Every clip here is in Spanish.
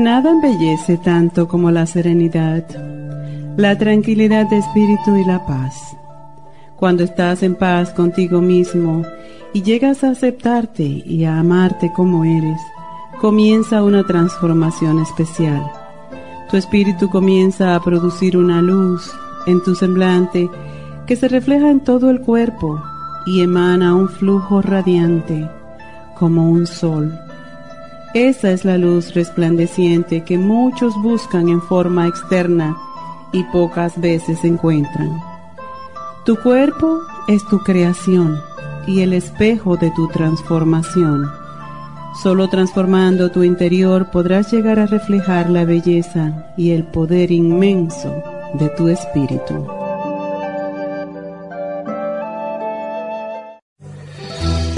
Nada embellece tanto como la serenidad, la tranquilidad de espíritu y la paz. Cuando estás en paz contigo mismo y llegas a aceptarte y a amarte como eres, comienza una transformación especial. Tu espíritu comienza a producir una luz en tu semblante que se refleja en todo el cuerpo y emana un flujo radiante como un sol esa es la luz resplandeciente que muchos buscan en forma externa y pocas veces encuentran. Tu cuerpo es tu creación y el espejo de tu transformación. Solo transformando tu interior podrás llegar a reflejar la belleza y el poder inmenso de tu espíritu.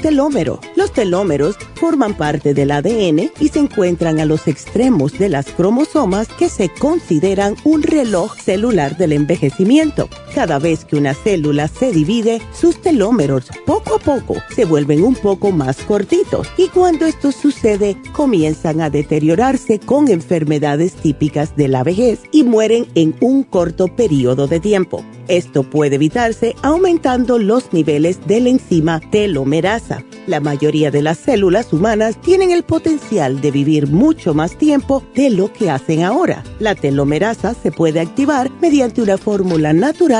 Telómero. Los telómeros forman parte del ADN y se encuentran a los extremos de las cromosomas que se consideran un reloj celular del envejecimiento. Cada vez que una célula se divide, sus telómeros poco a poco se vuelven un poco más cortitos y cuando esto sucede comienzan a deteriorarse con enfermedades típicas de la vejez y mueren en un corto periodo de tiempo. Esto puede evitarse aumentando los niveles de la enzima telomerasa. La mayoría de las células humanas tienen el potencial de vivir mucho más tiempo de lo que hacen ahora. La telomerasa se puede activar mediante una fórmula natural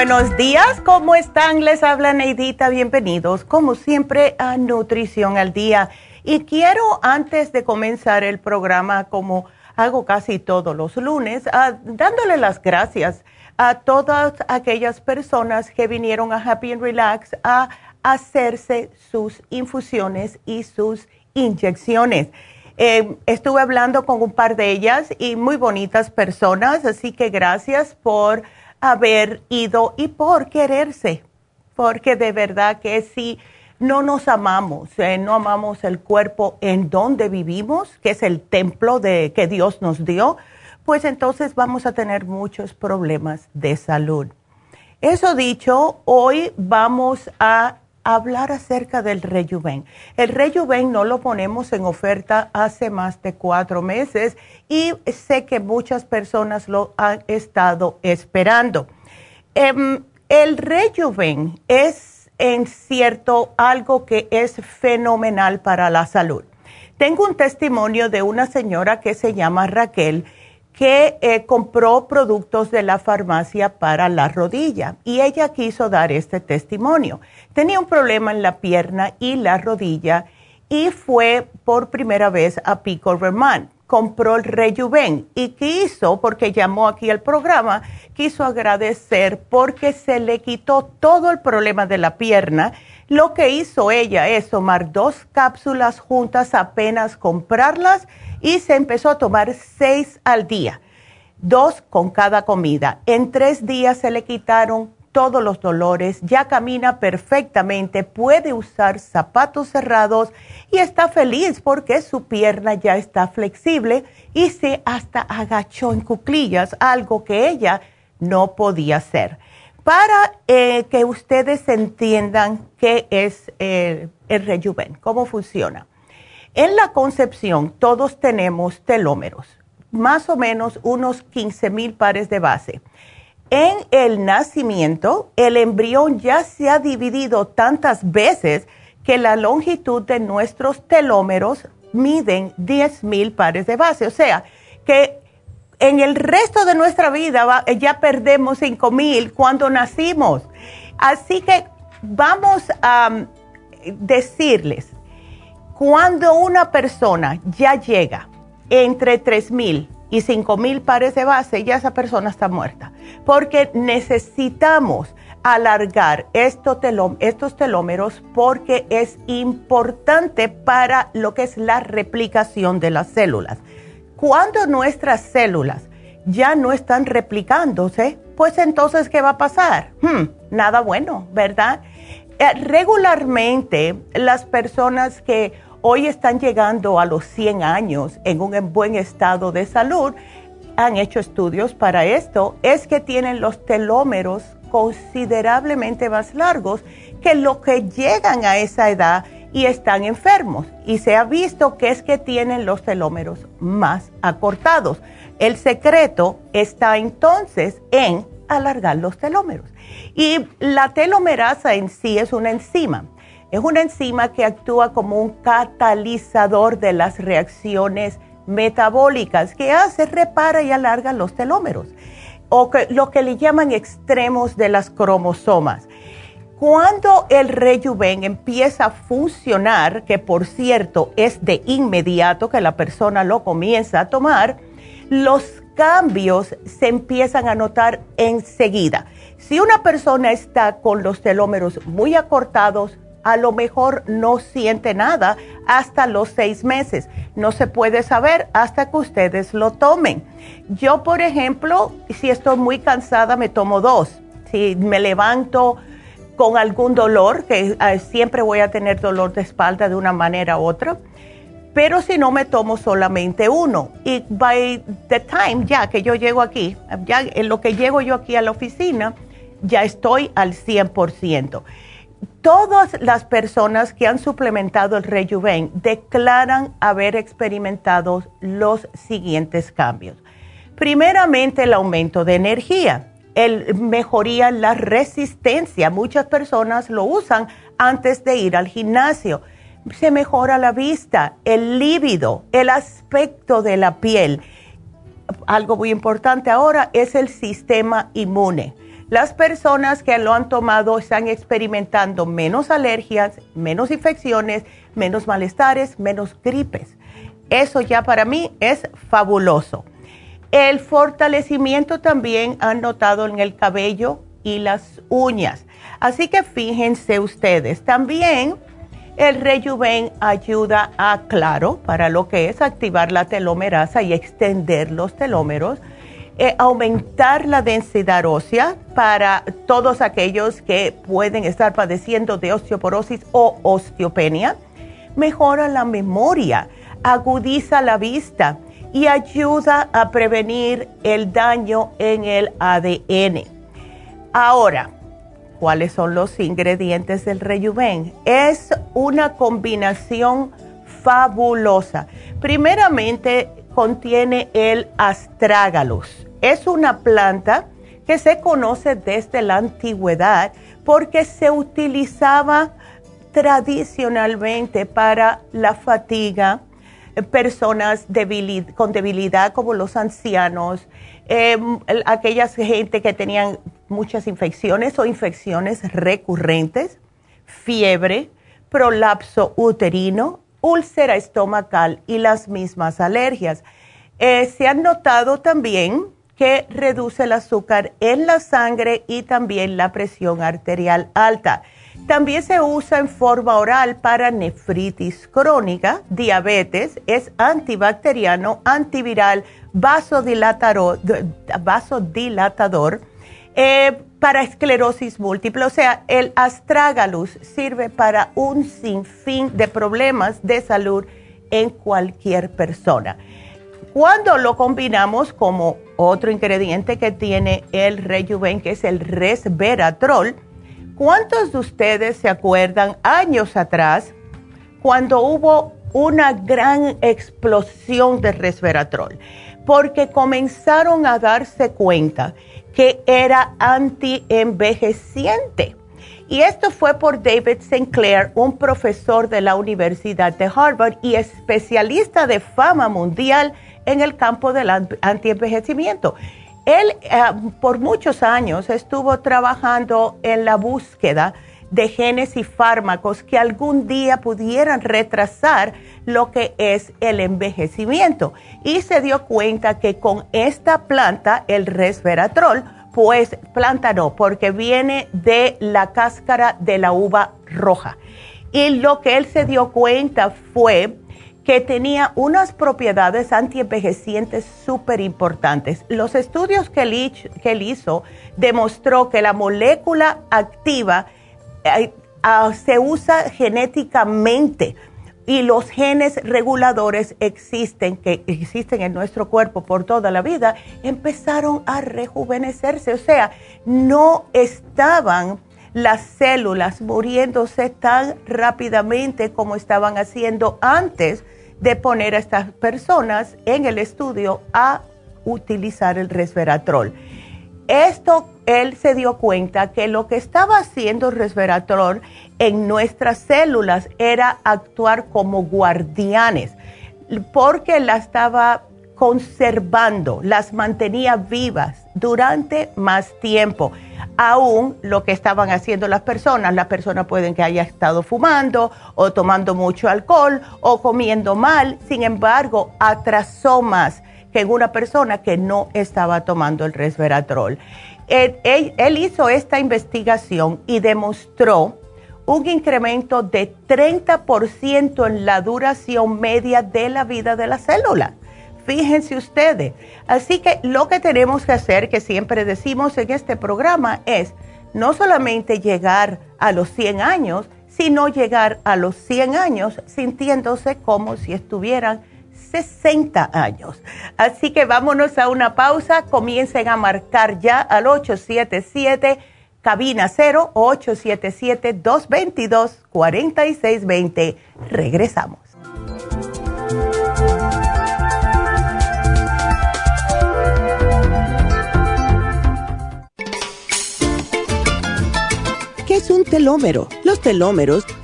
Buenos días, ¿cómo están? Les habla Neidita, bienvenidos como siempre a Nutrición al Día. Y quiero antes de comenzar el programa, como hago casi todos los lunes, dándole las gracias a todas aquellas personas que vinieron a Happy and Relax a hacerse sus infusiones y sus inyecciones. Eh, estuve hablando con un par de ellas y muy bonitas personas, así que gracias por haber ido y por quererse, porque de verdad que si no nos amamos, eh, no amamos el cuerpo en donde vivimos, que es el templo de, que Dios nos dio, pues entonces vamos a tener muchos problemas de salud. Eso dicho, hoy vamos a hablar acerca del Rejuven. El Rejuven no lo ponemos en oferta hace más de cuatro meses y sé que muchas personas lo han estado esperando. Em, el Rejuven es en cierto algo que es fenomenal para la salud. Tengo un testimonio de una señora que se llama Raquel que eh, compró productos de la farmacia para la rodilla y ella quiso dar este testimonio. Tenía un problema en la pierna y la rodilla y fue por primera vez a Pico Vermont. Compró el Rejuven y quiso, porque llamó aquí al programa, quiso agradecer porque se le quitó todo el problema de la pierna. Lo que hizo ella es tomar dos cápsulas juntas, apenas comprarlas, y se empezó a tomar seis al día, dos con cada comida. En tres días se le quitaron todos los dolores, ya camina perfectamente, puede usar zapatos cerrados y está feliz porque su pierna ya está flexible y se hasta agachó en cuclillas, algo que ella no podía hacer. Para eh, que ustedes entiendan qué es eh, el rejuven, cómo funciona. En la concepción todos tenemos telómeros, más o menos unos 15 mil pares de base. En el nacimiento, el embrión ya se ha dividido tantas veces que la longitud de nuestros telómeros miden 10 mil pares de base. O sea, que en el resto de nuestra vida ya perdemos 5 mil cuando nacimos. Así que vamos a mm, decirles, cuando una persona ya llega entre 3 mil y 5 mil pares de base, ya esa persona está muerta. Porque necesitamos alargar estos, estos telómeros porque es importante para lo que es la replicación de las células. Cuando nuestras células ya no están replicándose, pues entonces, ¿qué va a pasar? Hmm, nada bueno, ¿verdad? Eh, regularmente las personas que hoy están llegando a los 100 años en un buen estado de salud, han hecho estudios para esto, es que tienen los telómeros considerablemente más largos que los que llegan a esa edad y están enfermos. Y se ha visto que es que tienen los telómeros más acortados. El secreto está entonces en alargar los telómeros. Y la telomerasa en sí es una enzima. Es una enzima que actúa como un catalizador de las reacciones metabólicas que hace, repara y alarga los telómeros, o lo que le llaman extremos de las cromosomas. Cuando el rejuven empieza a funcionar, que por cierto es de inmediato que la persona lo comienza a tomar, los cambios se empiezan a notar enseguida. Si una persona está con los telómeros muy acortados, a lo mejor no siente nada hasta los seis meses. No se puede saber hasta que ustedes lo tomen. Yo, por ejemplo, si estoy muy cansada, me tomo dos. Si me levanto con algún dolor, que eh, siempre voy a tener dolor de espalda de una manera u otra, pero si no me tomo solamente uno. Y by the time ya que yo llego aquí, ya en lo que llego yo aquí a la oficina, ya estoy al 100%. Todas las personas que han suplementado el Rejuven declaran haber experimentado los siguientes cambios. Primeramente, el aumento de energía el, mejoría la resistencia. Muchas personas lo usan antes de ir al gimnasio. Se mejora la vista, el líbido, el aspecto de la piel. Algo muy importante ahora es el sistema inmune. Las personas que lo han tomado están experimentando menos alergias, menos infecciones, menos malestares, menos gripes. Eso ya para mí es fabuloso. El fortalecimiento también han notado en el cabello y las uñas. Así que fíjense ustedes, también el rejuven ayuda a, claro, para lo que es activar la telomerasa y extender los telómeros, eh, aumentar la densidad ósea para todos aquellos que pueden estar padeciendo de osteoporosis o osteopenia, mejora la memoria, agudiza la vista y ayuda a prevenir el daño en el ADN. Ahora, ¿cuáles son los ingredientes del Rejuven? Es una combinación fabulosa. Primeramente, contiene el astragalus. Es una planta que se conoce desde la antigüedad porque se utilizaba tradicionalmente para la fatiga, personas con debilidad como los ancianos, em, aquellas gente que tenían muchas infecciones o infecciones recurrentes, fiebre, prolapso uterino, úlcera estomacal y las mismas alergias. Eh, se han notado también que reduce el azúcar en la sangre y también la presión arterial alta. También se usa en forma oral para nefritis crónica, diabetes, es antibacteriano, antiviral, vasodilatador, eh, para esclerosis múltiple. O sea, el astragalus sirve para un sinfín de problemas de salud en cualquier persona. Cuando lo combinamos como otro ingrediente que tiene el Rejuven, que es el resveratrol, ¿cuántos de ustedes se acuerdan años atrás cuando hubo una gran explosión de resveratrol? Porque comenzaron a darse cuenta que era anti-envejeciente. Y esto fue por David Sinclair, un profesor de la Universidad de Harvard y especialista de fama mundial en el campo del antienvejecimiento. Él eh, por muchos años estuvo trabajando en la búsqueda de genes y fármacos que algún día pudieran retrasar lo que es el envejecimiento. Y se dio cuenta que con esta planta, el resveratrol, pues planta no, porque viene de la cáscara de la uva roja. Y lo que él se dio cuenta fue que tenía unas propiedades antienvejecientes súper importantes. Los estudios que él, hizo demostró que la molécula activa eh, se usa genéticamente y los genes reguladores existen, que existen en nuestro cuerpo por toda la vida, empezaron a rejuvenecerse. O sea, no estaban las células muriéndose tan rápidamente como estaban haciendo antes de poner a estas personas en el estudio a utilizar el resveratrol. Esto, él se dio cuenta que lo que estaba haciendo el resveratrol en nuestras células era actuar como guardianes, porque la estaba conservando, las mantenía vivas durante más tiempo. Aún lo que estaban haciendo las personas, las personas pueden que haya estado fumando o tomando mucho alcohol o comiendo mal, sin embargo, atrasó más que en una persona que no estaba tomando el resveratrol. él hizo esta investigación y demostró un incremento de 30% en la duración media de la vida de la célula. Fíjense ustedes. Así que lo que tenemos que hacer, que siempre decimos en este programa, es no solamente llegar a los 100 años, sino llegar a los 100 años sintiéndose como si estuvieran 60 años. Así que vámonos a una pausa, comiencen a marcar ya al 877 cabina 0 877 222 4620. Regresamos. Un telómero? Los telómeros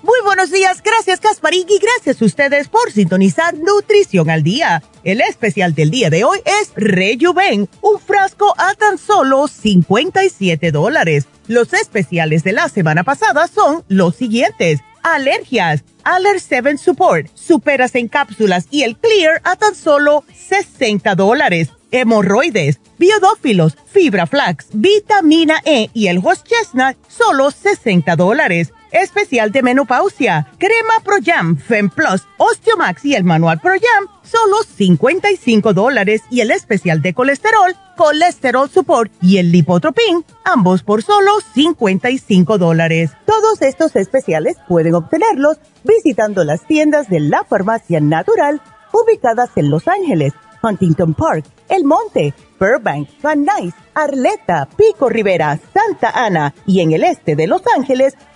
Muy buenos días, gracias Casparín y gracias a ustedes por sintonizar Nutrición al Día. El especial del día de hoy es Rejuven, un frasco a tan solo 57 dólares. Los especiales de la semana pasada son los siguientes alergias, Aller 7 Support, superas en cápsulas y el Clear a tan solo 60 dólares. Hemorroides, biodófilos, fibra flax, vitamina E y el Host Chestnut, solo 60 dólares Especial de menopausia, crema Pro Jam, Fem Plus, Osteomax y el manual Pro Jam, solo 55 dólares. Y el especial de colesterol, Colesterol Support y el Lipotropin, ambos por solo 55 dólares. Todos estos especiales pueden obtenerlos visitando las tiendas de la Farmacia Natural ubicadas en Los Ángeles, Huntington Park, El Monte, Burbank, Van Nuys, Arleta, Pico Rivera, Santa Ana y en el este de Los Ángeles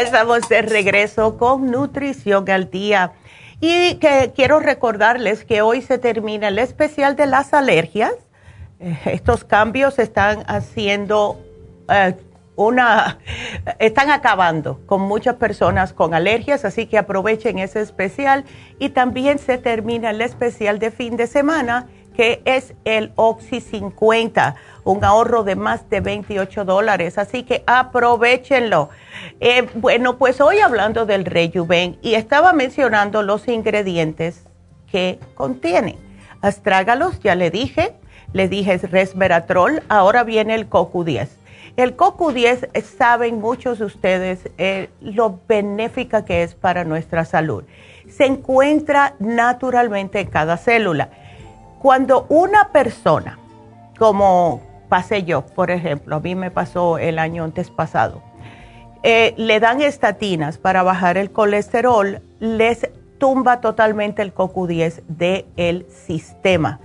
Estamos de regreso con Nutrición al Día. Y que quiero recordarles que hoy se termina el especial de las alergias. Eh, estos cambios están haciendo eh, una, están acabando con muchas personas con alergias, así que aprovechen ese especial. Y también se termina el especial de fin de semana, que es el Oxy 50 un ahorro de más de 28 dólares. Así que aprovechenlo. Eh, bueno, pues hoy hablando del Rejuven y estaba mencionando los ingredientes que contiene. Astrágalos, ya le dije, le dije resveratrol, ahora viene el CoQ10. El CoQ10 saben muchos de ustedes eh, lo benéfica que es para nuestra salud. Se encuentra naturalmente en cada célula. Cuando una persona, como pasé yo, por ejemplo, a mí me pasó el año antes pasado, eh, le dan estatinas para bajar el colesterol, les tumba totalmente el CoQ10 del sistema.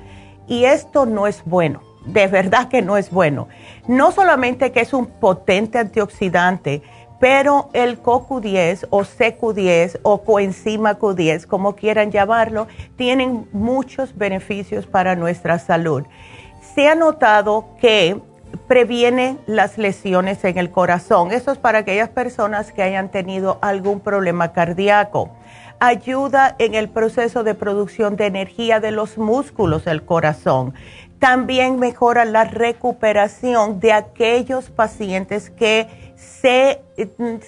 Y esto no es bueno, de verdad que no es bueno. No solamente que es un potente antioxidante, pero el CoQ10 o CQ10 o coenzima Q10, como quieran llamarlo, tienen muchos beneficios para nuestra salud se ha notado que previene las lesiones en el corazón. Eso es para aquellas personas que hayan tenido algún problema cardíaco. Ayuda en el proceso de producción de energía de los músculos del corazón. También mejora la recuperación de aquellos pacientes que se,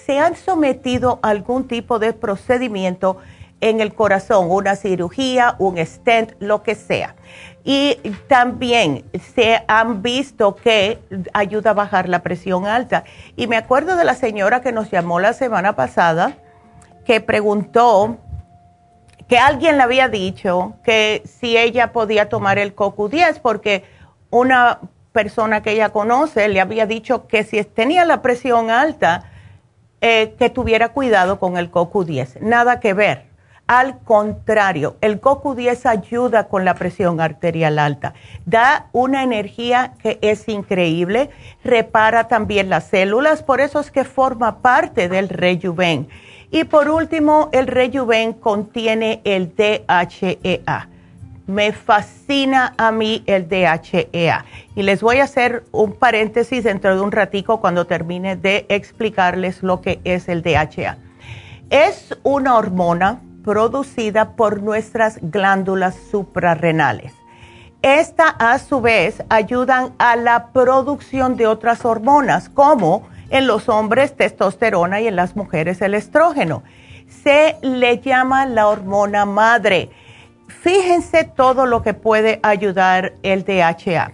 se han sometido a algún tipo de procedimiento en el corazón, una cirugía, un stent, lo que sea. Y también se han visto que ayuda a bajar la presión alta. Y me acuerdo de la señora que nos llamó la semana pasada, que preguntó que alguien le había dicho que si ella podía tomar el CoQ10, porque una persona que ella conoce le había dicho que si tenía la presión alta, eh, que tuviera cuidado con el CoQ10. Nada que ver al contrario, el CoQ10 ayuda con la presión arterial alta, da una energía que es increíble, repara también las células, por eso es que forma parte del Rejuven. Y por último, el Rejuven contiene el DHEA. Me fascina a mí el DHEA. Y les voy a hacer un paréntesis dentro de un ratico cuando termine de explicarles lo que es el DHEA. Es una hormona producida por nuestras glándulas suprarrenales. Esta a su vez ayudan a la producción de otras hormonas como en los hombres testosterona y en las mujeres el estrógeno. Se le llama la hormona madre. Fíjense todo lo que puede ayudar el DHA.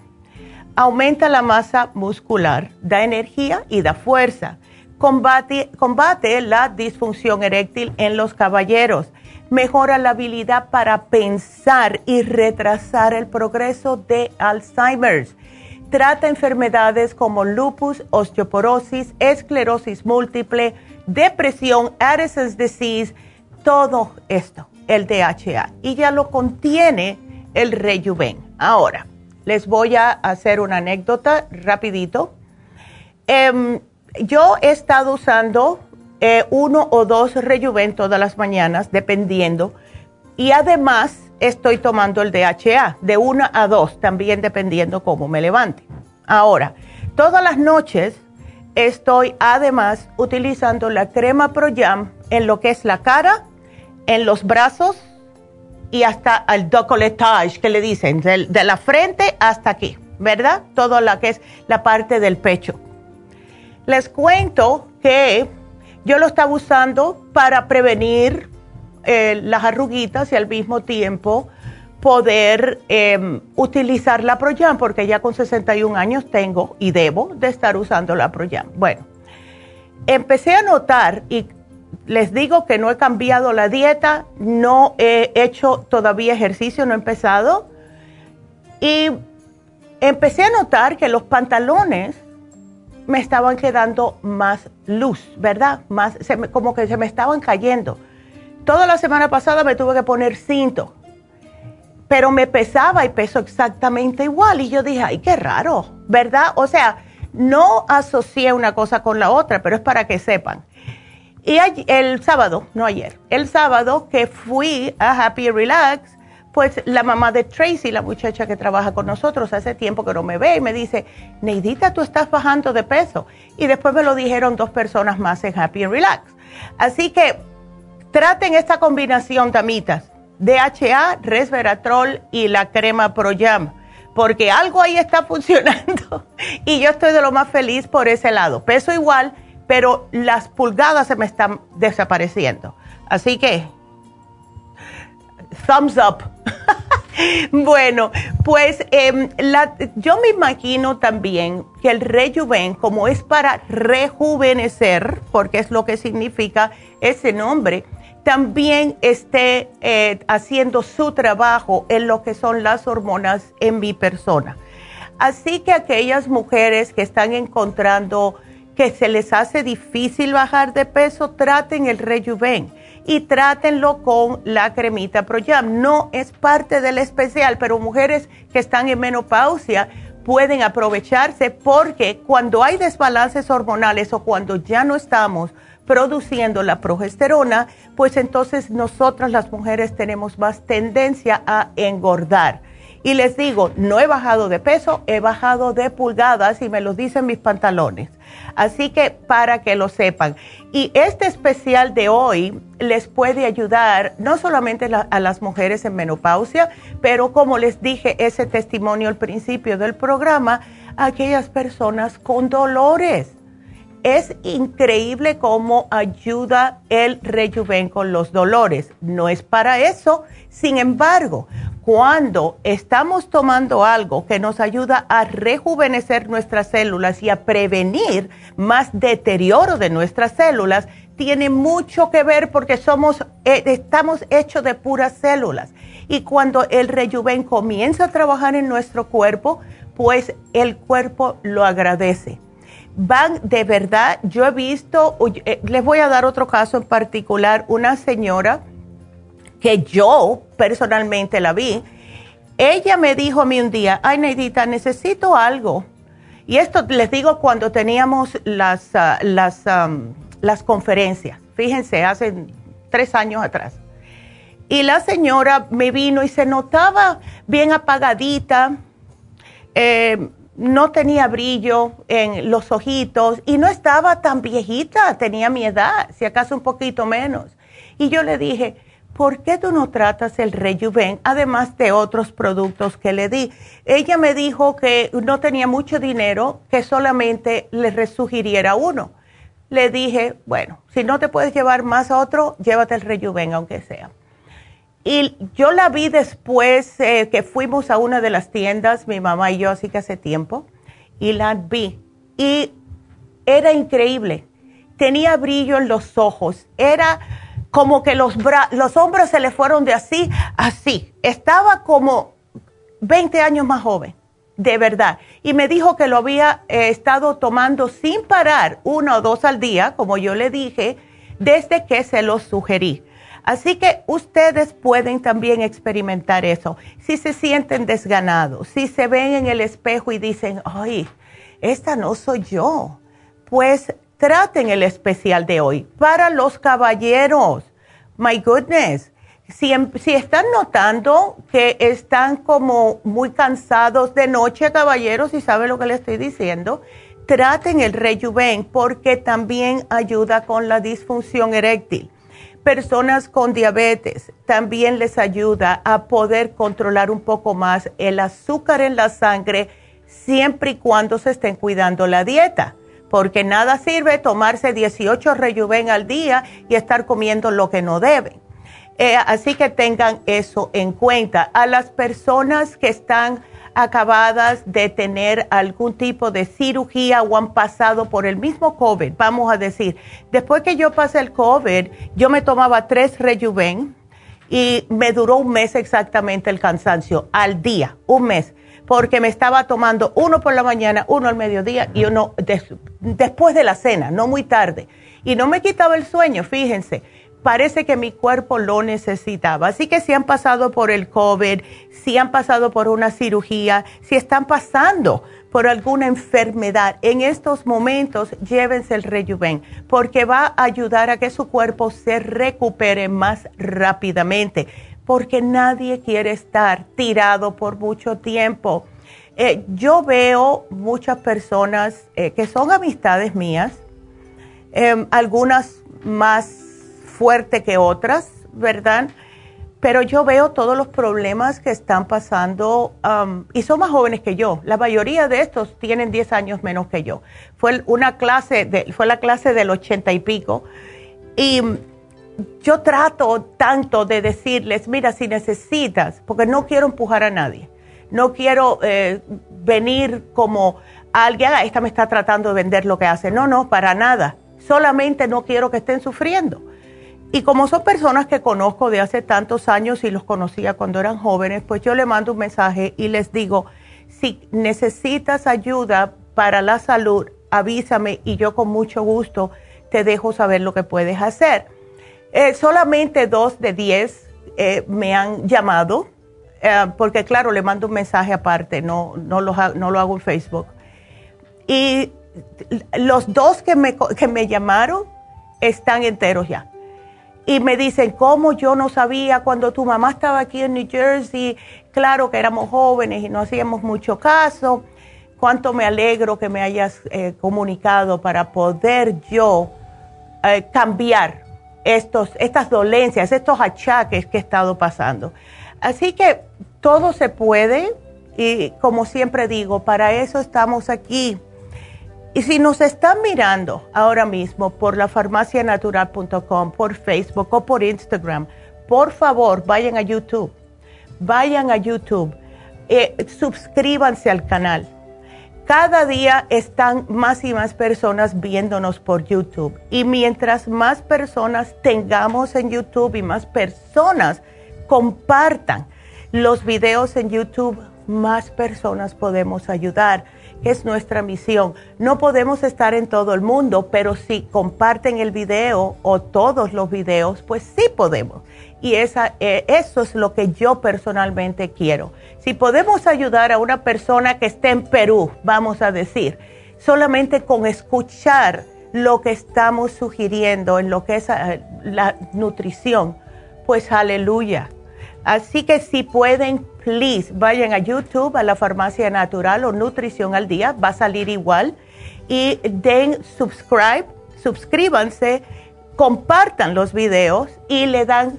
Aumenta la masa muscular, da energía y da fuerza Combate, la disfunción eréctil en los caballeros. Mejora la habilidad para pensar y retrasar el progreso de Alzheimer's. Trata enfermedades como lupus, osteoporosis, esclerosis múltiple, depresión, Addison's disease, todo esto, el DHA. Y ya lo contiene el Rejuven. Ahora, les voy a hacer una anécdota rapidito. Em, yo he estado usando eh, uno o dos rejuven todas las mañanas, dependiendo. Y además estoy tomando el DHA de una a dos, también dependiendo cómo me levante. Ahora, todas las noches estoy además utilizando la crema Pro Jam en lo que es la cara, en los brazos y hasta el decolletage que le dicen, de, de la frente hasta aquí, ¿verdad? Todo lo que es la parte del pecho. Les cuento que yo lo estaba usando para prevenir eh, las arruguitas y al mismo tiempo poder em, utilizar la Proyam, porque ya con 61 años tengo y debo de estar usando la Proyam. Bueno, empecé a notar y les digo que no he cambiado la dieta, no he hecho todavía ejercicio, no he empezado. Y empecé a notar que los pantalones me estaban quedando más luz, ¿verdad? Más, como que se me estaban cayendo. Toda la semana pasada me tuve que poner cinto, pero me pesaba y peso exactamente igual. Y yo dije, ay, qué raro, ¿verdad? O sea, no asocié una cosa con la otra, pero es para que sepan. Y el sábado, no ayer, el sábado que fui a Happy Relax, pues la mamá de Tracy, la muchacha que trabaja con nosotros, hace tiempo que no me ve y me dice, Neidita, tú estás bajando de peso. Y después me lo dijeron dos personas más en Happy Relax. Así que traten esta combinación, tamitas, DHA, resveratrol y la crema Pro Jam, porque algo ahí está funcionando y yo estoy de lo más feliz por ese lado. Peso igual, pero las pulgadas se me están desapareciendo. Así que thumbs up. bueno, pues em, yo me imagino también que el rejuven, como es para rejuvenecer, porque es lo que significa ese nombre, también esté eh, haciendo su trabajo en lo que son las hormonas en mi persona. Así que aquellas mujeres que están encontrando que se les hace difícil bajar de peso, traten el rejuven y trátenlo con la cremita ProYam. No es parte del especial, pero mujeres que están en menopausia pueden aprovecharse porque cuando hay desbalances hormonales o cuando ya no estamos produciendo la progesterona, pues entonces nosotras las mujeres tenemos más tendencia a engordar. Y les digo, no he bajado de peso, he bajado de pulgadas y me lo dicen mis pantalones. Así que para que lo sepan. Y este especial de hoy les puede ayudar no solamente a las mujeres en menopausia, pero como les dije, ese testimonio al principio del programa, a aquellas personas con dolores. Es increíble cómo ayuda el rejuven con los dolores. No es para eso, sin embargo, cuando estamos tomando algo que nos ayuda a rejuvenecer nuestras células y a prevenir más deterioro de nuestras células, tiene mucho que ver porque somos, eh, estamos hechos de puras células. Y cuando el rejuven comienza a trabajar en nuestro cuerpo, pues el cuerpo lo agradece. Van de verdad, yo he visto, eh, les voy a dar otro caso en particular, una señora que yo personalmente la vi, ella me dijo a mí un día, ay Neidita, necesito algo. Y esto les digo cuando teníamos las, ah, las, las conferencias, fíjense, hace tres años atrás. Y la señora me vino y se notaba bien apagadita, eh, no tenía brillo en los ojitos y no estaba tan viejita, tenía mi edad, si acaso un poquito menos. Y yo le dije, ¿por qué tú no tratas el Rejuven, además de otros productos que le di? Ella me dijo que no tenía mucho dinero, que solamente le resugiriera uno. Le dije, bueno, si no te puedes llevar más a otro, llévate el Rejuven, aunque sea. Y yo la vi después eh, que fuimos a una de las tiendas, mi mamá y yo, así que hace tiempo, y la vi. Y era increíble. Tenía brillo en los ojos. Era como que los, los hombros se le fueron de así, así. Estaba como 20 años más joven, de verdad. Y me dijo que lo había eh, estado tomando sin parar, uno o dos al día, como yo le dije, desde que se lo sugerí. Así que ustedes pueden también experimentar eso. Si se sienten desganados, si se ven en el espejo y dicen, ay, esta no soy yo, pues traten el especial de hoy para los caballeros. My goodness. Si, em, están notando que están como muy cansados de noche, caballeros, y saben lo que les estoy diciendo, traten el rejuven porque también ayuda con la disfunción eréctil. Personas con diabetes también les ayuda a poder controlar un poco más el azúcar en la sangre siempre y cuando se estén cuidando la dieta, porque nada sirve tomarse 18 rejuven al día y estar comiendo lo que no deben. Eh, así que tengan eso en cuenta. A las personas que están acabadas de tener algún tipo de cirugía o han pasado por el mismo COVID, vamos a decir, después que yo pasé el COVID, yo me tomaba tres rejuven y me duró un mes exactamente el cansancio, al día, un mes, porque me estaba tomando uno por la mañana, uno al mediodía y uno después de la cena, no muy tarde. Y no me quitaba el sueño, fíjense parece que mi cuerpo lo necesitaba. Así que si han pasado por el COVID, si han pasado por una cirugía, si están pasando por alguna enfermedad, en estos momentos llévense el Rejuven porque va a ayudar a que su cuerpo se recupere más rápidamente, porque nadie quiere estar tirado por mucho tiempo. Eh, yo veo muchas personas eh, que son amistades mías, em, algunas más fuerte que otras, ¿verdad? Pero yo veo todos los problemas que están pasando y son más jóvenes que yo. La mayoría de estos tienen 10 años menos que yo. Fue una clase, fue la clase del 80 y pico. Y yo trato tanto de decirles, mira, si necesitas, porque no quiero empujar a nadie, no quiero eh, venir como alguien, ah, esta me está tratando de vender lo que hace. No, no, para nada. Solamente no quiero que estén sufriendo. Y como son personas que conozco de hace tantos años y los conocía cuando eran jóvenes, pues yo le mando un mensaje y les digo, si necesitas ayuda para la salud, avísame y yo con mucho gusto te dejo saber lo que puedes hacer. Eh, solamente dos de diez eh, me han llamado, eh, porque claro, le mando un mensaje aparte, no, no, lo, no lo hago en Facebook. Y los dos que me, que me llamaron están enteros ya y me dicen, ¿cómo yo no sabía cuando tu mamá estaba aquí en New Jersey? Claro que éramos jóvenes y no hacíamos mucho caso. Cuánto me alegro que me hayas eh, comunicado para poder yo eh, cambiar estos, estas dolencias, estos achaques que he estado pasando. Así que todo se puede y como siempre digo, para eso estamos aquí y si nos están mirando ahora mismo por la farmacianatural.com, por Facebook o por Instagram, por favor vayan a YouTube. Vayan a YouTube. Eh, suscríbanse al canal. Cada día están más y más personas viéndonos por YouTube. Y mientras más personas tengamos en YouTube y más personas compartan los videos en YouTube, más personas podemos ayudar es nuestra misión. No podemos estar en todo el mundo, pero si comparten el video o todos los videos, pues sí podemos. Y esa, eh, eso es lo que yo personalmente quiero. Si podemos ayudar a una persona que esté en Perú, vamos a decir, solamente con escuchar lo que estamos sugiriendo en lo que es eh, la nutrición, pues aleluya. Así que si pueden, please, vayan a YouTube, a la Farmacia Natural o Nutrición al Día, va a salir igual. Y den subscribe, suscríbanse, compartan los videos y le dan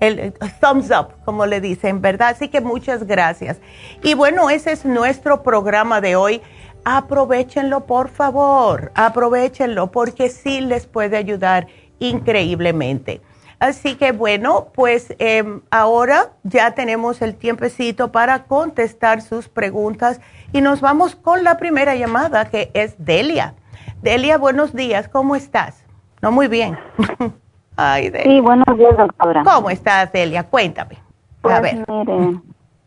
el thumbs up, como le dicen, ¿verdad? Así que muchas gracias. Y bueno, ese es nuestro programa de hoy. Aprovechenlo, por favor, aprovechenlo porque sí les puede ayudar increíblemente. Así que bueno, pues em, ahora ya tenemos el tiempecito para contestar sus preguntas y nos vamos con la primera llamada que es Delia. Delia, buenos días, ¿cómo estás? No, muy bien. Ay, Delia. Sí, buenos días, doctora. ¿Cómo estás, Delia? Cuéntame. a pues ver. Mire,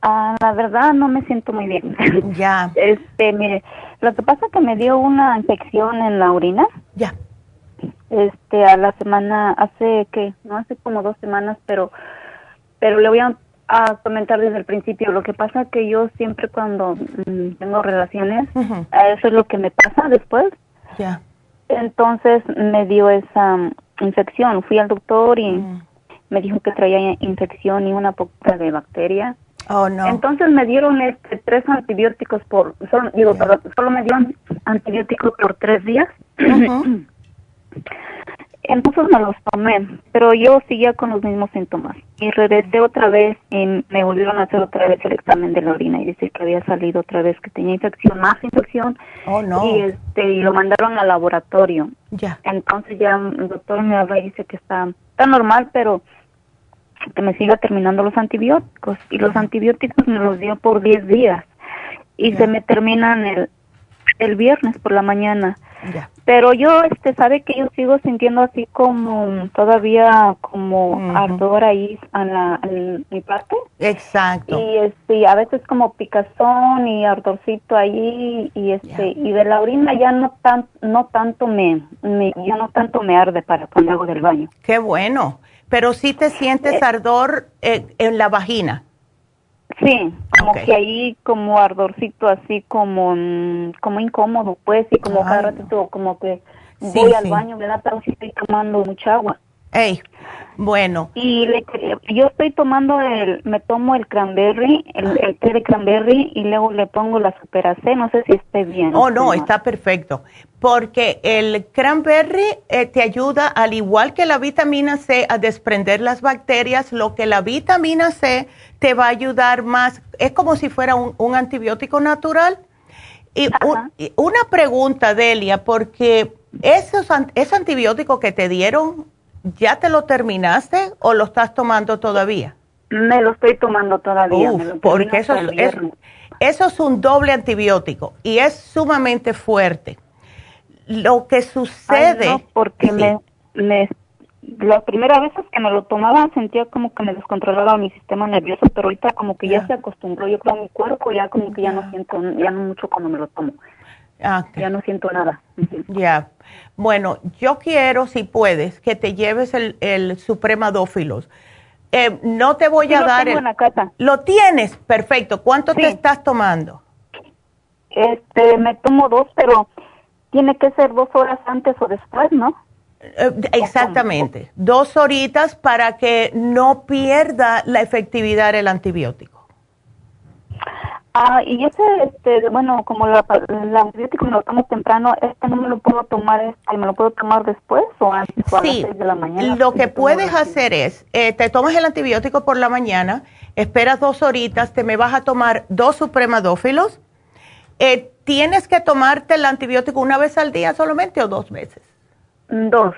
ah, la verdad no me siento muy bien. Ya. Este, mire, lo que pasa es que me dio una infección en la orina. Ya este a la semana hace que no hace como dos semanas pero pero le voy a, comentar desde el principio. Lo que pasa que yo siempre cuando mm, tengo relaciones eso es lo que me pasa después. Ya. Entonces me dio esa mm, infección. Fui al doctor y me dijo que traía infección y una poca de bacteria. Oh, no. Entonces me dieron este tres antibióticos por, solo, digo, perdón, solo me dieron antibióticos por tres días. Entonces me los tomé, pero yo seguía con los mismos síntomas. Y regresé otra vez y me volvieron a hacer otra vez el examen de la orina y decir que había salido otra vez, que tenía infección, más infección. Oh, no. Y, este, y lo mandaron al laboratorio. Ya. Entonces ya el doctor me habla y dice que está, está normal, pero que me siga terminando los antibióticos. Y los antibióticos me los dio por 10 días. Y se me terminan el, el viernes por la mañana. Ya. Pero yo, este, sabe que yo sigo sintiendo así como todavía como ardor ahí en, la, en mi parte. Exacto. Y este, a veces como picazón y ardorcito ahí y este, y de la orina ya no tan, no tanto me, me, ya no tanto me arde para cuando hago del baño. Qué bueno. Pero sí te sientes Eh. ardor eh, en la vagina. Sí, como que ahí como ardorcito así como, mm, como incómodo pues y como cada Ay, ratito como que Sí, voy al sí. baño, me da pero si estoy tomando mucha agua. Ey, bueno, Y le yo estoy tomando el, me tomo el cranberry, el, el té de cranberry y luego le pongo la super C, no sé si esté bien. oh no, está perfecto. Porque el cranberry eh, te ayuda, al igual que la vitamina C, a desprender las bacterias, lo que la vitamina C te va a ayudar más, es como si fuera un, un antibiótico natural. Y un- una pregunta, Delia, porque esos, an- ese antibiótico que te dieron, ¿ya te lo terminaste o lo estás tomando todavía? Me lo estoy tomando todavía. Uf, porque eso es, eso es un doble antibiótico y es sumamente fuerte. Lo que Ay, sucede... no, porque Sí. me, me, la primera vez que me lo tomaba sentía como que me descontrolaba mi sistema nervioso, pero ahorita como que ya se acostumbró, yo creo a mi cuerpo, ya como que ya no siento, ya no mucho cuando me lo tomo, Ah, ya no siento nada. Ya. Bueno, yo quiero, si puedes, que te lleves el, el Supremadófilos. Eh, no te voy Sí a lo dar tengo el... en la casa. ¿Lo tienes? Perfecto. ¿Cuánto te estás tomando? Este, me tomo dos, pero tiene que ser dos horas antes o después, ¿no? Eh, exactamente. Dos horitas para que no pierda la efectividad el antibiótico. Ah, y ese, este, bueno, como la, el antibiótico me lo tomo temprano, este no me lo puedo tomar, este, me lo puedo tomar después o antes o a las Sí, seis de la mañana. lo que puedes hacer es, eh, te tomas el antibiótico por la mañana, esperas dos horitas, te me vas a tomar dos supremadófilos. Eh, ¿Tienes que tomarte el antibiótico una vez al día solamente o dos veces? Dos.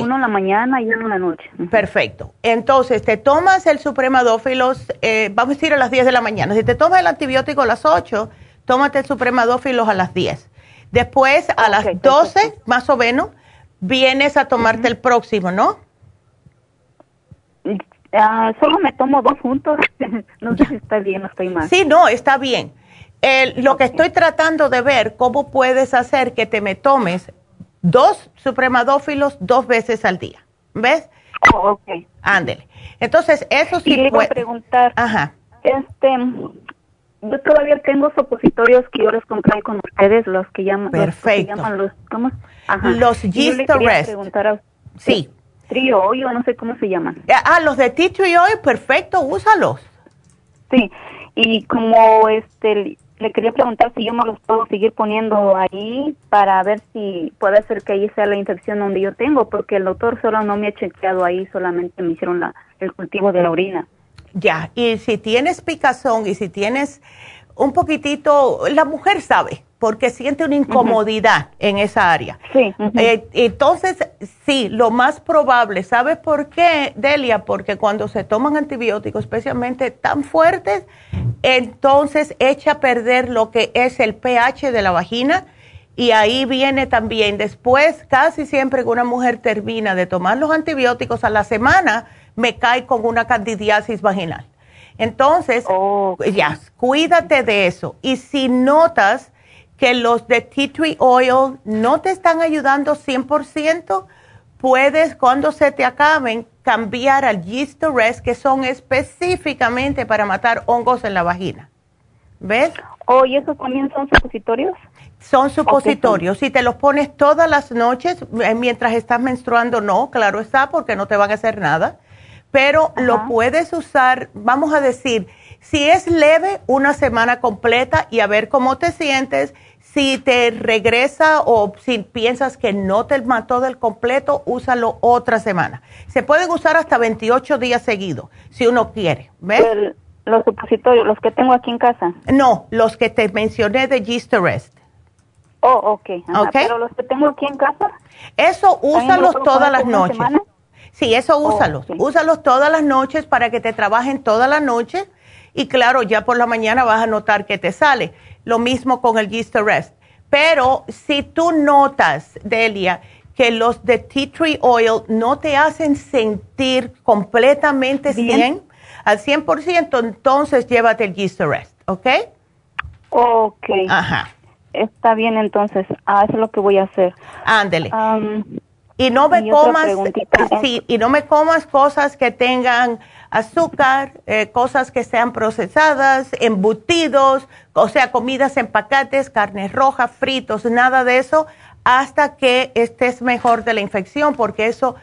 Uno en la mañana y uno en la noche. Perfecto. Entonces, te tomas el supremadófilos, eh, vamos a decir a las 10 de la mañana. Si te tomas el antibiótico a las 8, tómate el supremadófilos a las 10. Después, a las perfecto. 12, más o menos, vienes a tomarte el próximo, ¿no? Ah, solo me tomo dos juntos. no sé si está bien o estoy mal. Sí, no, está bien. El- lo que estoy tratando de ver, cómo puedes hacer que te me tomes dos supremadófilos dos veces al día. ¿Ves? Oh, ok. Ándele. Entonces, eso y sí le iba a puede. preguntar, Ajá. este, yo todavía tengo supositorios que yo les compré con ustedes, los que llaman, los que Perfecto. llaman los, ¿cómo? Ajá. Los Y Rest. preguntar a Sí. trío, yo no sé cómo se llaman. Ah, los de oil, perfecto, úsalos. Sí, y como este le quería preguntar si yo me los puedo seguir poniendo ahí para ver si puede ser que ahí sea la infección donde yo tengo, porque el doctor solo no me ha chequeado ahí, solamente me hicieron la, el cultivo de la orina. Ya, y si tienes picazón y si tienes un poquitito, la mujer sabe, porque siente una incomodidad en esa área. Sí. Eh, entonces, sí, lo más probable, ¿sabes por qué, Delia? Porque cuando se toman antibióticos, especialmente tan fuertes, entonces echa a perder lo que es el pH de la vagina y ahí viene también después, casi siempre que una mujer termina de tomar los antibióticos a la semana, me cae con una candidiasis vaginal. Entonces, Oh, ya, cuídate de eso. Y si notas que los de tea tree oil no te están ayudando 100%, puedes, cuando se te acaben, cambiar al yeast rest, que son específicamente para matar hongos en la vagina. ¿Ves? oh, ¿y esos también son supositorios? Son supositorios. Si te los pones todas las noches, eh, mientras estás menstruando, no, claro está, porque no te van a hacer nada. Pero lo puedes usar, vamos a decir, Si es leve, una semana completa y a ver cómo te sientes. Si te regresa o si piensas que no te mató del completo, úsalo otra semana. Se pueden usar hasta 28 días seguidos, si uno quiere. ¿Ves? los supositorios, los que tengo aquí en casa. No, los que te mencioné de Gist Oh, ok. Pero los que tengo aquí en casa. Eso úsalos todas las noches. Sí, eso oh, úsalos. Úsalos todas las noches para que te trabajen toda la noche y claro, ya por la mañana vas a notar que te sale. Lo mismo con el Gist Rest. Pero si tú notas, Delia, que los de tea tree oil no te hacen sentir completamente bien, al 100%, entonces llévate el Gist Rest, ¿ok? Ok. Ajá. Está bien, entonces. Ah, eso es lo que voy a hacer. Ándele. y no me comas, sí, y no me comas cosas que tengan azúcar, eh, cosas que sean procesadas, embutidos, o sea, comidas empacates, carnes rojas, fritos, nada de eso, hasta que estés mejor de la infección, porque eso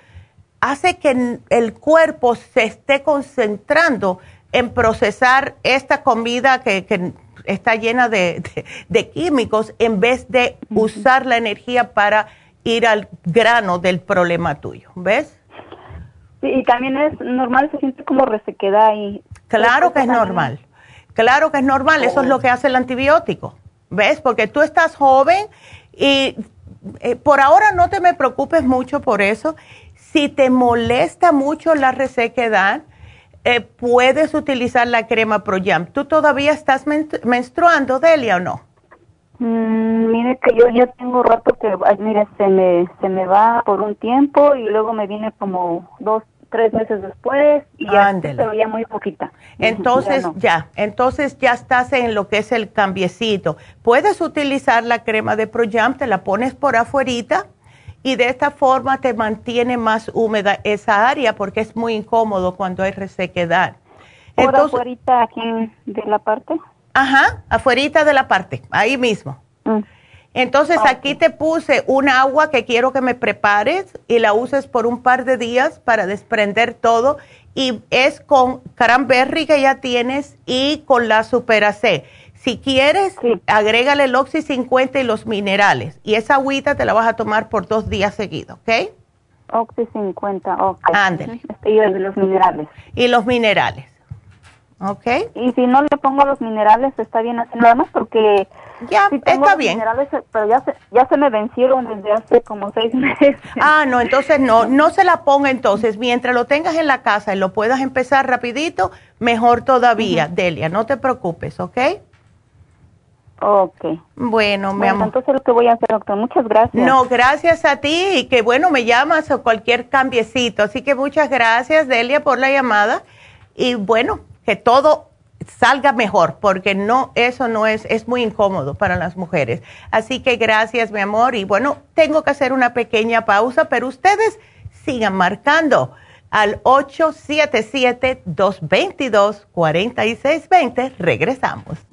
hace que el cuerpo se esté concentrando en procesar esta comida que, está llena de, químicos en vez de usar la energía para ir al grano del problema tuyo, ¿ves? Y también es normal, se siente como resequedad y... Claro que es normal, claro que es normal, eso es lo que hace el antibiótico, ¿ves? Porque tú estás joven y eh, por ahora no te me preocupes mucho por eso. Si te molesta mucho la resequedad, eh, puedes utilizar la crema ProYam. ¿Tú todavía estás menstruando, Delia, o no? Mm, mire que yo ya tengo rato que, mire, se me, se me va por un tiempo y luego me viene como dos, tres meses después y ya se veía muy poquita. Entonces ya, entonces ya estás en lo que es el cambiecito. Puedes utilizar la crema de ProJam, te la pones por afuerita y de esta forma te mantiene más húmeda esa área porque es muy incómodo cuando hay resequedad. ¿Por afuerita aquí de la parte? Ajá, afuerita de la parte, ahí mismo. Mm. Entonces aquí te puse un agua que quiero que me prepares y la uses por un par de días para desprender todo y es con cranberry que ya tienes y con la super C. Si quieres, agrégale el Oxy 50 y los minerales y esa agüita te la vas a tomar por dos días seguidos, ¿ok? Oxy 50, ok. Ándale. Y los minerales. Y los minerales. ¿Ok? Y si no le pongo los minerales, está bien así nada más porque ya, está bien. pero ya se, ya se me vencieron desde hace como seis meses. Ah, no, entonces no, no se la ponga entonces. Mientras lo tengas en la casa y lo puedas empezar rapidito, mejor todavía, Delia, no te preocupes, ¿ok? Ok. Bueno, mi amor. Entonces lo que voy a hacer, doctor. Muchas gracias. No, gracias a ti y que bueno, me llamas o cualquier cambiecito. Así que muchas gracias, Delia, por la llamada. Y bueno, que todo salga mejor, porque no, eso no es, es muy incómodo para las mujeres. Así que gracias, mi amor. Y bueno, tengo que hacer una pequeña pausa, pero ustedes sigan marcando al 877-222-4620. Regresamos.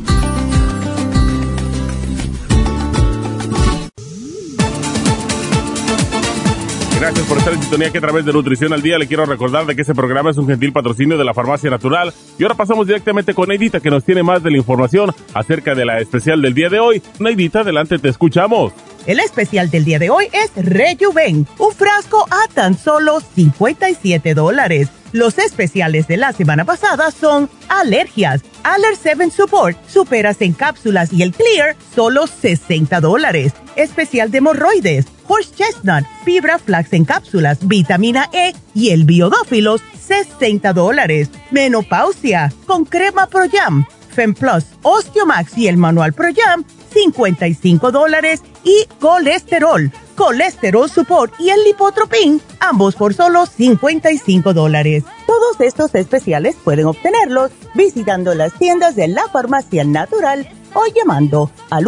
Gracias por estar en sintonía que a través de Nutrición al Día le quiero recordar de que este programa es un gentil patrocinio de la Farmacia Natural. Y ahora pasamos directamente con Neidita que nos tiene más de la información acerca de la especial del día de hoy. Neidita, adelante, te escuchamos. El especial del día de hoy es Rejuven, un frasco a tan solo 57 dólares. Los especiales de la semana pasada son alergias, Aller 7 Support, superas en cápsulas y el Clear, solo 60 dólares. Especial de hemorroides, horse chestnut, fibra flax en cápsulas, vitamina E y el biodófilos, 60 dólares. Menopausia, con crema Pro Jam, FemPlus, Osteomax y el manual Pro Jam, 55 dólares y colesterol, colesterol support y el lipotropin, ambos por solo 55 dólares. Todos estos especiales pueden obtenerlos visitando las tiendas de la farmacia natural o llamando al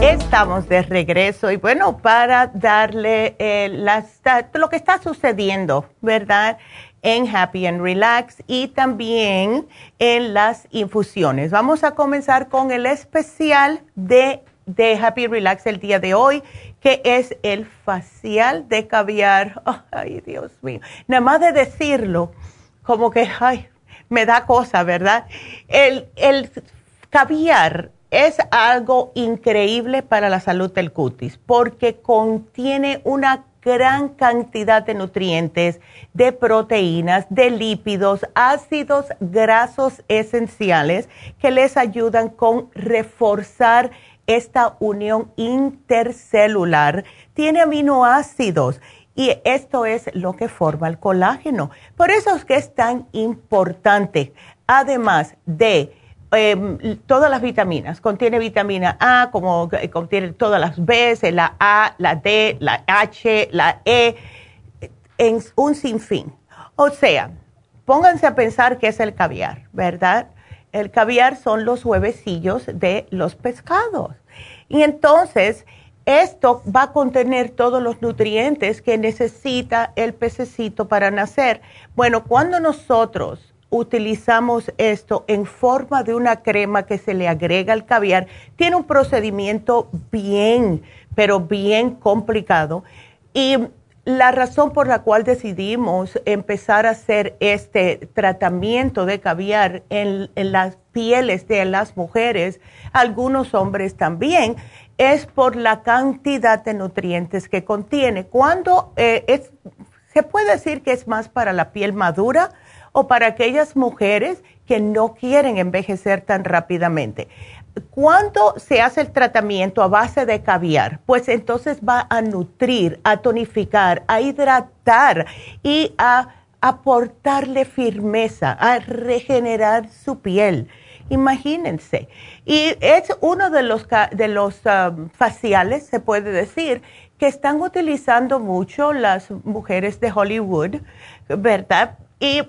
Estamos de regreso y bueno, para darle eh, las- lo que está sucediendo, ¿verdad? En Happy and Relax y también en las infusiones. Vamos a comenzar con el especial de, de Happy Relax el día de hoy, que es el facial de caviar. Ay, Dios mío. Nada más de decirlo, como que, ay, me da cosa, ¿verdad? El, el caviar es algo increíble para la salud del cutis porque contiene una gran cantidad de nutrientes, de proteínas, de lípidos, ácidos grasos esenciales que les ayudan con reforzar esta unión intercelular. Tiene aminoácidos y esto es lo que forma el colágeno. Por eso es que es tan importante, además de eh, todas las vitaminas, contiene vitamina A, como eh, contiene todas las B, la A, la D, la H, la E, en un sinfín. O sea, pónganse a pensar qué es el caviar, ¿verdad? El caviar son los huevecillos de los pescados. Y entonces, esto va a contener todos los nutrientes que necesita el pececito para nacer. Bueno, cuando nosotros utilizamos esto en forma de una crema que se le agrega al caviar, tiene un procedimiento bien, pero bien complicado. Y la razón por la cual decidimos empezar a hacer este tratamiento de caviar en, las pieles de las mujeres, algunos hombres también, es por la cantidad de nutrientes que contiene. Cuando eh, es, se puede decir que es más para la piel madura o para aquellas mujeres que no quieren envejecer tan rápidamente. Cuando se hace el tratamiento a base de caviar, pues entonces va a nutrir, a tonificar, a hidratar y a aportarle firmeza, a regenerar su piel. Imagínense. Y es uno de los, de los um, faciales, se puede decir, que están utilizando mucho las mujeres de Hollywood, ¿verdad? Y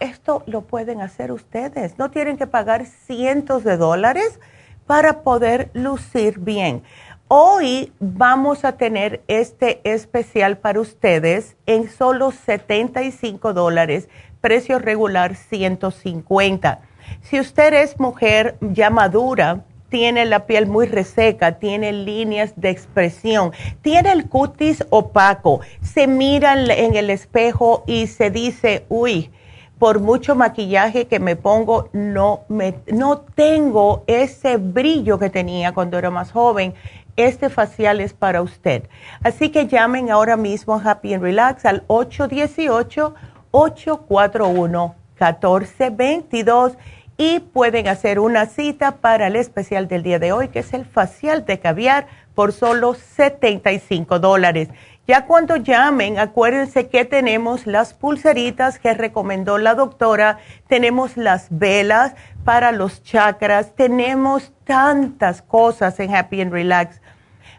esto lo pueden hacer ustedes. No tienen que pagar cientos de dólares para poder lucir bien. Hoy vamos a tener este especial para ustedes en solo 75 dólares, precio regular 150. Si usted es mujer ya madura, tiene la piel muy reseca, tiene líneas de expresión, tiene el cutis opaco, se mira en el espejo y se dice, uy, por mucho maquillaje que me pongo, no, me, no tengo ese brillo que tenía cuando era más joven. Este facial es para usted. Así que llamen ahora mismo a Happy and Relax al 818-841-1422 y pueden hacer una cita para el especial del día de hoy, que es el facial de caviar por solo 75 dólares. Ya cuando llamen, acuérdense que tenemos las pulseritas que recomendó la doctora, tenemos las velas para los chakras, tenemos tantas cosas en Happy and Relax.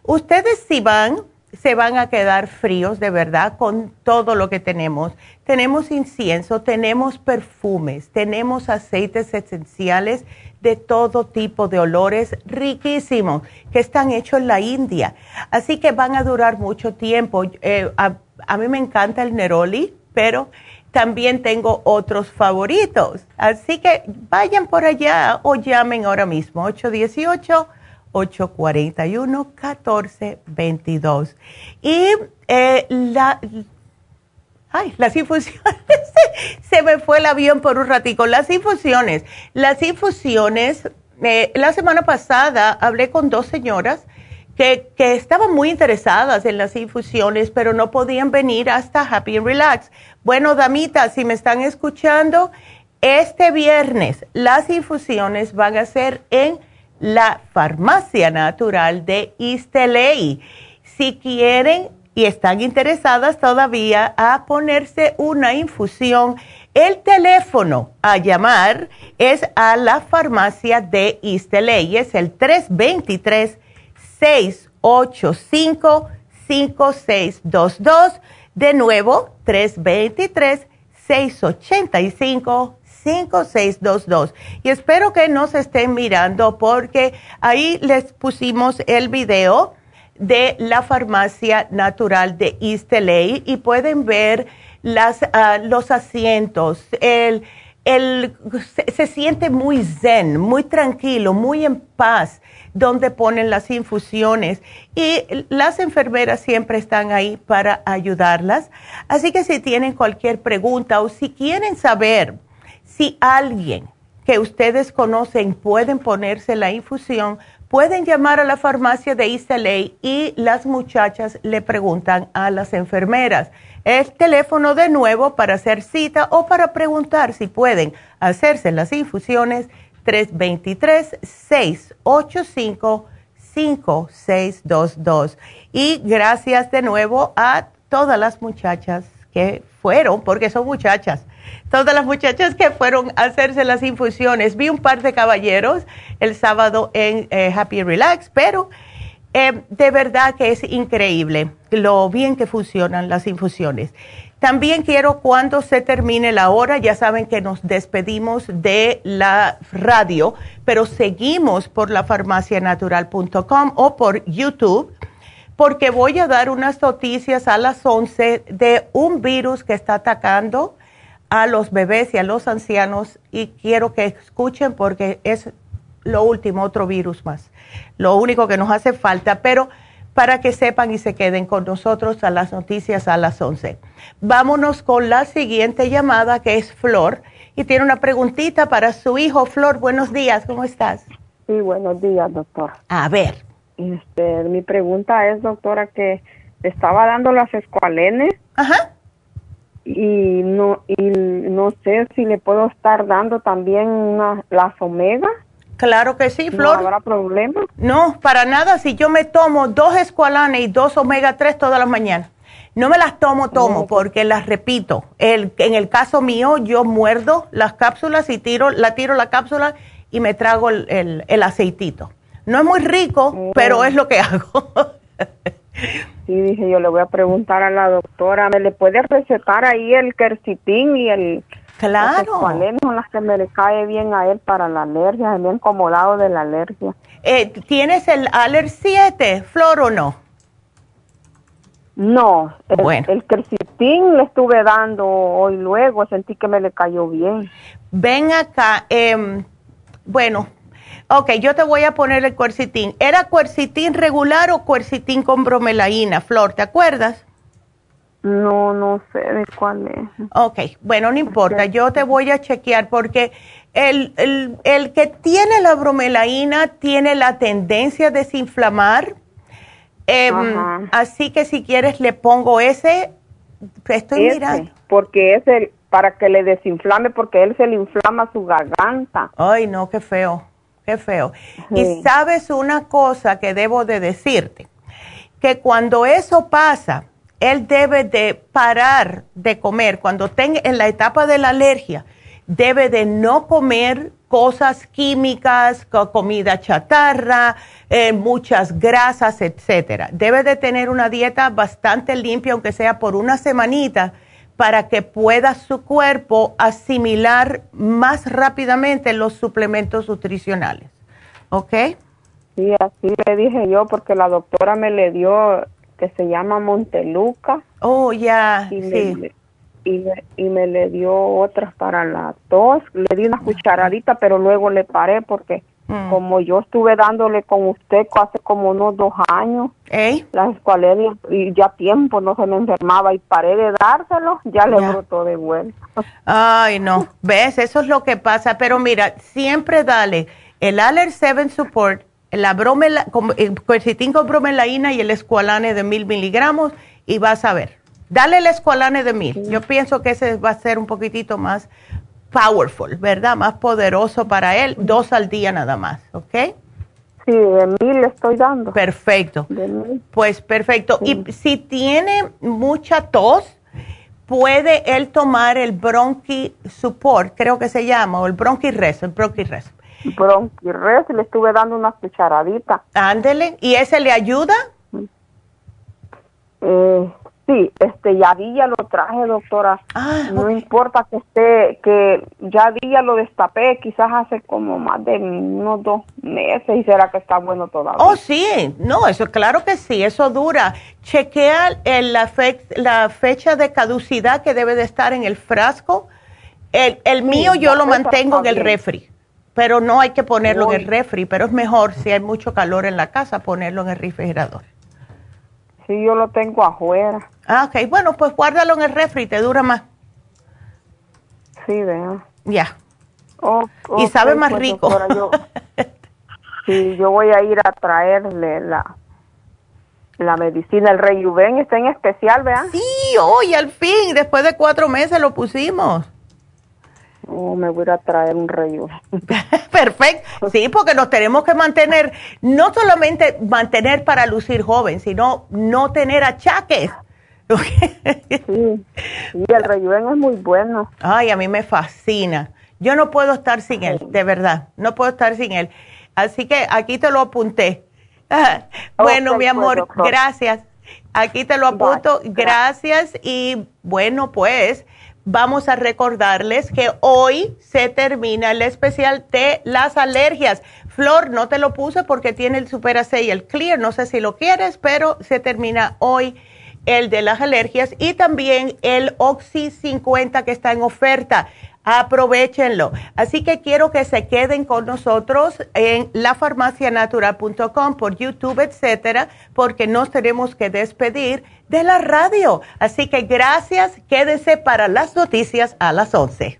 Ustedes si van, se van a quedar fríos de verdad con todo lo que tenemos. Tenemos incienso, tenemos perfumes, tenemos aceites esenciales de todo tipo de olores riquísimos que están hechos en la India. Así que van a durar mucho tiempo. Eh, a, mí me encanta el Neroli, pero también tengo otros favoritos. Así que vayan por allá o llamen ahora mismo 818-841-1422. Y eh, la Ay, las infusiones, se me fue el avión por un ratico. Las infusiones, las infusiones, eh, la semana pasada hablé con dos señoras que, que, estaban muy interesadas en las infusiones, pero no podían venir hasta Happy and Relax. Bueno, damitas, si me están escuchando, este viernes las infusiones van a ser en la Farmacia Natural de Isteley. Si quieren y están interesadas todavía a ponerse una infusión, el teléfono a llamar es a la farmacia de Isteley, es el 323-685-5622. De nuevo, 323-685-5622. Y espero que nos estén mirando porque ahí les pusimos el video de la farmacia natural de East y pueden ver las, ah, los asientos. El, el, se, siente muy zen, muy tranquilo, muy en paz donde ponen las infusiones y las enfermeras siempre están ahí para ayudarlas. Así que si tienen cualquier pregunta o si quieren saber si alguien que ustedes conocen pueden ponerse la infusión, pueden llamar a la farmacia de East y las muchachas le preguntan a las enfermeras. El teléfono de nuevo para hacer cita o para preguntar si pueden hacerse las infusiones 323-685-5622. Y gracias de nuevo a todas las muchachas que fueron, porque son muchachas, todas las muchachas que fueron a hacerse las infusiones. Vi un par de caballeros el sábado en eh, Happy Relax, pero eh, de verdad que es increíble lo bien que funcionan las infusiones. También quiero cuando se termine la hora, ya saben que nos despedimos de la radio, pero seguimos por la farmacianatural.com o por YouTube porque voy a dar unas noticias a las 11 de un virus que está atacando a los bebés y a los ancianos y quiero que escuchen porque es lo último, otro virus más. Lo único que nos hace falta, pero para que sepan y se queden con nosotros a las noticias a las 11. Vámonos con la siguiente llamada que es Flor y tiene una preguntita para su hijo. Flor, buenos días, ¿cómo estás? Sí, buenos días, doctor. A ver. Este, mi pregunta es, doctora, que estaba dando las escualenes. Ajá y no y no sé si le puedo estar dando también una, las omega. Claro que sí, Flor. ¿No habrá problema? No, para nada. Si yo me tomo dos escualanes y dos omega 3 todas las mañanas. No me las tomo, tomo, porque las repito. El, en el caso mío, yo muerdo las cápsulas y tiro, la tiro la cápsula y me trago el, el, aceitito. No es muy rico, pero es lo que hago. Sí, dije yo le voy a preguntar a la doctora, ¿me le puede recetar ahí el quercitín y el... Claro. ¿Cuáles son las que me le cae bien a él para la alergia? bien incomodado de la alergia. Eh, ¿Tienes el Aller 7, Flor, o no? No, el, bueno. el quercitín le estuve dando hoy luego, sentí que me le cayó bien. Ven acá, eh, bueno, Ok, yo te voy a poner el cuercitín. ¿Era cuercitín regular o cuercitín con bromelaína, Flor? ¿Te acuerdas? No, no sé de cuál es. Ok, bueno, no importa. Yo te voy a chequear porque el, el, que tiene la bromelaína tiene la tendencia a desinflamar. Em, así que si quieres le pongo ese. Estoy mirando. Porque es el para que le desinflame porque él se le inflama su garganta. Ay, no, qué feo qué feo. Y sabes una cosa que debo de decirte, que cuando eso pasa, él debe de parar de comer cuando tenga en la etapa de la alergia, debe de no comer cosas químicas, comida chatarra, eh, muchas grasas, etcétera. Debe de tener una dieta bastante limpia, aunque sea por una semanita, para que pueda su cuerpo asimilar más rápidamente los suplementos nutricionales. ¿Ok? Sí, así le dije yo, porque la doctora me le dio que se llama Monteluca. Oh, ya, sí. Me, y, me, y me le dio otras para la tos. Le di una cucharadita, pero luego le paré porque mm. como yo estuve dándole con usted hace como unos dos años, ¿Eh? las escualeras y ya tiempo no se me enfermaba y paré de dárselo, ya le brotó de vuelta. Ay, no, ves, eso es lo que pasa. Pero mira, siempre dale el Aller 7 Support la bromela, el quercitín con bromelaína y el escualane de mil miligramos y vas a ver. Dale el escualane de mil. Yo pienso que ese va a ser un poquitito más powerful, ¿verdad? Más poderoso para él. Dos al día nada más, ¿ok? Sí, de mil le estoy dando. Perfecto. Pues perfecto. Y si tiene mucha tos, puede él tomar el Bronchi Support, creo que se llama, o el Bronchi Rest, el Bronchi Rest bronquirres le estuve dando una cucharadita. Ándele, ¿y ese le ayuda? Eh, sí, este, ya día lo traje, doctora. Ah, no importa que esté, que ya día lo destapé, quizás hace como más de unos dos meses y será que está bueno todavía. Oh, sí, no, eso claro que sí, eso dura. Chequea el, la, la fecha de caducidad que debe de estar en el frasco. El, el mío yo lo mantengo en el refri pero no hay que ponerlo en el refri, pero es mejor si hay mucho calor en la casa ponerlo en el refrigerador. Sí, yo lo tengo afuera. Ah, ok, bueno, pues guárdalo en el refri, te dura más. Sí, vea. Ya. y sabe más pues, rico. yo, sí, yo voy a ir a traerle la, la medicina, el Rejuven está en especial, ¿vean? Sí, hoy al fin, después de cuatro meses lo pusimos. Oh, me voy a traer un rey. Perfecto. Sí, porque nos tenemos que mantener, no solamente mantener para lucir joven, sino no tener achaques. sí, y el reyuen es muy bueno. Ay, a mí me fascina. Yo no puedo estar sin él, de verdad. No puedo estar sin él. Así que aquí te lo apunté. bueno, mi amor, gracias. Aquí te lo apunto. Gracias. Y bueno, pues vamos a recordarles que hoy se termina el especial de las alergias. Flor, no te lo puse porque tiene el Super C y el Clear, no sé si lo quieres, pero se termina hoy el de las alergias y también el Oxy 50 que está en oferta. Aprovechenlo. Así que quiero que se queden con nosotros en lafarmacianatural.com, por YouTube, etcétera, porque nos tenemos que despedir de la radio. Así que gracias. Quédense para las noticias a las 11.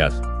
Yes.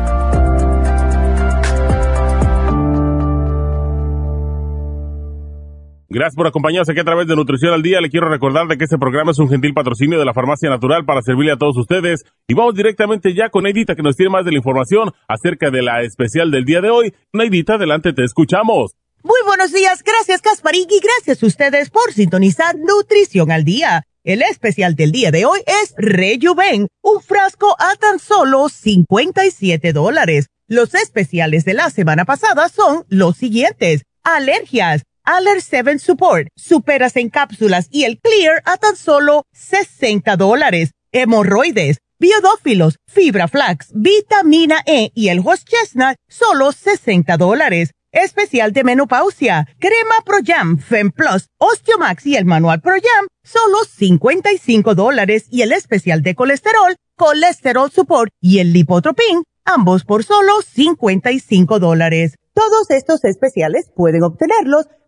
Gracias por acompañarnos aquí a través de Nutrición al Día. Le quiero recordar de que este programa es un gentil patrocinio de la Farmacia Natural para servirle a todos ustedes. Y vamos directamente ya con Neidita que nos tiene más de la información acerca de la especial del día de hoy. Neidita, adelante, te escuchamos. Muy buenos días, gracias Casparín y gracias a ustedes por sintonizar Nutrición al Día. El especial del día de hoy es Rejuven, un frasco a tan solo 57 dólares. Los especiales de la semana pasada son los siguientes. Alergias Aller 7 Support, superas en cápsulas y el Clear a tan solo 60 dólares. Hemorroides, biodófilos, fibra flax, vitamina E y el Host Chestnut, solo 60 dólares. Especial de menopausia, crema Pro Jam, Fem Plus, Osteomax y el manual Pro Jam, solo 55 dólares. Y el especial de colesterol, Colesterol Support y el Lipotropin, ambos por solo 55 dólares. Todos estos especiales pueden obtenerlos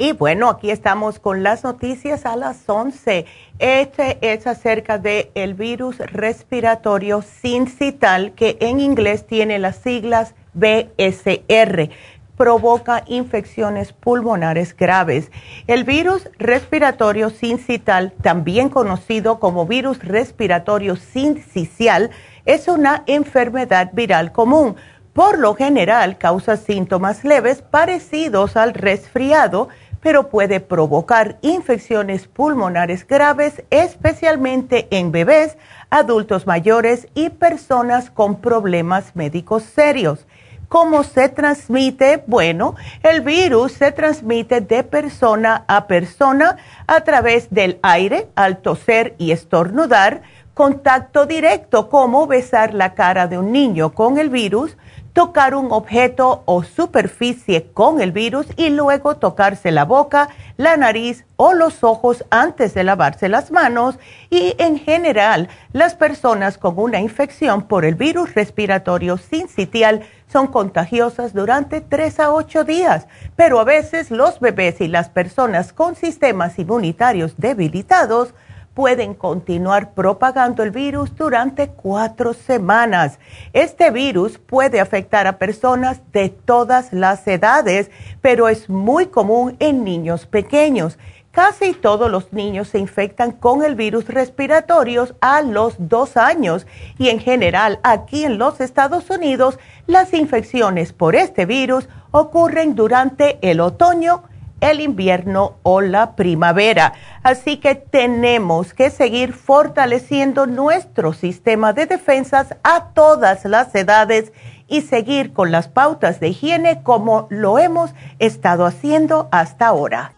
Y bueno, aquí estamos con las noticias a las 11. Este es acerca del el virus respiratorio sincital, que en inglés tiene las siglas BSR provoca infecciones pulmonares graves. El virus respiratorio sincital, también conocido como virus respiratorio sincicial, es una enfermedad viral común. Por lo general causa síntomas leves parecidos al resfriado, pero puede provocar infecciones pulmonares graves, especialmente en bebés, adultos mayores y personas con problemas médicos serios. ¿Cómo se transmite? Bueno, el virus se transmite de persona a persona a través del aire al toser y estornudar, contacto directo como besar la cara de un niño con el virus, tocar un objeto o superficie con el virus y luego tocarse la boca, la nariz o los ojos antes de lavarse las manos y en general las personas con una infección por el virus respiratorio sincitial son contagiosas durante 3 a 8 días, pero a veces los bebés y las personas con sistemas inmunitarios debilitados pueden continuar propagando el virus durante cuatro semanas. Este virus puede afectar a personas de todas las edades, pero es muy común en niños pequeños. Casi todos los niños se infectan con el virus respiratorio a los dos años y en general aquí en los Estados Unidos las infecciones por este virus ocurren durante el otoño, el invierno o la primavera. Así que tenemos que seguir fortaleciendo nuestro sistema de defensas a todas las edades y seguir con las pautas de higiene como lo hemos estado haciendo hasta ahora.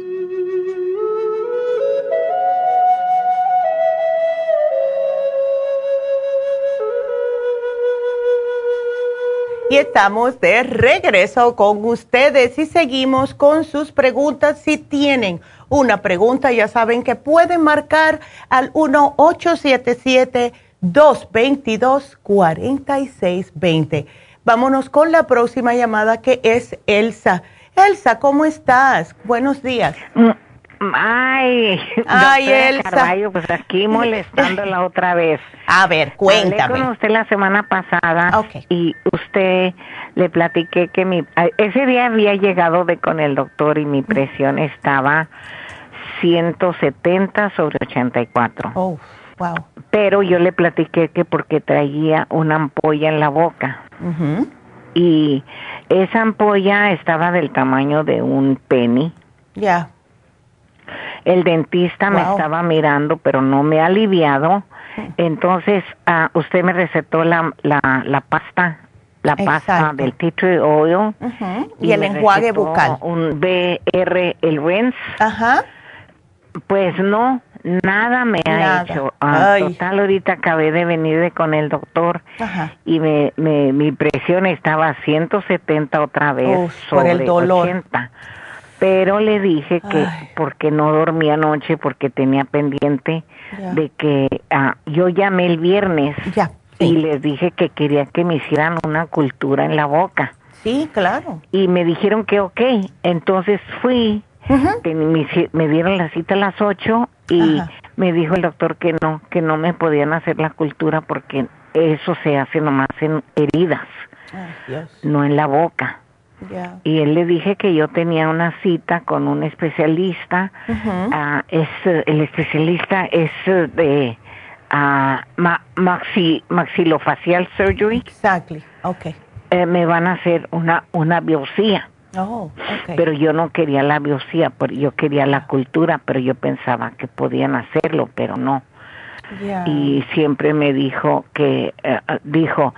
Y estamos de regreso con ustedes y seguimos con sus preguntas. Si tienen una pregunta, ya saben que pueden marcar al 1-877-222-4620. Vámonos con la próxima llamada que es Elsa. Elsa, ¿cómo estás? Buenos días. Mm, Ay, Ay Elsa. Carballo, pues aquí molestándola otra vez. A ver, cuéntame. Hablé con usted la semana pasada y usted le platiqué que mi ese día había llegado de con el doctor y mi presión estaba 170 sobre 84. Oh, wow. Pero yo le platiqué que porque traía una ampolla en la boca. Y esa ampolla estaba del tamaño de un penny. Ya. El dentista me estaba mirando, pero no me ha aliviado. Entonces, uh, usted me recetó la, la, la pasta, la pasta del tea tree oil. Y, el enjuague bucal. Un BR, el rinse. Ajá. Pues no, nada me ha hecho. Ah, total, ahorita acabé de venir de con el doctor y me, me, mi presión estaba a 170 otra vez por el dolor. 80 pero le dije que porque no dormía anoche porque tenía pendiente de que ah, yo llamé el viernes y les dije que quería que me hicieran una cultura en la boca. Sí, claro. Y me dijeron que ok, entonces fui, me, dieron la cita a las ocho y me dijo el doctor que no, que no me podían hacer la cultura porque eso se hace nomás en heridas, no en la boca. Y él le dije que yo tenía una cita con un especialista. Ah, es el especialista es de uh, maxi, maxilofacial surgery. Exactly. Okay. Eh, me van a hacer una una biopsia. Oh, okay. Pero yo no quería la biopsia, yo quería la cultura, pero yo pensaba que podían hacerlo, pero no. Y siempre me dijo que eh, dijo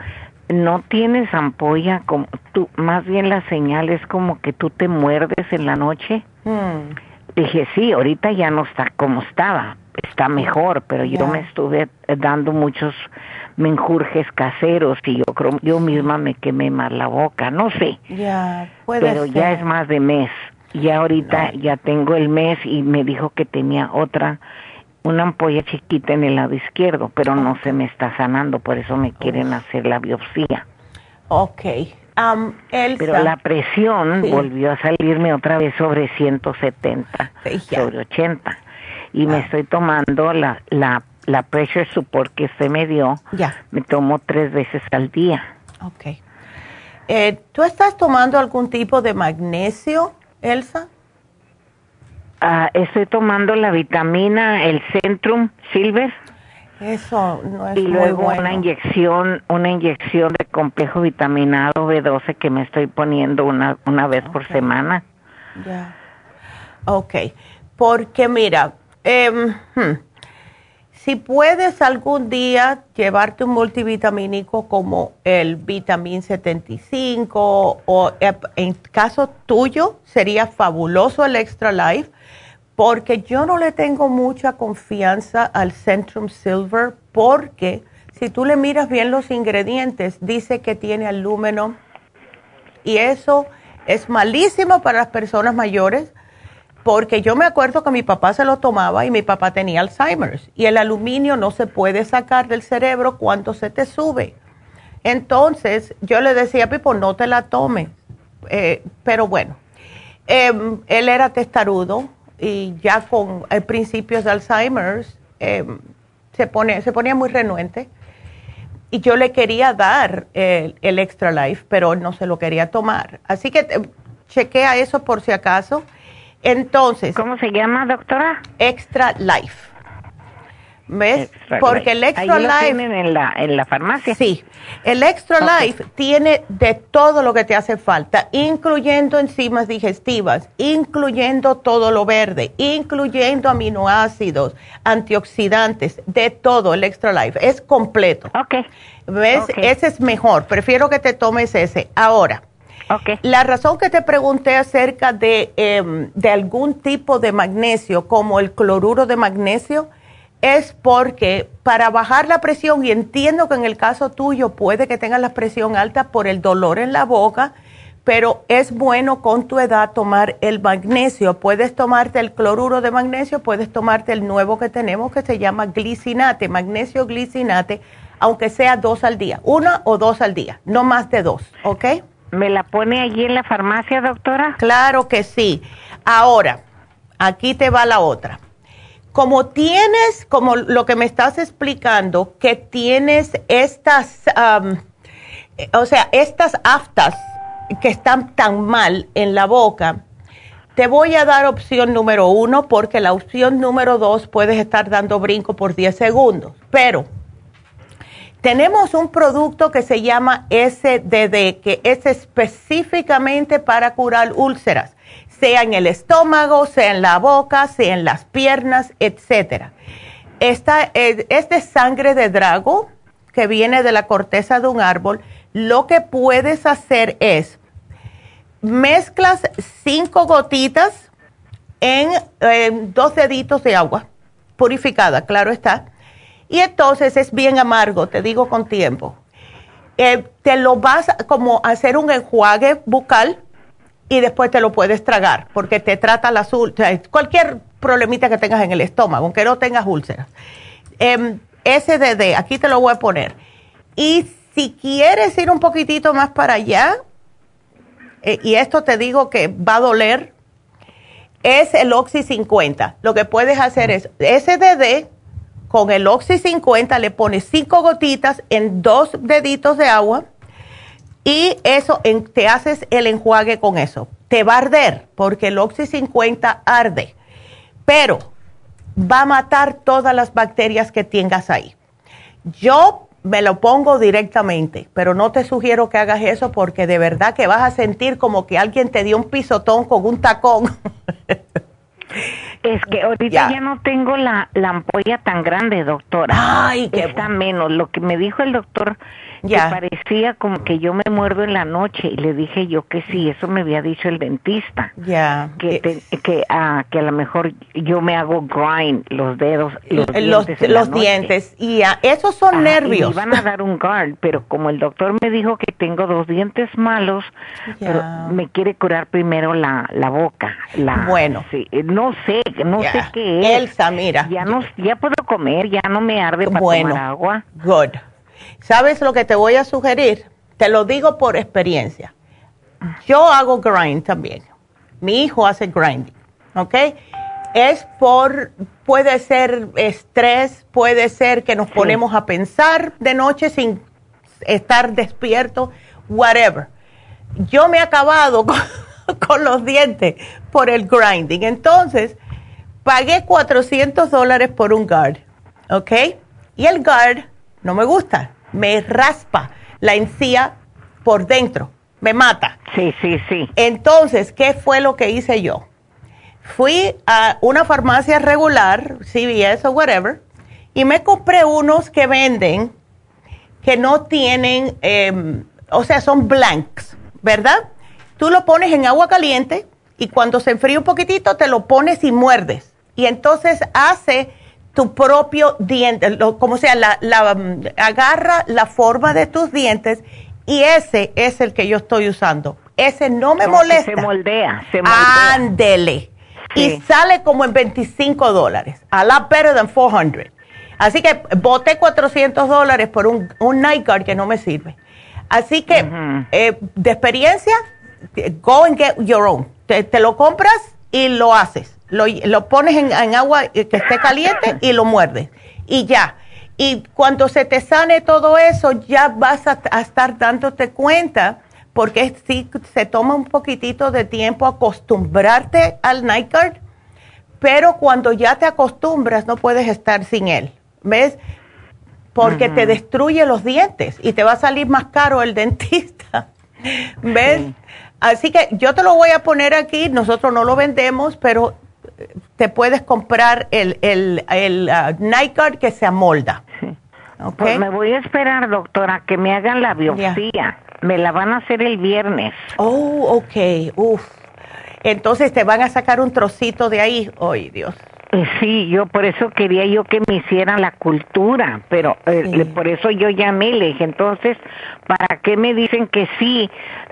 no tienes ampolla, como tú, más bien la señal es como que tú te muerdes en la noche. Hmm. Dije, sí, ahorita ya no está como estaba, está mejor, pero yo me estuve dando muchos menjurjes caseros y yo creo, yo misma me quemé más la boca, no sé. Ya, Pero ya es más de mes. Ya ahorita ya tengo el mes y me dijo que tenía otra una ampolla chiquita en el lado izquierdo, pero no se me está sanando, por eso me quieren hacer la biopsia. Ok. Um, pero la presión volvió a salirme otra vez sobre 170, sobre 80. Y me estoy tomando la, la, la pressure support que se me dio. Ya. Me tomo tres veces al día. Ok. Eh, ¿Tú estás tomando algún tipo de magnesio, Elsa? Ah, estoy tomando la vitamina, el Centrum Silver. Eso no es Y luego una inyección, una inyección de complejo vitaminado B12 que me estoy poniendo una, una vez por semana. Ya. Ok. Porque mira, em, hmm, si puedes algún día llevarte un multivitamínico como el Vitamin 75 o en caso tuyo sería fabuloso el Extra Life porque yo no le tengo mucha confianza al Centrum Silver porque si tú le miras bien los ingredientes, dice que tiene aluminio y eso es malísimo para las personas mayores porque yo me acuerdo que mi papá se lo tomaba y mi papá tenía Alzheimer's y el aluminio no se puede sacar del cerebro cuando se te sube. Entonces yo le decía Pipo, no te la tomes. Eh, pero bueno, em, él era testarudo y ya con eh, principios de Alzheimer's em, se, pone, se ponía muy renuente. Y yo le quería dar el, el Extra Life, pero no se lo quería tomar. Así que eh, chequea eso por si acaso. Entonces. ¿Cómo se llama, doctora? Extra Life. ¿Ves? Porque el Extra Life. tienen en la, en la farmacia. Sí. El Extra Life tiene de todo lo que te hace falta, incluyendo enzimas digestivas, incluyendo todo lo verde, incluyendo aminoácidos, antioxidantes, de todo el Extra Life. Es completo. Ok. ¿Ves? Ese es mejor. Prefiero que te tomes ese. Ahora. La razón que te pregunté acerca de, em, de algún tipo de magnesio, como el cloruro de magnesio, es porque para bajar la presión, y entiendo que en el caso tuyo puede que tengas la presión alta por el dolor en la boca, pero es bueno con tu edad tomar el magnesio. Puedes tomarte el cloruro de magnesio, puedes tomarte el nuevo que tenemos que se llama glicinate, magnesio glicinate, aunque sea dos al día, una o dos al día, no más de dos, ¿ok? ¿Me la pone allí en la farmacia, doctora? Claro que sí. Ahora, aquí te va la otra como tienes, como lo que me estás explicando, que tienes estas, o sea, estas aftas que están tan mal en la boca, te voy a dar opción número uno porque la opción número dos puedes estar dando brinco por 10 segundos. Pero tenemos un producto que se llama SDD, que es específicamente para curar úlceras sea en el estómago, sea en la boca, sea en las piernas, etc. Esta es, de sangre de drago que viene de la corteza de un árbol. Lo que puedes hacer es mezclas cinco gotitas en, dos deditos de agua purificada, claro está. Y entonces es bien amargo, te digo con tiempo. Eh, te lo vas como a hacer un enjuague bucal y después te lo puedes tragar porque te trata la úlceras, cualquier problemita que tengas en el estómago, aunque no tengas úlceras. Eh, SDD, aquí te lo voy a poner. Y si quieres ir un poquitito más para allá, eh, y esto te digo que va a doler, es el Oxy 50. Lo que puedes hacer es SDD con el Oxy 50, le pones cinco gotitas en dos deditos de agua y eso te haces el enjuague con eso. Te va a arder porque el Oxy 50 arde, pero va a matar todas las bacterias que tengas ahí. Yo me lo pongo directamente, pero no te sugiero que hagas eso porque de verdad que vas a sentir como que alguien te dio un pisotón con un tacón. Es que ahorita ya no tengo la, la ampolla tan grande, doctora. Ay, qué Está menos. Lo que me dijo el doctor que parecía como que yo me muerdo en la noche y le dije yo que sí, eso me había dicho el dentista. Ya. Que, que, ah, que a lo mejor yo me hago grind los dedos, los, dientes. Los, dientes, y esos son nervios. Y van a dar un guard, pero como el doctor me dijo que tengo dos dientes malos, me quiere curar primero la, la boca. La, bueno. Sí, no sé, no sé qué es. Elsa, mira. Ya, no, ya puedo comer, ya no me arde para tomar agua. Good. ¿Sabes lo que te voy a sugerir? Te lo digo por experiencia. Yo hago grind también. Mi hijo hace grinding, ¿ok? Es por, puede ser estrés, puede ser que nos ponemos a pensar de noche sin estar despierto, whatever. Yo me he acabado con, con los dientes por el grinding. Entonces, pagué 400 dólares por un guard, ¿ok? Y el guard no me gusta me raspa la encía por dentro, me mata. Sí, sí, sí. Entonces, ¿qué fue lo que hice yo? Fui a una farmacia regular, CVS o whatever, y me compré unos que venden que no tienen, em, o sea, son blanks, ¿verdad? Tú lo pones en agua caliente y cuando se enfría un poquitito te lo pones y muerdes. Y entonces hace tu propio diente, como sea, la, mm, agarra la forma de tus dientes y ese es el que yo estoy usando. Ese no me molesta. Se moldea, se moldea. Ándele. Y sale como en 25 dólares. A la better than 400. Así que boté 400 dólares por un, un night guard que no me sirve. Así que, eh, de experiencia, go and get your own. Te, lo compras y lo haces. Lo, lo pones en, agua que esté caliente y lo muerdes. Y ya. Y cuando se te sane todo eso, ya vas a, a estar dándote cuenta porque sí se toma un poquitito de tiempo acostumbrarte al Nightguard, pero cuando ya te acostumbras no puedes estar sin él, ¿ves? Porque te destruye los dientes y te va a salir más caro el dentista, ¿ves? Así que yo te lo voy a poner aquí, nosotros no lo vendemos, pero te puedes comprar el, el, el uh, Nightguard que se amolda. Pues me voy a esperar, doctora, que me hagan la biopsia. Me la van a hacer el viernes. Oh, ok. Uf. Entonces te van a sacar un trocito de ahí. Ay, Dios. Eh, sí, yo por eso quería yo que me hicieran la cultura, pero eh, por eso yo llamé, le dije, entonces, ¿para qué me dicen que sí?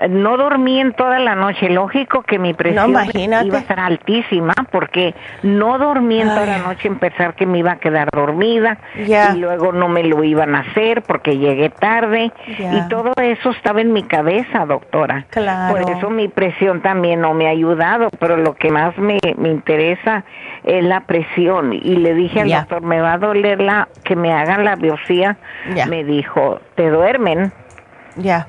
No dormí en toda la noche, lógico que mi presión iba a estar altísima, porque no dormí en toda la noche en pensar que me iba a quedar dormida, y luego no me lo iban a hacer porque llegué tarde, y todo eso estaba en mi cabeza, doctora. Claro. Por eso mi presión también no me ha ayudado, pero lo que más me, me interesa es la presión y le dije al doctor, me va a doler la, que me hagan la biopsia. Me dijo, ¿te duermen? Ya.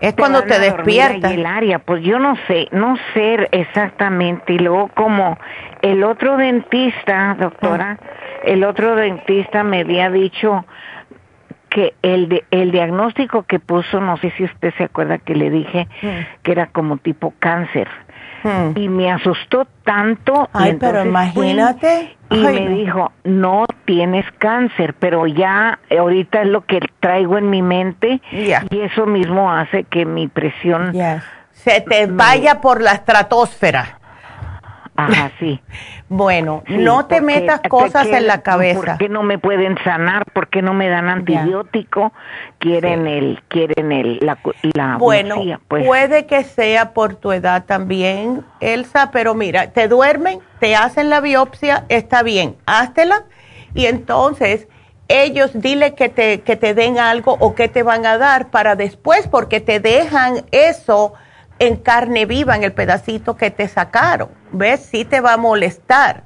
Es cuando te despiertas. El área, pues yo no sé, no sé exactamente. Y luego como el otro dentista, doctora, ah. el otro dentista me había dicho que el, el diagnóstico que puso, no sé si usted se acuerda que le dije, mm. que era como tipo cáncer. Hmm. Y me asustó tanto. Ay, pero imagínate. Y me dijo, no tienes cáncer, pero ya ahorita es lo que traigo en mi mente y eso mismo hace que mi presión se te vaya por la estratosfera. Ajá, sí. bueno, no te metas cosas en la cabeza. ¿Por qué no me pueden sanar? ¿Por qué no me dan antibiótico? Quieren el, quieren el, la, la Bueno, pues. puede que sea por tu edad también, Elsa, pero mira, te duermen, te hacen la biopsia, está bien, háztela y entonces ellos dile que te, que te den algo o que te van a dar para después, porque te dejan eso en carne viva, en el pedacito que te sacaron. ¿Ves? Sí te va a molestar.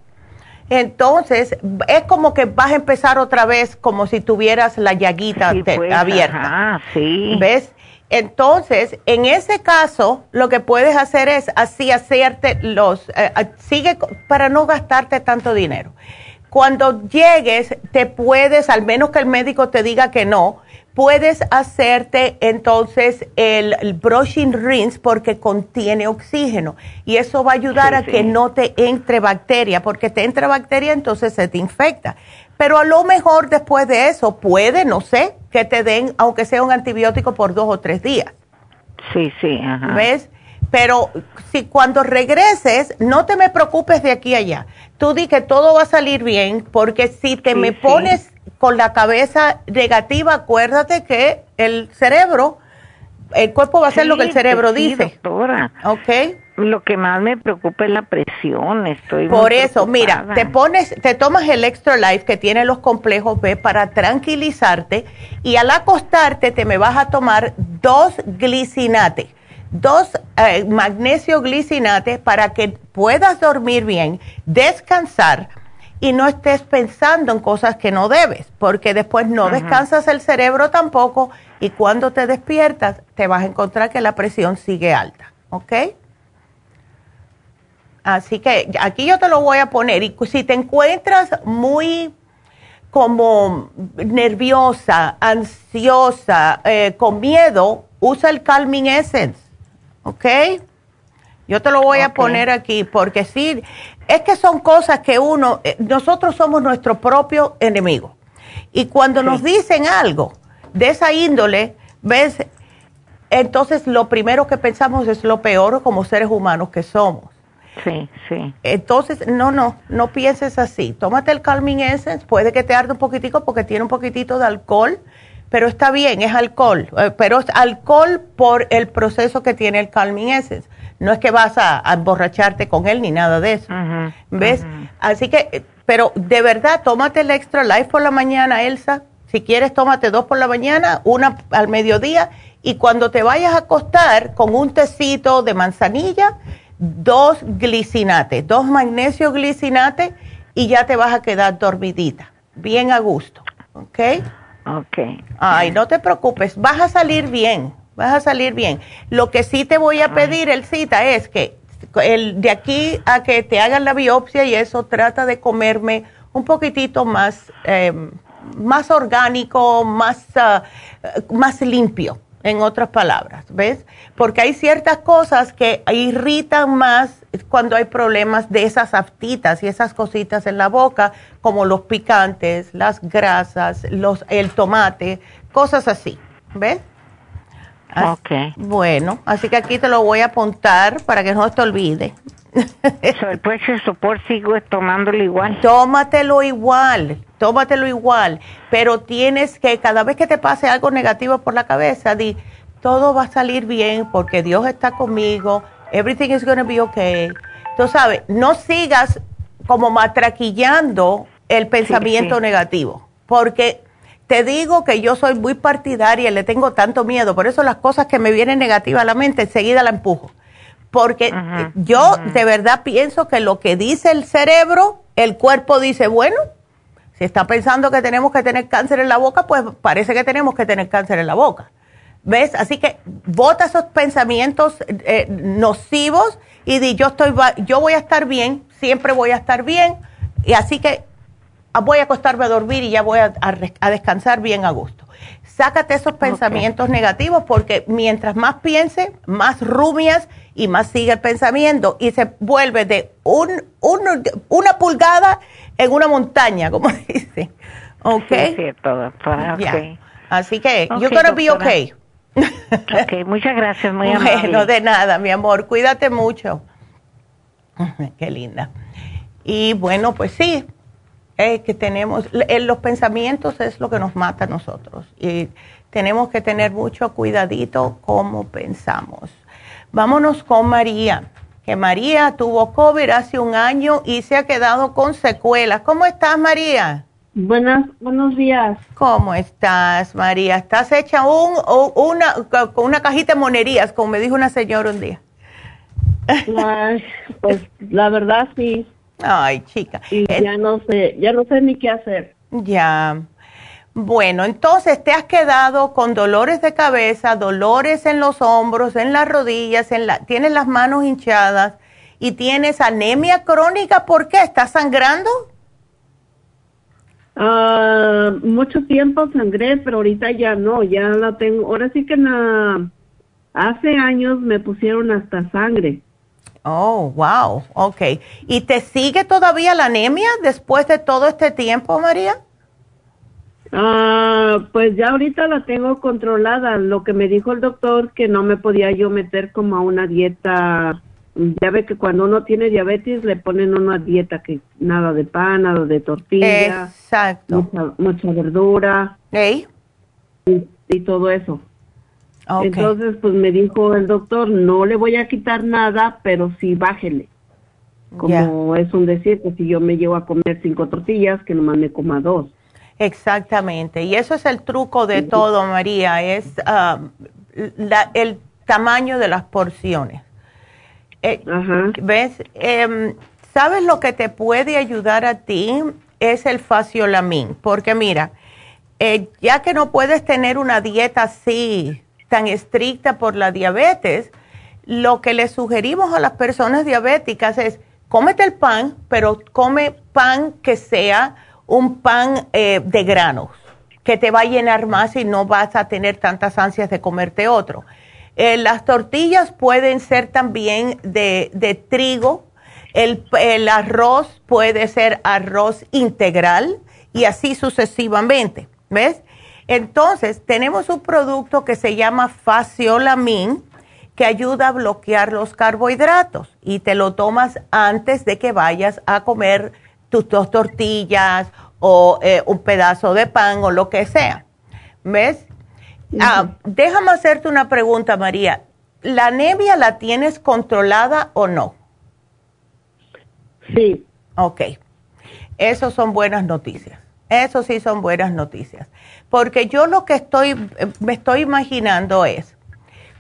Entonces, es como que vas a empezar otra vez como si tuvieras la llaguita pues, abierta. sí. ¿Ves? Entonces, en ese caso, lo que puedes hacer es así hacerte los, eh, eh, sigue para no gastarte tanto dinero. Cuando llegues, te puedes, al menos que el médico te diga que no, puedes hacerte entonces el, brushing rinse porque contiene oxígeno y eso va a ayudar a que no te entre bacteria, porque te entra bacteria entonces se te infecta. Pero a lo mejor después de eso puede, no sé, que te den, aunque sea un antibiótico por dos o tres días. Sí, sí, ajá. ¿Ves? Pero si cuando regreses, no te me preocupes de aquí a allá. Tú di que todo va a salir bien, porque si te me pones con la cabeza negativa, acuérdate que el cerebro, el cuerpo va a hacer lo que el cerebro dice. Doctora. ¿Ok? Lo que más me preocupa es la presión, estoy Por eso, mira, te pones, te tomas el Extra Life que tiene los complejos B para tranquilizarte y al acostarte te me vas a tomar dos glicinate, dos eh, magnesio glicinate para que puedas dormir bien, descansar y no estés pensando en cosas que no debes, porque después no descansas el cerebro tampoco y cuando te despiertas te vas a encontrar que la presión sigue alta, ¿ok? Así que aquí yo te lo voy a poner y si te encuentras muy como nerviosa, ansiosa, eh, con miedo, usa el Calming Essence, ¿ok? Yo te lo voy a poner aquí porque sí, es que son cosas que uno, eh, nosotros somos nuestro propio enemigo. Y cuando nos dicen algo de esa índole, ¿ves? Entonces lo primero que pensamos es lo peor como seres humanos que somos. Sí, sí. Entonces, no, no, no pienses así. Tómate el Calming Essence, puede que te arde un poquitico porque tiene un poquitito de alcohol, pero está bien, es alcohol, eh, pero es alcohol por el proceso que tiene el Calming Essence no es que vas a, emborracharte con él ni nada de eso. ¿Ves? Así que, pero de verdad, tómate el extra life por la mañana, Elsa. Si quieres, tómate dos por la mañana, una al mediodía y cuando te vayas a acostar con un tecito de manzanilla, dos glicinates, dos magnesio glicinate y ya te vas a quedar dormidita, bien a gusto, ¿ok? Ok. Ay, no te preocupes, vas a salir bien, vas a salir bien. Lo que sí te voy a pedir, el cita, es que el, de aquí a que te hagan la biopsia y eso, trata de comerme un poquitito más, em, más orgánico, más, ah, más limpio en otras palabras, ¿ves? Porque hay ciertas cosas que irritan más cuando hay problemas de esas aftitas y esas cositas en la boca, como los picantes, las grasas, los, el tomate, cosas así, ¿ves? ok. Bueno, así que aquí te lo voy a apuntar para que no te olvide. Pues el sopor sigo tomándolo igual. Tómatelo igual, tómatelo igual, pero tienes que, cada vez que te pase algo negativo por la cabeza, di, todo va a salir bien porque Dios está conmigo, everything is going to be okay. Tú sabes, no sigas como matraquillando el pensamiento negativo, porque te digo que yo soy muy partidaria y le tengo tanto miedo, por eso las cosas que me vienen negativas a la mente enseguida la empujo porque yo de verdad pienso que lo que dice el cerebro, el cuerpo dice, bueno, si está pensando que tenemos que tener cáncer en la boca, pues parece que tenemos que tener cáncer en la boca. ¿Ves? Así que vota esos pensamientos eh, nocivos y di, yo, estoy, yo voy a estar bien, siempre voy a estar bien, y así que voy a acostarme a dormir y ya voy a, a descansar bien a gusto. Sácate esos pensamientos negativos porque mientras más pienses, más rumias y más sigue el pensamiento y se vuelve de un, una pulgada en una montaña, como dice. ¿Ok? Sí, cierto, doctora. Así que, you're gonna be okay. ok, muchas gracias, muy amable. Bueno, de nada, mi amor, cuídate mucho. Qué linda. Y bueno, pues sí, es que tenemos, los pensamientos es lo que nos mata a nosotros y tenemos que tener mucho cuidadito cómo pensamos. Vámonos con María, que María tuvo COVID hace un año y se ha quedado con secuelas. ¿Cómo estás, María? Buenas, buenos días. ¿Cómo estás, María? ¿Estás hecha un, una, con una cajita de monerías, como me dijo una señora un día? pues la verdad sí. Ay, chica. Y eh, ya no sé, ya no sé ni qué hacer. Ya. Bueno, entonces te has quedado con dolores de cabeza, dolores en los hombros, en las rodillas, en la, tienes las manos hinchadas y tienes anemia crónica. ¿Por qué? ¿Estás sangrando? Ah, mucho tiempo sangré, pero ahorita ya no, ya la tengo. Ahora sí que hace años me pusieron hasta sangre. Oh, wow, ok. ¿Y te sigue todavía la anemia después de todo este tiempo, María? Ah, pues ya ahorita la tengo controlada. Lo que me dijo el doctor que no me podía yo meter como a una dieta. Ya ve que cuando uno tiene diabetes le ponen una dieta que nada de pan, nada de tortilla. Exacto. Mucha, verdura. ¿Eh? Y, todo eso. Entonces, pues me dijo el doctor, no le voy a quitar nada, pero sí bájele. Como es un decir, que si yo me llevo a comer cinco tortillas, que nomás me coma dos. Exactamente, y eso es el truco de todo, María, es ah, el tamaño de las porciones. Eh, ¿Ves? Em, ¿Sabes lo que te puede ayudar a ti? Es el faciolamin, porque mira, eh, ya que no puedes tener una dieta así tan estricta por la diabetes, lo que le sugerimos a las personas diabéticas es, cómete el pan, pero come pan que sea un pan eh, de granos que te va a llenar más y no vas a tener tantas ansias de comerte otro. Eh, las tortillas pueden ser también de, trigo, el, el, arroz puede ser arroz integral y así sucesivamente, ¿ves? Entonces, tenemos un producto que se llama Faciolamin que ayuda a bloquear los carbohidratos y te lo tomas antes de que vayas a comer tus dos tortillas o eh, un pedazo de pan o lo que sea. ¿Ves? Ah, déjame hacerte una pregunta, María. ¿La anemia la tienes controlada o no? Sí. Ok. Esas son buenas noticias. Eso sí son buenas noticias. Porque yo lo que estoy, me estoy imaginando es,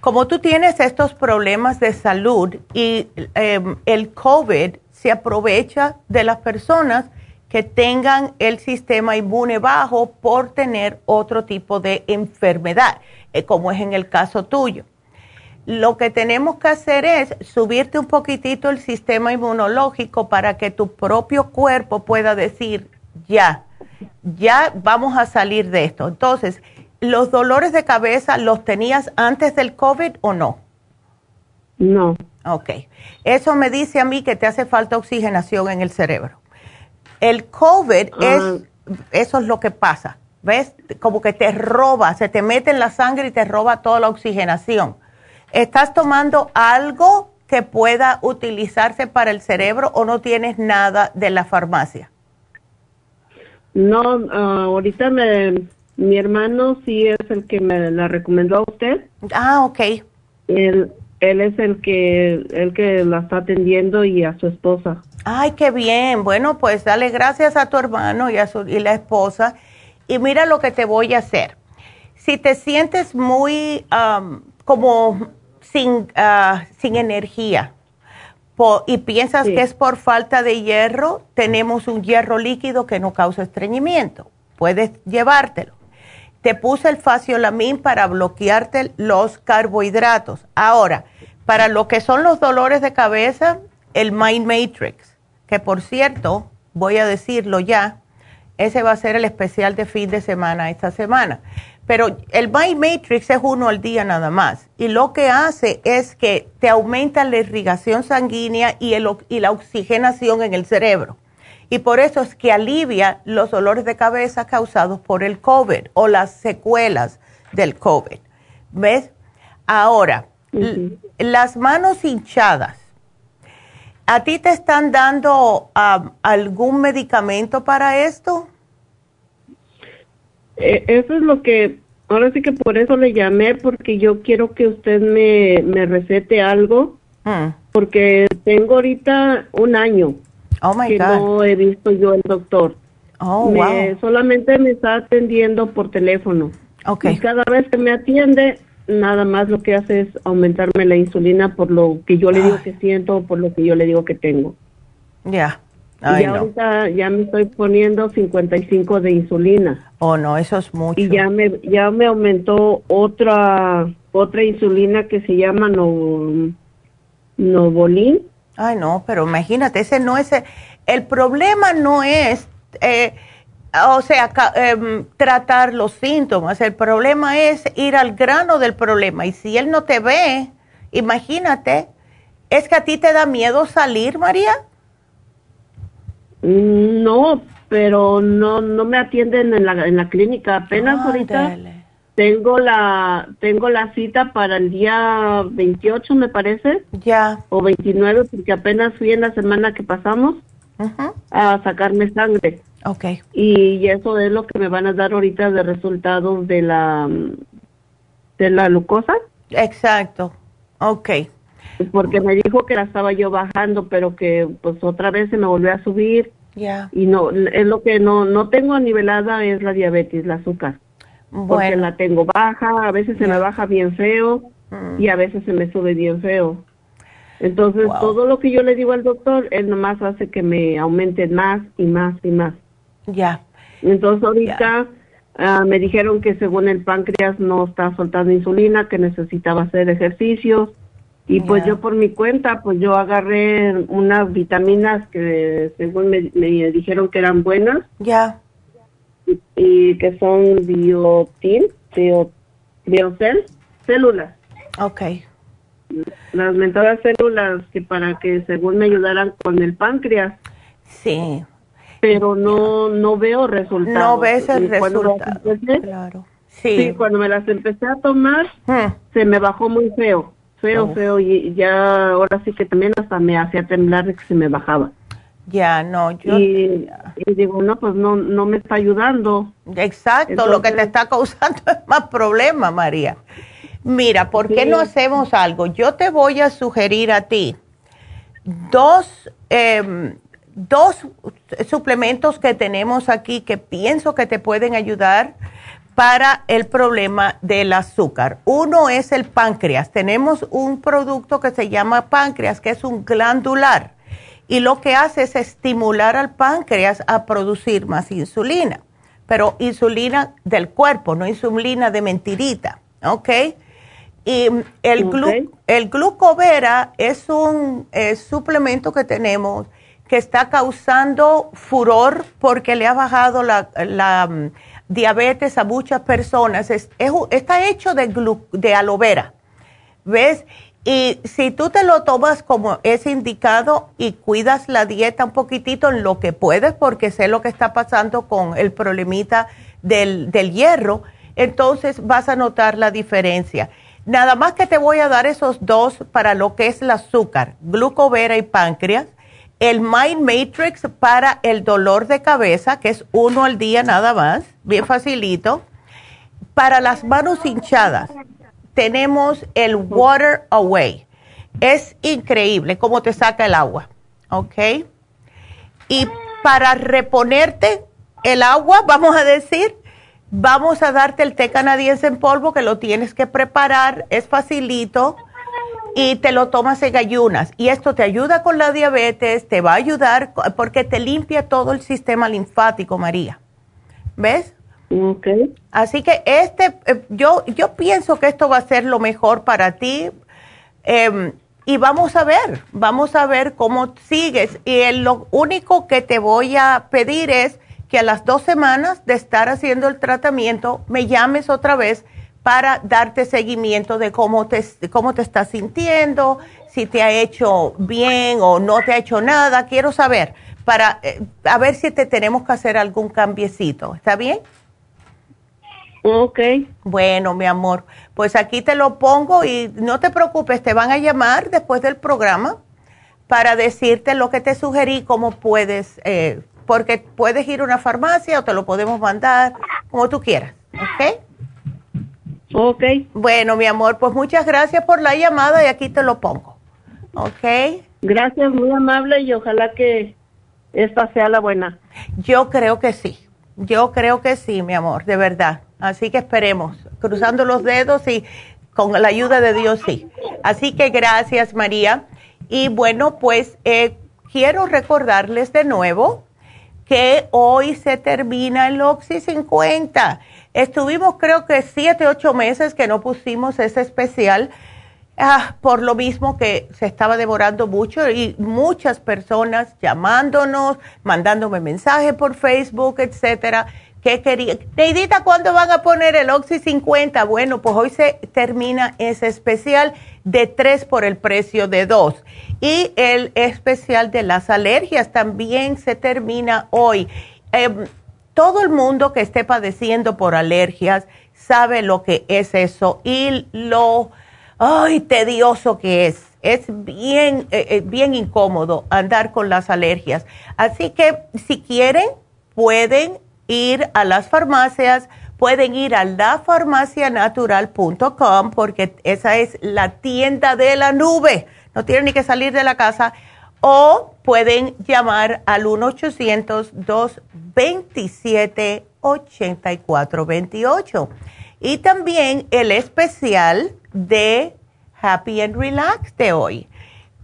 como tú tienes estos problemas de salud y em, el COVID se aprovecha de las personas que tengan el sistema inmune bajo por tener otro tipo de enfermedad, eh, como es en el caso tuyo. Lo que tenemos que hacer es subirte un poquitito el sistema inmunológico para que tu propio cuerpo pueda decir, ya, ya vamos a salir de esto. Entonces, ¿los dolores de cabeza los tenías antes del COVID o no? No. Ok. Eso me dice a mí que te hace falta oxigenación en el cerebro. El COVID ah. es, eso es lo que pasa. ¿Ves? Como que te roba, se te mete en la sangre y te roba toda la oxigenación. ¿Estás tomando algo que pueda utilizarse para el cerebro o no tienes nada de la farmacia? No, ah, ahorita me, mi hermano sí es el que me la recomendó a usted. Ah, ok. Él, él es el que, el que la está atendiendo y a su esposa. Ay, qué bien. Bueno, pues dale gracias a tu hermano y a su, y la esposa. Y mira lo que te voy a hacer. Si te sientes muy como sin, ah, sin energía, y piensas que es por falta de hierro, tenemos un hierro líquido que no causa estreñimiento. Puedes llevártelo. Te puse el faciolamin para bloquearte los carbohidratos. Ahora, para lo que son los dolores de cabeza, el Mind Matrix, que por cierto, voy a decirlo ya, ese va a ser el especial de fin de semana esta semana. Pero el My Matrix es uno al día nada más. Y lo que hace es que te aumenta la irrigación sanguínea y, el, y la oxigenación en el cerebro. Y por eso es que alivia los dolores de cabeza causados por el COVID o las secuelas del COVID. ¿Ves? Ahora, las manos hinchadas. ¿A ti te están dando algún medicamento para esto? Eh, eso es lo que, ahora sí que por eso le llamé, porque yo quiero que usted me, me recete algo, hmm. porque tengo ahorita un año oh que no he visto yo el doctor. Oh, Solamente me está atendiendo por teléfono. Okay. Y cada vez que me atiende, nada más lo que hace es aumentarme la insulina por lo que yo le digo que siento, por lo que yo le digo que tengo. Ya y ahorita ya me estoy poniendo 55 de insulina. Oh, no, eso es mucho. Y ya me, ya me aumentó otra, otra insulina que se llama no, Novolin. Ay, no, pero imagínate, ese no es, el, problema no es, eh, o sea, em, tratar los síntomas, el problema es ir al grano del problema. Y si él no te ve, imagínate, ¿es que a ti te da miedo salir, María? No, pero no no me atienden en la, en la clínica. Apenas ahorita tengo la tengo la cita para el día 28, me parece. Ya. O 29, porque apenas fui en la semana que pasamos a sacarme sangre. Okay. Y eso es lo que me van a dar ahorita de resultados de la de la glucosa. Exacto. Okay porque me dijo que la estaba yo bajando, pero que pues otra vez se me volvió a subir. Ya. Y no, es lo que no, no tengo nivelada es la diabetes, la azúcar. Porque la tengo baja, a veces se me baja bien feo mm. y a veces se me sube bien feo. Entonces, todo lo que yo le digo al doctor, él nomás hace que me aumente más y más y más. Ya. Entonces, ahorita ah, me dijeron que según el páncreas no está soltando insulina, que necesitaba hacer ejercicios y pues yo por mi cuenta, pues yo agarré unas vitaminas que según me, dijeron que eran buenas. Ya. Y, que son biotin, bio, biocel, células. Ok. Las mentadas células que para que según me ayudaran con el páncreas. Sí. Pero no no veo resultados. No ves el resultado. claro. Sí. cuando me las empecé a tomar, hmm. se me bajó muy feo feo, feo, y ya ahora sí que también hasta me hacía temblar de que se me bajaba. Ya, no, yo... Y, digo, no, pues no, no me está ayudando. Exacto, lo que te está causando es más problema, María. Mira, ¿por qué no hacemos algo? Yo te voy a sugerir a ti dos, em, dos suplementos que tenemos aquí que pienso que te pueden ayudar para el problema del azúcar. Uno es el páncreas. Tenemos un producto que se llama páncreas, que es un glandular. Y lo que hace es estimular al páncreas a producir más insulina. Pero insulina del cuerpo, no insulina de mentirita. ¿Ok? Y el, el glucovera es un suplemento que tenemos que está causando furor porque le ha bajado la, mm, diabetes a muchas personas. está hecho de, de aloe vera, ¿ves? Y si tú te lo tomas como es indicado y cuidas la dieta un poquitito en lo que puedes, porque sé lo que está pasando con el problemita del, del hierro, entonces vas a notar la diferencia. Nada más que te voy a dar esos dos para lo que es el azúcar, glucovera y páncreas el Mind Matrix para el dolor de cabeza, que es uno al día nada más, bien facilito. Para las manos hinchadas, tenemos el Water Away. Es increíble cómo te saca el agua, ¿ok? Y para reponerte el agua, vamos a decir, vamos a darte el té canadiense en polvo que lo tienes que preparar, es facilito y te lo tomas en ayunas. Y esto te ayuda con la diabetes, te va a ayudar porque te limpia todo el sistema linfático, María. ¿Ves? Ok. Así que este, eh, yo, yo pienso que esto va a ser lo mejor para ti. Em, y vamos a ver, vamos a ver cómo sigues. Y lo único que te voy a pedir es que a las dos semanas de estar haciendo el tratamiento me llames otra vez para darte seguimiento de cómo te, cómo te estás sintiendo, si te ha hecho bien o no te ha hecho nada. Quiero saber para eh, a ver si te tenemos que hacer algún cambiecito. ¿Está bien? Ok. Bueno, mi amor, pues aquí te lo pongo y no te preocupes, te van a llamar después del programa para decirte lo que te sugerí, cómo puedes, eh, porque puedes ir a una farmacia o te lo podemos mandar, como tú quieras, ¿ok? Ok. Bueno, mi amor, pues muchas gracias por la llamada y aquí te lo pongo. ¿Ok? Gracias, muy amable y ojalá que esta sea la buena. Yo creo que sí. Yo creo que sí, mi amor, de verdad. Así que esperemos, cruzando los dedos y con la ayuda de Dios sí. Así que gracias, María. Y bueno, pues eh, quiero recordarles de nuevo que hoy se termina el Oxy 50 Estuvimos creo que siete, ocho meses que no pusimos ese especial ah, por lo mismo que se estaba devorando mucho y muchas personas llamándonos, mandándome mensajes por Facebook, etcétera, que querían. Neidita, ¿cuándo van a poner el Oxy 50? Bueno, pues hoy se termina ese especial de tres por el precio de dos. Y el especial de las alergias también se termina hoy. Em, todo el mundo que esté padeciendo por alergias sabe lo que es eso y lo ay, tedioso que es. Es bien, eh, eh, bien incómodo andar con las alergias. Así que si quieren, pueden ir a las farmacias, pueden ir a lafarmacianatural.com porque esa es la tienda de la nube. No tienen ni que salir de la casa o pueden llamar al 1-800-227-8428. Y también el especial de Happy and Relax de hoy.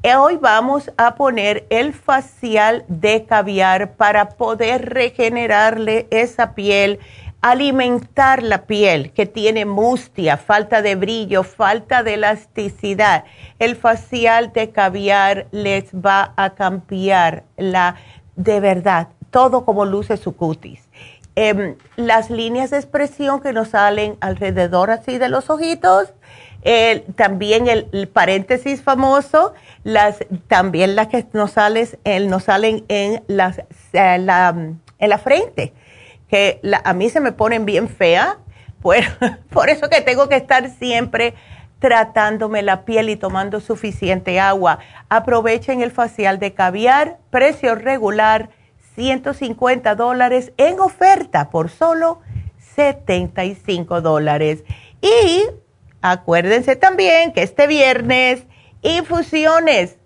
Hoy vamos a poner el facial de caviar para poder regenerarle esa piel alimentar la piel que tiene mustia, falta de brillo, falta de elasticidad. El facial de caviar les va a cambiar la, de verdad, todo como luce su cutis. Em, las líneas de expresión que nos salen alrededor así de los ojitos, también el, paréntesis famoso, las, también las que nos, salen, nos salen en, las, eh, la, en la frente que a mí se me ponen bien fea, pues, por eso que tengo que estar siempre tratándome la piel y tomando suficiente agua. Aprovechen el facial de caviar, precio regular, 150 dólares en oferta por solo 75 dólares. Y acuérdense también que este viernes, infusiones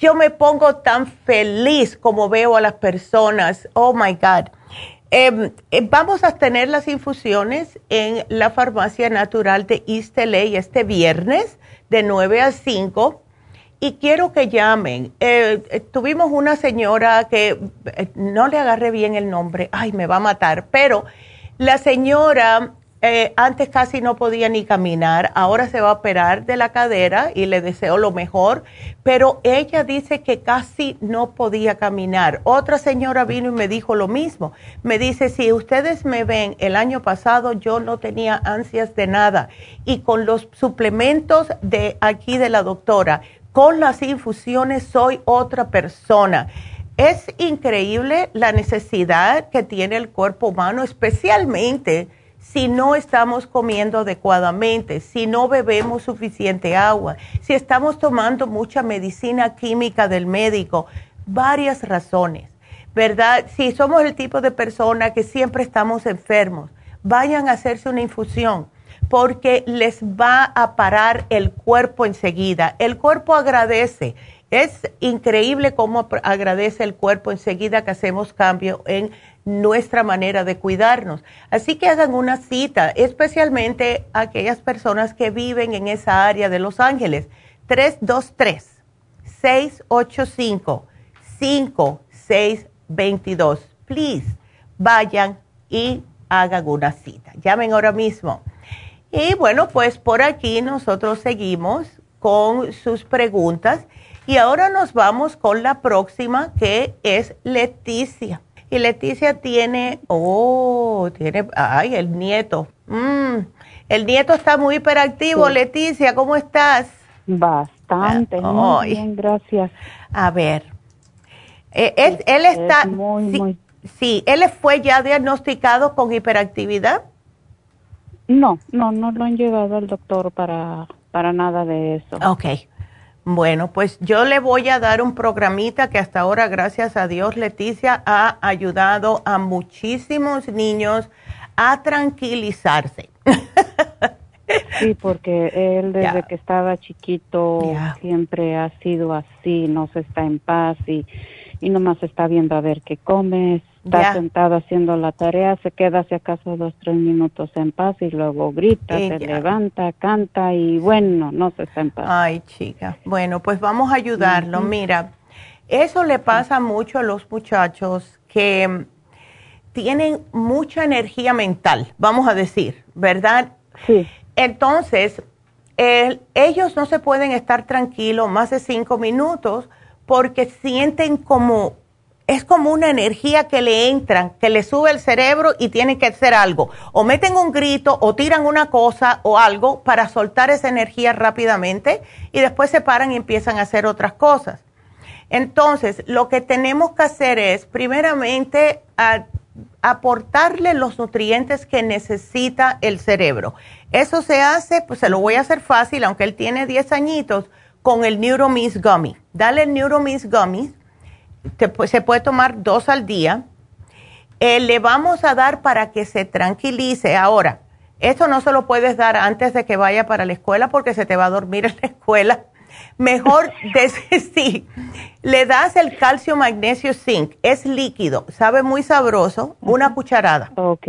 yo me pongo tan feliz como veo a las personas. Oh my God. Em, eh, vamos a tener las infusiones en la farmacia natural de East LA este viernes de 9 a 5 y quiero que llamen. Eh, eh, tuvimos una señora que no le agarré bien el nombre, ay, me va a matar, pero la señora eh, antes casi no podía ni caminar, ahora se va a operar de la cadera y le deseo lo mejor, pero ella dice que casi no podía caminar. Otra señora vino y me dijo lo mismo. Me dice, si ustedes me ven, el año pasado yo no tenía ansias de nada y con los suplementos de aquí de la doctora, con las infusiones soy otra persona. Es increíble la necesidad que tiene el cuerpo humano, especialmente si no estamos comiendo adecuadamente, si no bebemos suficiente agua, si estamos tomando mucha medicina química del médico, varias razones, ¿verdad? Si somos el tipo de persona que siempre estamos enfermos, vayan a hacerse una infusión porque les va a parar el cuerpo enseguida. El cuerpo agradece. Es increíble cómo agradece el cuerpo enseguida que hacemos cambio en nuestra manera de cuidarnos. Así que hagan una cita, especialmente aquellas personas que viven en esa área de Los Ángeles. 323-685-5622. Please, vayan y hagan una cita. Llamen ahora mismo. Y bueno, pues por aquí nosotros seguimos con sus preguntas. Y ahora nos vamos con la próxima que es Leticia. Y Leticia tiene, oh, tiene, ay, el nieto. Mm, el nieto está muy hiperactivo. Leticia, ¿cómo estás? Bastante, ah, muy bien, gracias. A ver, eh, él, está, muy, sí, muy... sí, él fue ya diagnosticado con hiperactividad. No, no, no lo han llevado al doctor para, para nada de eso. Ok. Bueno, pues yo le voy a dar un programita que hasta ahora, gracias a Dios, Leticia ha ayudado a muchísimos niños a tranquilizarse. Sí, porque él desde que estaba chiquito siempre ha sido así, no se está en paz y, y nomás está viendo a ver qué come, está sentado haciendo la tarea, se queda si acaso dos, tres minutos en paz y luego grita, se levanta, canta y bueno, no se está en paz. Ay, chica. Bueno, pues vamos a ayudarlo. Mira, eso le pasa mucho a los muchachos que tienen mucha energía mental, vamos a decir, ¿verdad? Sí. Entonces, ellos no se pueden estar tranquilos más de cinco minutos porque sienten como es como una energía que le entra, que le sube el cerebro y tienen que hacer algo. O meten un grito o tiran una cosa o algo para soltar esa energía rápidamente y después se paran y empiezan a hacer otras cosas. Entonces, lo que tenemos que hacer es, primeramente, aportarle los nutrientes que necesita el cerebro. Eso se hace, pues se lo voy a hacer fácil, aunque él tiene 10 añitos, con el Neuromis Gummy. Dale el Neuromis Gummy se puede tomar dos al día. Eh, le vamos a dar para que se tranquilice. Ahora, esto no se lo puedes dar antes de que vaya para la escuela porque se te va a dormir en la escuela. Mejor, sí, le das el calcio magnesio zinc, es líquido, sabe muy sabroso, una cucharada. Ok.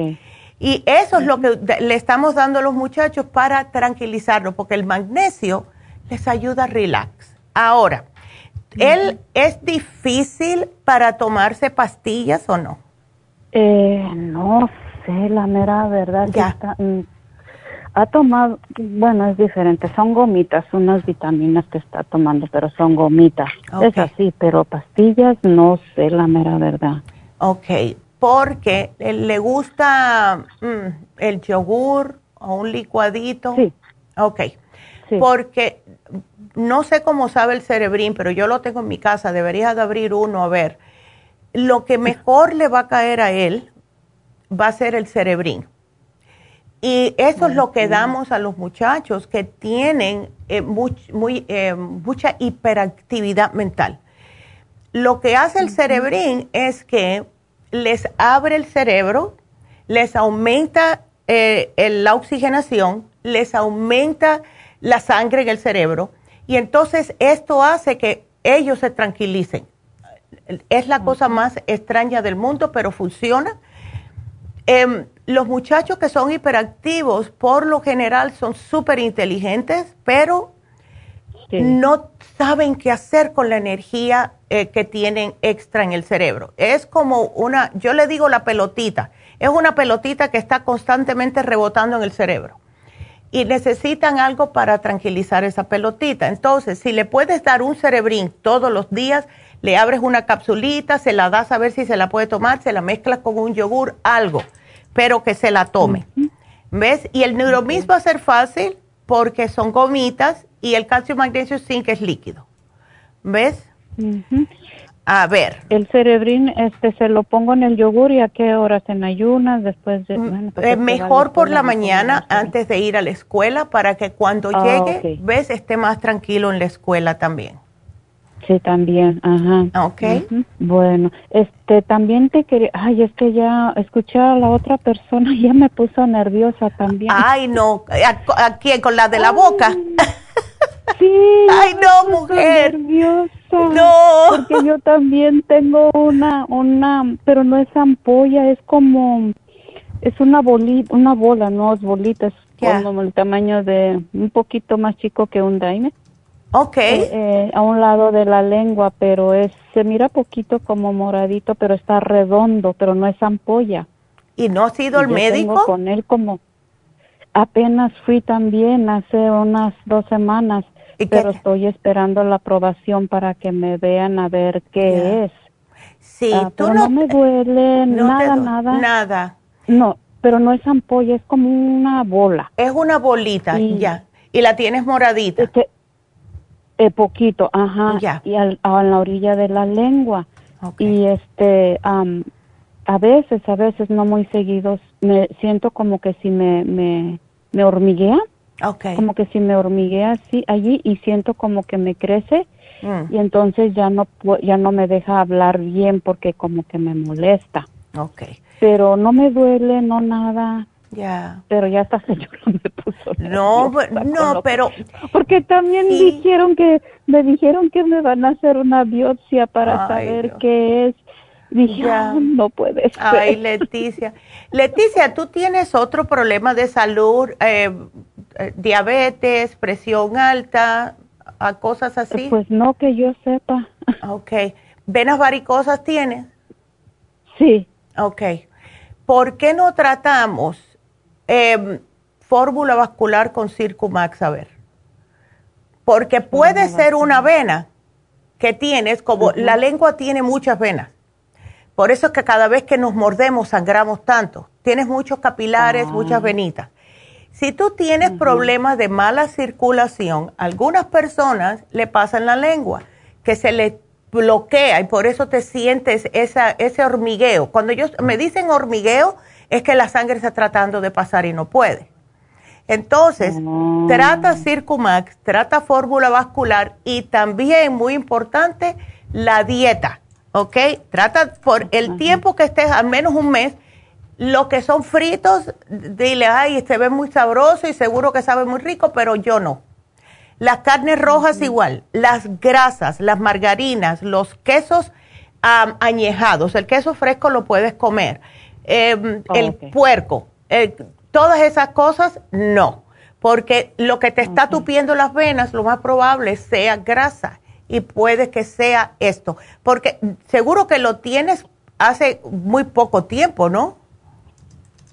Y eso es lo que le estamos dando a los muchachos para tranquilizarlos, porque el magnesio les ayuda a relax. Ahora, ¿Él es difícil para tomarse pastillas o no? Eh, no sé, la mera verdad. Ya. Mm, ha tomado, bueno, es diferente, son gomitas, unas vitaminas que está tomando, pero son gomitas. Es así, pero pastillas no sé, la mera verdad. Ok, porque le gusta mm, el yogur o un licuadito. Sí. Ok, porque no sé cómo sabe el cerebrín, pero yo lo tengo en mi casa, debería de abrir uno a ver. Lo que mejor le va a caer a él va a ser el cerebrín. Y eso es lo que damos a los muchachos que tienen eh, muy, eh, mucha hiperactividad mental. Lo que hace el cerebrín es que les abre el cerebro, les aumenta eh, la oxigenación, les aumenta la sangre en el cerebro y entonces esto hace que ellos se tranquilicen. Es la cosa más extraña del mundo, pero funciona. Em, los muchachos que son hiperactivos, por lo general, son súper inteligentes, pero no saben qué hacer con la energía eh, que tienen extra en el cerebro. Es como una, yo le digo la pelotita, es una pelotita que está constantemente rebotando en el cerebro. Y necesitan algo para tranquilizar esa pelotita. Entonces, si le puedes dar un cerebrín todos los días, le abres una capsulita, se la das a ver si se la puede tomar, se la mezclas con un yogur, algo, pero que se la tome. ¿Ves? Y el neuromis va a ser fácil porque son gomitas y el calcio magnesio zinc es líquido. ¿Ves? A ver. El cerebrín, este, se lo pongo en el yogur y a qué horas en ayunas después de. Mm, pues, mejor por la mañana antes de ir a la escuela para que cuando ah, llegue, ves, esté más tranquilo en la escuela también. Sí, también, ajá. Ok. Bueno, este, también te quería, ay, es que ya escuché a la otra persona y ya me puso nerviosa también. Ay, no, ¿a, quién? ¿Con la de la boca? Sí. ay, no, mujer. Nerviosa. No. Porque yo también tengo una, una, pero no es ampolla, es como, es una bolita, una bola, no es bolita, es como el tamaño de, un poquito más chico que un daime. Ok. Eh, eh, a un lado de la lengua, pero es, se mira poquito como moradito, pero está redondo, pero no es ampolla. ¿Y no ha sido el médico? Tengo con él como, apenas fui también hace unas dos semanas, pero estoy esperando la aprobación para que me vean a ver qué es. Sí, ah, tú no, me duele nada, nada. Nada. No, pero no es ampolla, es como una bola. Es una bolita, ya. Y la tienes moradita. Eh, poquito, ajá. Y a la orilla de la lengua. Y este, a veces, a veces, no muy seguidos, me siento como que si me, me, me hormiguea. Como que si me hormiguea así allí y siento como que me crece. Mm. Y entonces ya no, ya no me deja hablar bien porque como que me molesta. Okay. Pero no me duele, no nada. Ya. Pero ya esta señora me puso. No, no, pero. Porque también dijeron que, me dijeron que me van a hacer una biopsia para saber qué es. Dije, ya. no puede ser. Ay, Leticia. Leticia, ¿tú tienes otro problema de salud? Eh, diabetes, presión alta, a cosas así? Pues no, que yo sepa. Ok. ¿Venas varicosas tienes? Sí. Ok. ¿Por qué no tratamos eh, fórmula vascular con Circumax, a ver. Porque puede ser una vena que tienes, como la lengua tiene muchas venas. Por eso es que cada vez que nos mordemos sangramos tanto. Tienes muchos capilares, ah. muchas venitas. Si tú tienes problemas de mala circulación, algunas personas le pasan la lengua, que se le bloquea y por eso te sientes esa, ese hormigueo. Cuando ellos me dicen hormigueo, es que la sangre está tratando de pasar y no puede. Entonces, ah. trata Circumax, trata fórmula vascular y también, muy importante, la dieta, ¿ok? Trata por el tiempo que estés, al menos un mes, lo que son fritos, dile, ay, se ve muy sabroso y seguro que sabe muy rico, pero yo no. Las carnes rojas igual, las grasas, las margarinas, los quesos añejados, el queso fresco lo puedes comer Em, el puerco, eh, todas esas cosas, no. Porque lo que te está tupiendo las venas, lo más probable sea grasa y puede que sea esto. Porque seguro que lo tienes hace muy poco tiempo, ¿no?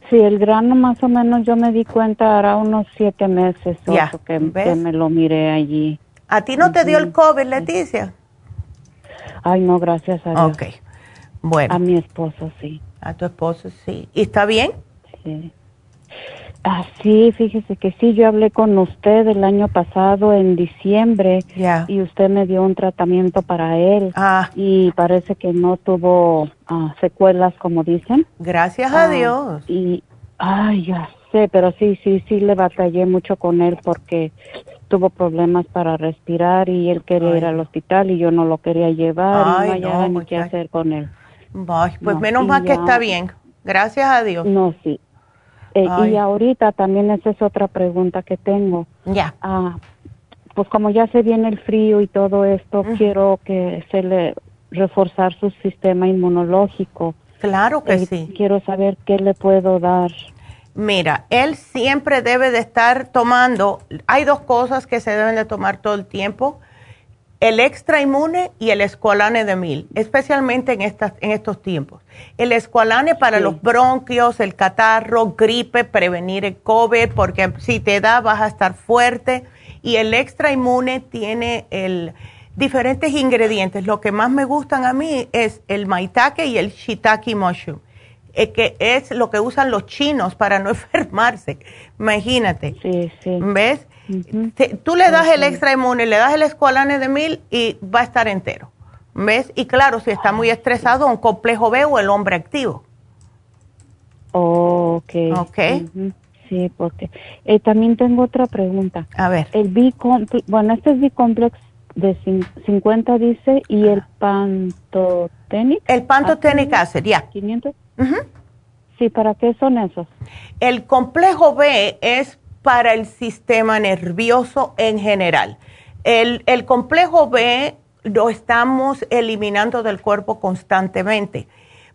Sí, el grano más o menos yo me di cuenta hará unos siete meses ya, que, me lo miré allí. ¿A ti no te dio el COVID, Leticia? Ay, no, gracias a Dios. Ok, bueno. A mi esposo, sí. A tu esposo, sí. ¿Y está bien? Sí. Ah, sí, fíjese que sí, yo hablé con usted el año pasado en diciembre y usted me dio un tratamiento para él ah. y parece que no tuvo ah, secuelas como dicen. Gracias a Dios. Y, ay, ya sé, pero sí, sí, sí le batallé mucho con él porque tuvo problemas para respirar y él quería ir al hospital y yo no lo quería llevar y no hallaba ni qué hacer con él pues menos mal que está bien. Gracias a Dios. No, sí. Eh, y ahorita también esa es otra pregunta que tengo. Ya. Ah, pues como ya se viene el frío y todo esto, quiero que se le reforzar su sistema inmunológico. Claro que sí. Quiero saber qué le puedo dar. Mira, él siempre debe de estar tomando, hay dos cosas que se deben de tomar todo el tiempo, el extra inmune y el escualane de mil, especialmente en, estas, en estos tiempos. El escualane para los bronquios, el catarro, gripe, prevenir el COVID, porque si te da vas a estar fuerte. Y el extra inmune tiene el, diferentes ingredientes. Lo que más me gustan a mí es el maitake y el shiitake mushroom, eh, que es lo que usan los chinos para no enfermarse. Imagínate. Sí, sí. ¿Ves? Tú le das el extra inmune, le das el escualane de mil y va a estar entero. ¿Ves? Y claro, si está muy estresado, un complejo B o el hombre activo. ok. Ok. Sí, porque eh, también tengo otra pregunta. A ver. El B bueno, este es B-complex de 50 dice y el pantotenic. El pantotenic acid, ya. 500. Sí, ¿para qué son esos? El complejo B es para el sistema nervioso en general. El, complejo B lo estamos eliminando del cuerpo constantemente.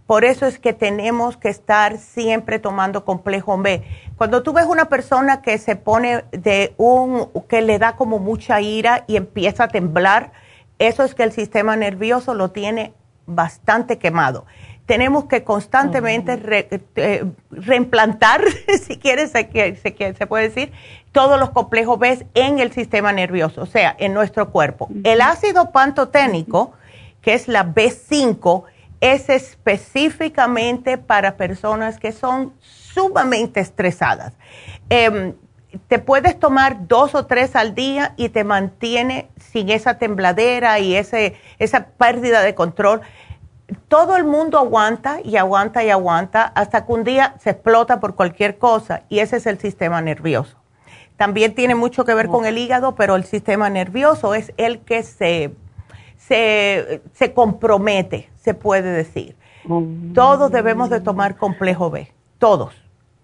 Por eso es que tenemos que estar siempre tomando complejo B. Cuando tú ves una persona que se pone de un, que le da como mucha ira y empieza a temblar, eso es que el sistema nervioso lo tiene bastante quemado. Tenemos que constantemente eh, reimplantar, si quieres, se, se, se, puede decir, todos los complejos B en el sistema nervioso, o sea, en nuestro cuerpo. El ácido pantoténico, que es la B5, es específicamente para personas que son sumamente estresadas. Em, te puedes tomar dos o tres al día y te mantiene sin esa tembladera y ese, esa pérdida de control. Todo el mundo aguanta y aguanta y aguanta hasta que un día se explota por cualquier cosa y ese es el sistema nervioso. También tiene mucho que ver con el hígado, pero el sistema nervioso es el que se, se, se compromete se puede decir. Todos debemos de tomar complejo B, todos.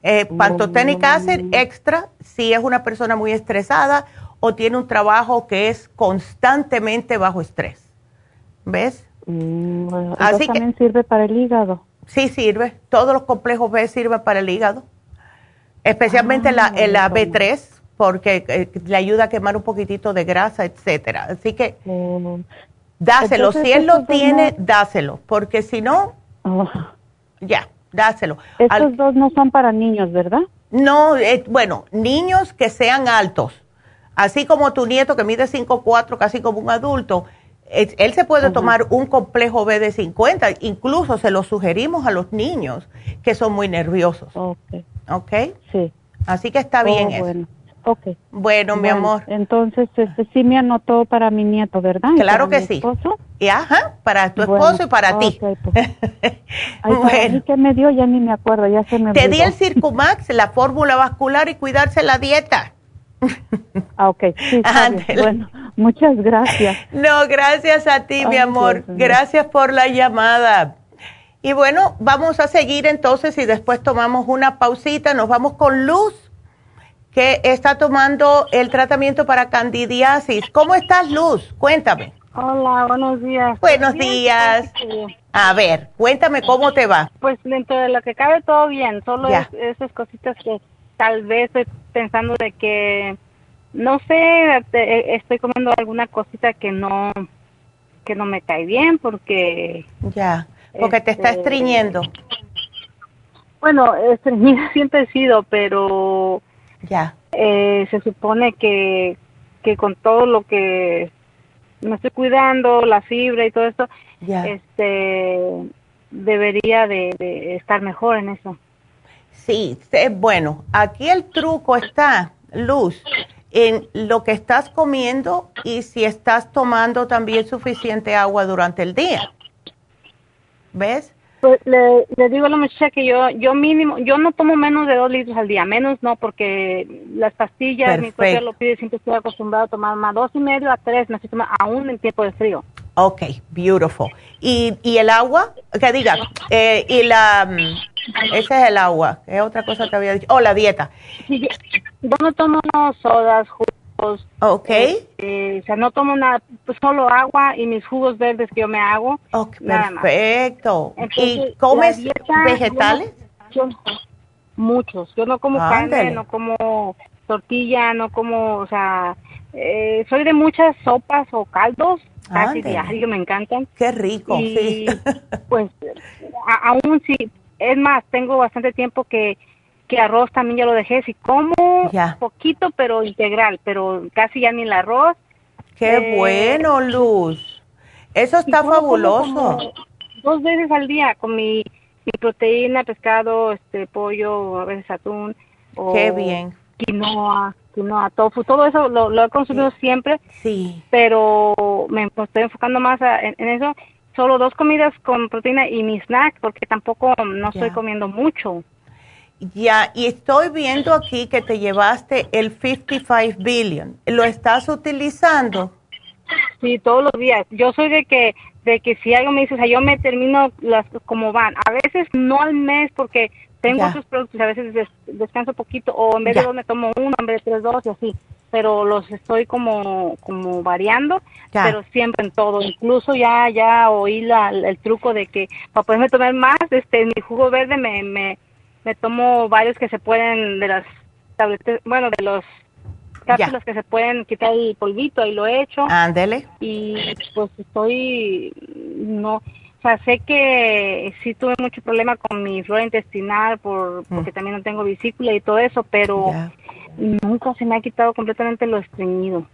Eh, pantotenic acid extra si es una persona muy estresada o tiene un trabajo que es constantemente bajo estrés. ¿Ves? Mm, Así también sirve para el hígado. Sí, sirve. Todos los complejos B sirven para el hígado. Especialmente la, la B3 porque eh, le ayuda a quemar un poquitito de grasa, etcétera. Así que mm. Dáselo, si él lo tiene, dáselo, porque si no, oh. ya, dáselo. Estos dos no son para niños, ¿verdad? No, eh, bueno, niños que sean altos, así como tu nieto que mide 5'4", casi como un adulto, él se puede tomar un complejo B de 50, incluso se lo sugerimos a los niños que son muy nerviosos. Ok. ¿Ok? Sí. Así que está bien oh, eso. Okay. Bueno, mi amor. Entonces, este sí me anotó para mi nieto, ¿verdad? Claro que sí. Esposo? Y ajá, para tu esposo y para ti. Pues. bueno. ¿Qué me dio? Ya ni me acuerdo, ya se me Te di el Circumax, la fórmula vascular y cuidarse la dieta. Ah, ok. Sí, bueno, muchas gracias. No, gracias a ti, mi amor. Gracias por la llamada. Y bueno, vamos a seguir entonces y después tomamos una pausita. Nos vamos con Luz que está tomando el tratamiento para candidiasis. ¿Cómo estás, Luz? Cuéntame. Hola, buenos días. Buenos días. A ver, cuéntame cómo te va. Pues dentro de lo que cabe todo bien, solo esas cositas que tal vez pensando de que, no sé, estoy comiendo alguna cosita que no, que no me cae bien porque... Ya, porque te está este, estreñiendo. Bueno, estreñida siempre he sido, pero ya. Eh, se supone que, que con todo lo que me estoy cuidando, la fibra y todo esto, este debería de, estar mejor en eso. Sí, bueno, aquí el truco está, Luz, en lo que estás comiendo y si estás tomando también suficiente agua durante el día. ¿Ves? Pues le, le, digo a la muchacha que yo yo mínimo, yo no tomo menos de dos litros al día, menos no, porque las pastillas, mi cuerpo lo pide, siempre estoy acostumbrado a tomar más dos y medio a tres, necesito tomar aún en tiempo de frío. Ok, beautiful. ¿Y, y el agua? Que diga, eh, y la, mm, ese es el agua, es otra cosa que había dicho, oh, la dieta. yo, no tomo sodas, jugos. Ok. Eh, o sea, no tomo nada, pues solo agua y mis jugos verdes que yo me hago. perfecto. ¿Y comes vegetales? muchos. Yo no como carne, no como tortilla, no como, o sea, eh, soy de muchas sopas o caldos, casi diario, me encantan. Qué rico, sí. Pues aún sí, es más, tengo bastante tiempo que, que arroz también ya lo dejé, sí como poquito, pero integral, pero casi ya ni el arroz. Qué eh, bueno, Luz. Eso está fabuloso. Dos veces al día con mi, mi, proteína, pescado, este pollo, a veces atún. Qué bien. Quinoa, quinoa, tofu, todo eso lo, he consumido siempre. Sí. Pero me estoy enfocando más en, eso. Solo dos comidas con proteína y mi snack, porque tampoco no estoy comiendo mucho. Ya, y estoy viendo aquí que te llevaste el 55 billion. ¿Lo estás utilizando? Sí, todos los días. Yo soy de que de que si algo me dices, o sea, yo me termino las como van. A veces no al mes porque tengo otros productos, a veces descanso poquito o en vez de dos me tomo uno, en vez de tres, dos y así. Pero los estoy como como variando, pero siempre en todo. Incluso ya ya oí la, el truco de que para poderme tomar más, este, mi jugo verde me, me me tomo varios que se pueden de las tabletas, bueno, de los cápsulas que se pueden quitar el polvito, y lo he hecho. Ándele. Y pues estoy, no, o sea, sé que sí tuve mucho problema con mi flora intestinal por, mm. porque también no tengo vesícula y todo eso, pero nunca se me ha quitado completamente lo estreñido.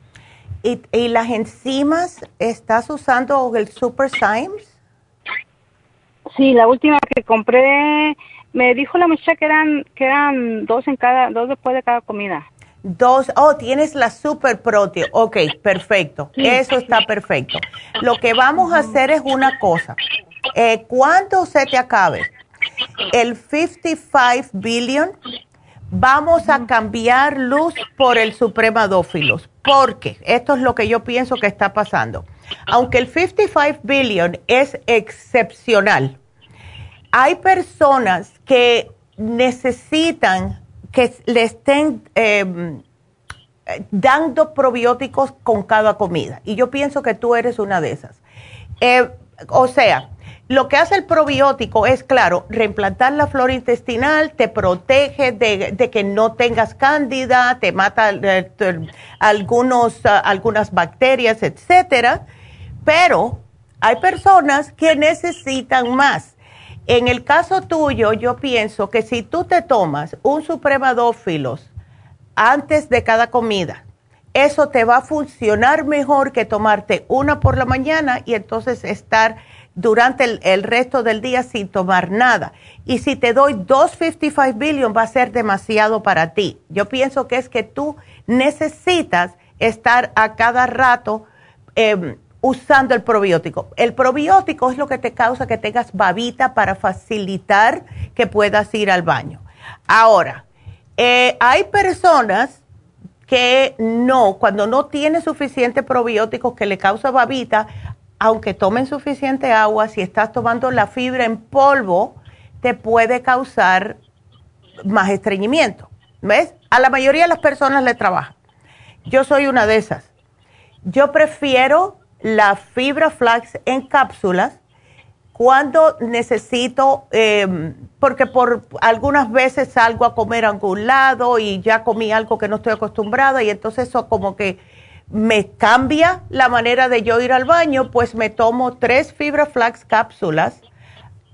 ¿Y, ¿Y, las enzimas, estás usando el Super Symes? Sí, la última que compré me dijo la muchacha que eran, que eran dos en cada, dos después de cada comida. Dos, oh, tienes la super protein. Ok, perfecto. Eso está perfecto. Lo que vamos a hacer es una cosa. Eh, cuando se te acabe el 55 billion, vamos a cambiar luz por el supremadófilos. Porque esto es lo que yo pienso que está pasando. Aunque el 55 billion es excepcional, hay personas que necesitan que le estén em, dando probióticos con cada comida. Y yo pienso que tú eres una de esas. Eh, o sea, lo que hace el probiótico es, claro, reimplantar la flora intestinal, te protege de, que no tengas cándida, te mata eh, algunos, ah, algunas bacterias, etcétera. Pero hay personas que necesitan más. En el caso tuyo, yo pienso que si tú te tomas un supremadófilos antes de cada comida, eso te va a funcionar mejor que tomarte una por la mañana y entonces estar durante el, resto del día sin tomar nada. Y si te doy 255 billion va a ser demasiado para ti. Yo pienso que es que tú necesitas estar a cada rato eh, usando el probiótico. El probiótico es lo que te causa que tengas babita para facilitar que puedas ir al baño. Ahora, eh, hay personas que no, cuando no tienen suficiente probiótico que le causa babita, aunque tomen suficiente agua, si estás tomando la fibra en polvo, te puede causar más estreñimiento. ¿Ves? A la mayoría de las personas le trabaja. Yo soy una de esas. Yo prefiero la fibra flax en cápsulas cuando necesito, em, porque por algunas veces salgo a comer a algún lado y ya comí algo que no estoy acostumbrada y entonces eso como que me cambia la manera de yo ir al baño, pues me tomo tres fibra flax cápsulas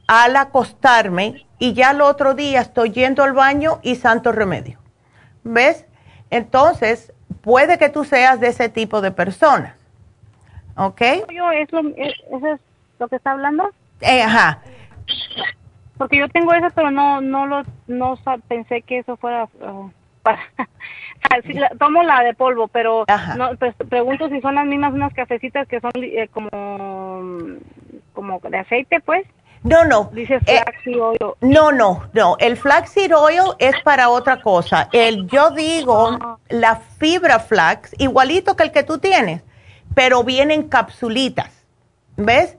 al acostarme y ya el otro día estoy yendo al baño y santo remedio. ¿Ves? Entonces, puede que tú seas de ese tipo de personas. ¿Ok? Yo, ¿es lo, ¿Eso es lo que está hablando? Eh, ajá. Porque yo tengo eso, pero no no lo no pensé que eso fuera uh, para... tomo la de polvo, pero no, pues, pregunto si son las mismas unas cafecitas que son eh, como como de aceite, pues. No, no. Dice eh, flaxseed oil. No, no, no. El flaxseed oil es para otra cosa. El, yo digo, ah. la fibra flax, igualito que el que tú tienes pero vienen capsulitas, ¿ves?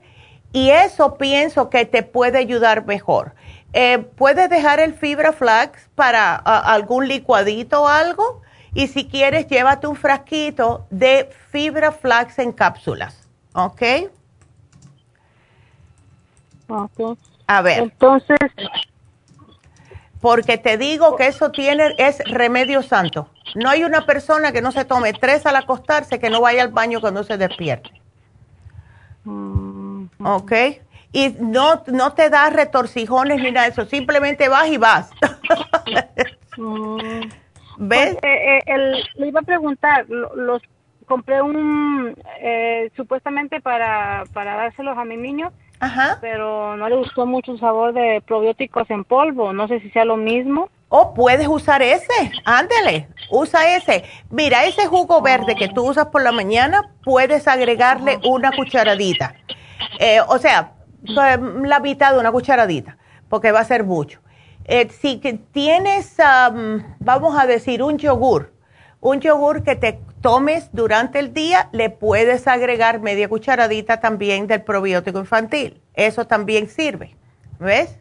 Y eso pienso que te puede ayudar mejor. Eh, puedes dejar el fibra flax para algún licuadito o algo Y si quieres, llévate un frasquito de fibra flax en cápsulas. ¿Ok? Ok. A ver. Entonces. Porque te digo que eso tiene, es remedio santo. No hay una persona que no se tome tres al acostarse que no vaya al baño cuando se despierte. Mm, ¿Ok? Y no, no te da retorcijones ni nada de eso, simplemente vas y vas. Mm. ¿Ves? Pues, eh, eh, le iba a preguntar, los compré un, eh, supuestamente para, para dárselos a mi niño, Ajá. pero no le gustó mucho el sabor de probióticos en polvo, no sé si sea lo mismo. Oh, puedes usar ese, ándale, usa ese. Mira, ese jugo verde que tú usas por la mañana, puedes agregarle una cucharadita. Eh, o sea, la mitad de una cucharadita, porque va a ser mucho. Eh, si tienes, vamos a decir, un yogur, un yogur que te tomes durante el día, le puedes agregar media cucharadita también del probiótico infantil. Eso también sirve. ¿Ves?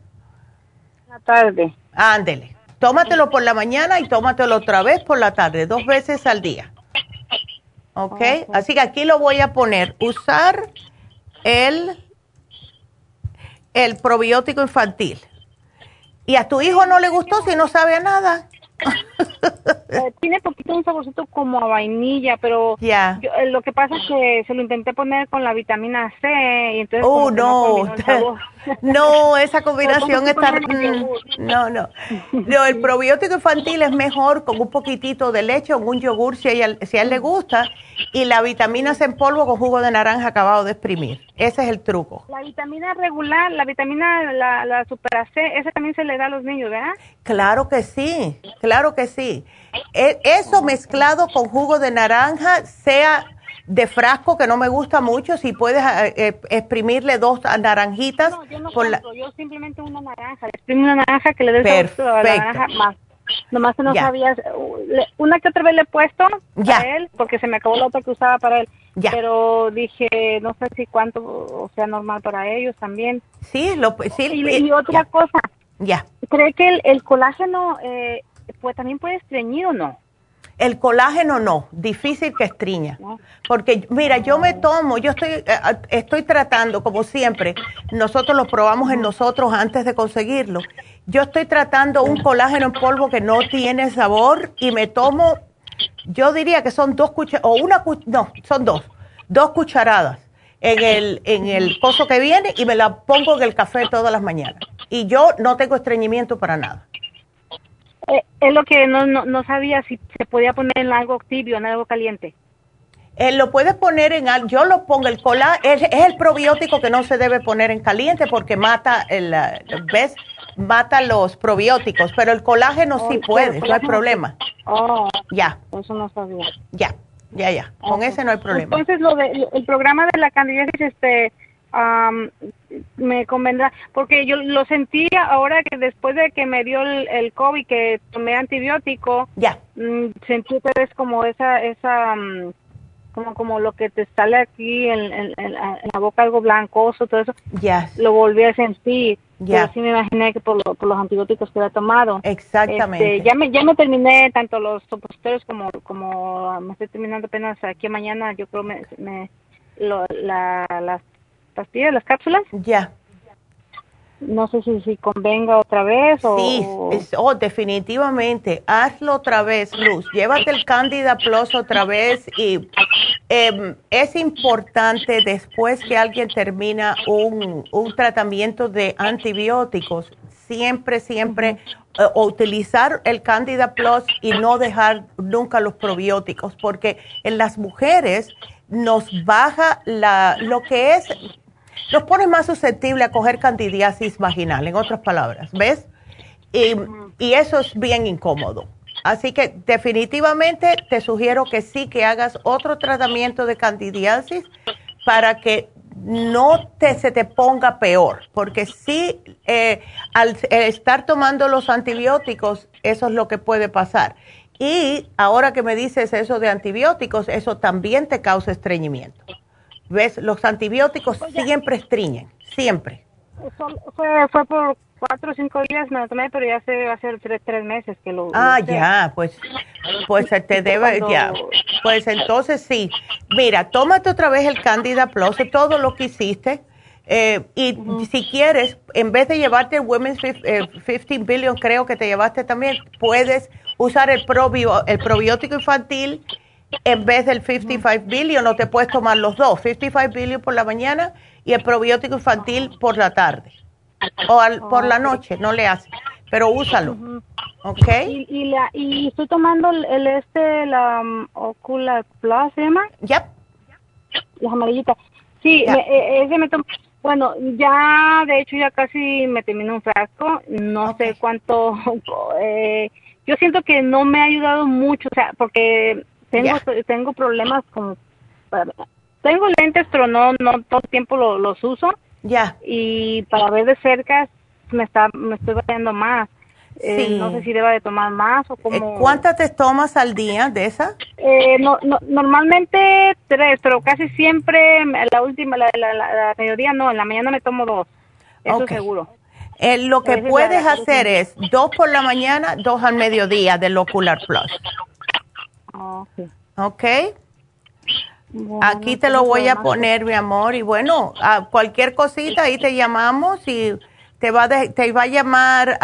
La tarde. Ándele. Tómatelo por la mañana y tómatelo otra vez por la tarde, dos veces al día. ¿Ok? Así que aquí lo voy a poner. Usar el, el probiótico infantil. ¿Y a tu hijo no le gustó si no sabe a nada? Eh, tiene poquito un saborcito como a vainilla, pero eh, lo que pasa es que se lo intenté poner con la vitamina C y entonces oh, no, no, esa combinación está no, no, no, el probiótico infantil es mejor con un poquitito de leche o un yogur si a, si a él le gusta y la vitamina C en polvo con jugo de naranja acabado de exprimir. Ese es el truco. La vitamina regular, la vitamina, la, la super C, esa también se le da a los niños, ¿verdad? Claro que sí, claro que sí. E, eso mezclado con jugo de naranja, sea de frasco que no me gusta mucho, si puedes eh, eh, exprimirle dos naranjitas. No, yo no por yo simplemente una naranja, exprime una naranja que le dé Perfecto. la naranja más. Nomás no sabías, una que otra vez le he puesto ya. a él, porque se me acabó la otra que usaba para él. Ya. Pero dije, no sé si cuánto o sea normal para ellos también. Sí, lo, sí. Y, otra cosa. Ya. ¿Cree que el, el colágeno eh, pues también puede estreñir o no? El colágeno no, difícil que estriña. Porque mira, yo me tomo, yo estoy, eh, eh, estoy tratando, como siempre, nosotros lo probamos en nosotros antes de conseguirlo. Yo estoy tratando un colágeno en polvo que no tiene sabor y me tomo, yo diría que son dos cucharadas, o una, no, son dos, dos cucharadas en el, en el pozo que viene y me la pongo en el café todas las mañanas. Y yo no tengo estreñimiento para nada. Eh, es lo que no, no, sabía si se podía poner en algo tibio, en algo caliente. Él lo puede poner en algo, yo lo pongo, el cola, es, el probiótico que no se debe poner en caliente porque mata, el, ¿ves? Mata los probióticos, pero el colágeno sí oh, puede, no hay problema. Oh, ya. Eso no sabía. Ya, ya, ya, con ese no hay problema. Entonces, lo de, el programa de la candidiasis, este, me convendrá, porque yo lo sentí ahora que después de que me dio el, el COVID, que tomé antibiótico, ya mm, sentí otra vez como esa, esa, mm, como, como lo que te sale aquí en, la boca algo blancoso, todo eso, ya lo volví a sentir. Ya. Pero sí me imaginé que por, los antibióticos que había tomado. Exactamente. Este, ya me ya me terminé tanto los supositorios como como me estoy terminando apenas aquí mañana, yo creo me, me lo, la, las pastillas, las cápsulas. Ya. No sé si, si convenga otra vez o... Sí, oh, definitivamente. Hazlo otra vez, Luz. Llévate el Candida Plus otra vez y em, es importante después que alguien termina un, un tratamiento de antibióticos, siempre, siempre eh, utilizar el Candida Plus y no dejar nunca los probióticos, porque en las mujeres nos baja la, lo que es los pone más susceptibles a coger candidiasis vaginal, en otras palabras, ¿ves? Y, y, eso es bien incómodo. Así que definitivamente te sugiero que sí que hagas otro tratamiento de candidiasis para que no te, se te ponga peor, porque sí, eh, al estar tomando los antibióticos, eso es lo que puede pasar. Y ahora que me dices eso de antibióticos, eso también te causa estreñimiento. ¿Ves? Los antibióticos siempre estriñen, siempre. Fue, fue por cuatro o cinco días me lo tomé, pero ya hace, hace tres, tres meses que lo... Ah, ya, pues, Pues te debe, ya. Pues entonces sí. Mira, tómate otra vez el Candida Plus, todo lo que hiciste. Eh, y si quieres, en vez de llevarte el Women's 15 eh, Billion, creo que te llevaste también, puedes usar el, probio, el probiótico infantil en vez del 55 Billion, no te puedes tomar los dos, 55 Billion por la mañana y el probiótico infantil por la tarde o por la noche, no le hace, pero úsalo. ¿Ok? Y, y, la, y estoy tomando el, este, la um, Ocular Plus, ¿se llama? Yep. La amarillita. Sí, e, ese me tomo. Bueno, ya, de hecho, ya casi me termino un frasco. No sé cuánto. Eh, yo siento que no me ha ayudado mucho, o sea, porque tengo tengo problemas con. Tengo lentes, pero no, no todo el tiempo los uso. Ya. Y para ver de cerca me está me estoy batallando más. Eh, no sé si deba de tomar más o como... Eh, ¿Cuántas te tomas al día de esas? Eh, no, normalmente tres, pero casi siempre la última, la, la, la, mediodía no, en la mañana me tomo dos, eso seguro. lo que puedes hacer es dos por la mañana, dos al mediodía del Ocular Plus. Ok. Aquí te lo voy a poner, mi amor, y bueno, a cualquier cosita ahí te llamamos y te va, te va a llamar,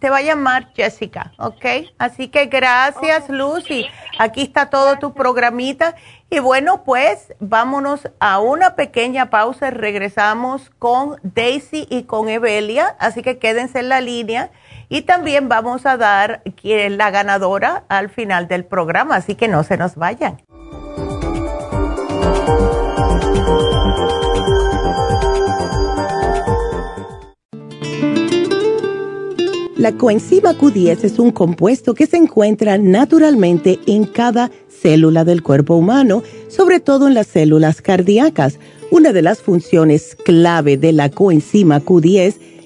te va a llamar Jessica, ¿ok? Así que gracias, Lucy. Aquí está todo tu programita. Y bueno, pues vámonos a una pequeña pausa. Regresamos con Daisy y con Evelia. Así que quédense en la línea. Y también vamos a dar quién es la ganadora al final del programa. Así que no se nos vayan. La coenzima Q10 es un compuesto que se encuentra naturalmente en cada célula del cuerpo humano, sobre todo en las células cardíacas. Una de las funciones clave de la coenzima Q10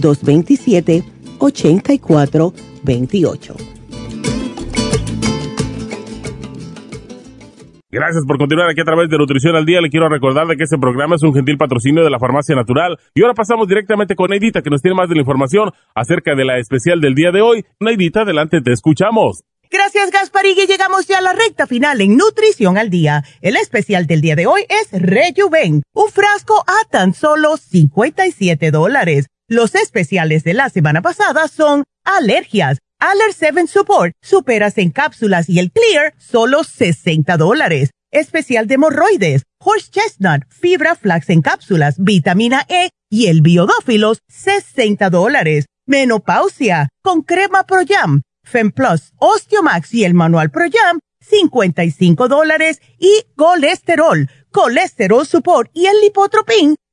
1-800-227-8428. Gracias por continuar aquí a través de Nutrición al Día. Le quiero recordar de que este programa es un gentil patrocinio de la Farmacia Natural. Y ahora pasamos directamente con Neidita, que nos tiene más de la información acerca de la especial del día de hoy. Neidita, adelante, te escuchamos. Gracias, Gasparig. llegamos ya a la recta final en Nutrición al Día. El especial del día de hoy es Rejuven, un frasco a tan solo 57 dólares. Los especiales de la semana pasada son alergias Aller 7 Support, superas en cápsulas y el Clear, solo 60 dólares. Especial de hemorroides, Horse Chestnut, Fibra Flax en cápsulas, Vitamina E y el Biodófilos, 60 dólares. Menopausia, con crema Pro Jam, Plus, Osteomax y el Manual Pro Jam, 55 dólares. Y colesterol, Colesterol Support y el Lipotropin,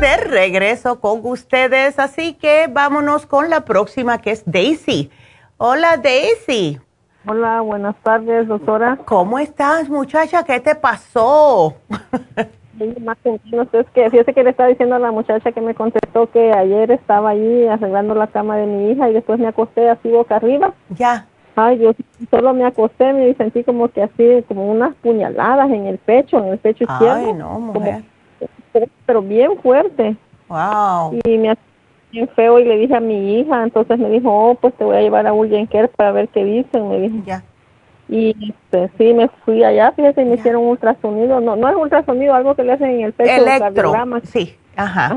De regreso con ustedes, así que vámonos con la próxima que es Daisy. Hola Daisy. Hola, buenas tardes, doctora. ¿Cómo estás, muchacha? ¿Qué te pasó? más o menos es que fíjese que le estaba diciendo a la muchacha que me contestó que ayer estaba allí arreglando la cama de mi hija y después me acosté así boca arriba. Ya. Ay, yo solo me acosté, me sentí como que así, como unas puñaladas en el pecho, en el pecho izquierdo. Ay, no, mujer. Pero bien fuerte. Wow. Y me bien feo y le dije a mi hija, entonces me dijo, oh, pues te voy a llevar a Urgent Care para ver qué dicen, me dijo. Ya. Y este, sí, me fui allá, fíjese, y me hicieron un ultrasonido, no, no es ultrasonido, algo que le hacen en el pecho. Electro, sí, ajá.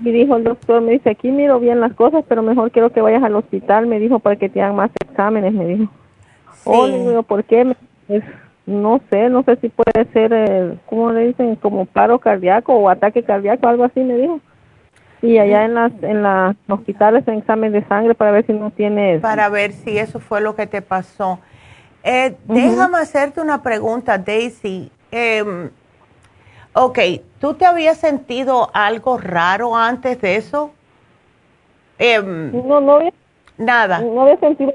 y dijo el doctor, me dice, aquí miro bien las cosas, pero mejor quiero que vayas al hospital, me dijo, para que te hagan más exámenes, me dijo. Sí. Oh, digo, ¿por qué? No sé, no sé si puede ser, eh, ¿cómo le dicen? Como paro cardíaco o ataque cardíaco, algo así, me dijo. Y allá en las en los hospitales en examen de sangre para ver si no tienes... Para ver si eso fue lo que te pasó. Eh, Déjame hacerte una pregunta, Daisy. Eh, ok, ¿tú te habías sentido algo raro antes de eso? Eh, no, no había... Nada. No había sentido,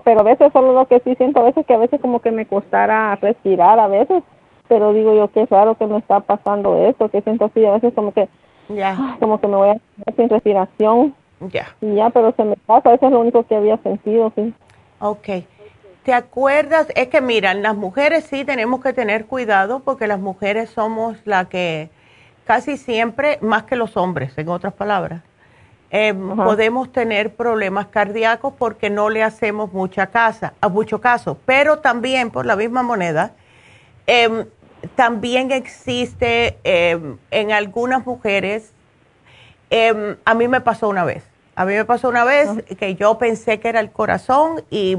pero a veces solo lo que sí siento, a veces que a veces como que me costara respirar a veces, pero digo yo, qué raro que me está pasando esto, que siento así, a veces como que... Ya. Como que me voy a quedar sin respiración. Ya. Y ya, pero se me pasa, eso es lo único que había sentido, sí. Ok. ¿Te acuerdas? Es que miran, las mujeres sí tenemos que tener cuidado porque las mujeres somos la que casi siempre, más que los hombres, en otras palabras, eh, podemos tener problemas cardíacos porque no le hacemos mucha casa, a mucho caso. Pero también, por la misma moneda, em, también existe em, en algunas mujeres, em, a mí me pasó una vez, a mí me pasó una vez que yo pensé que era el corazón y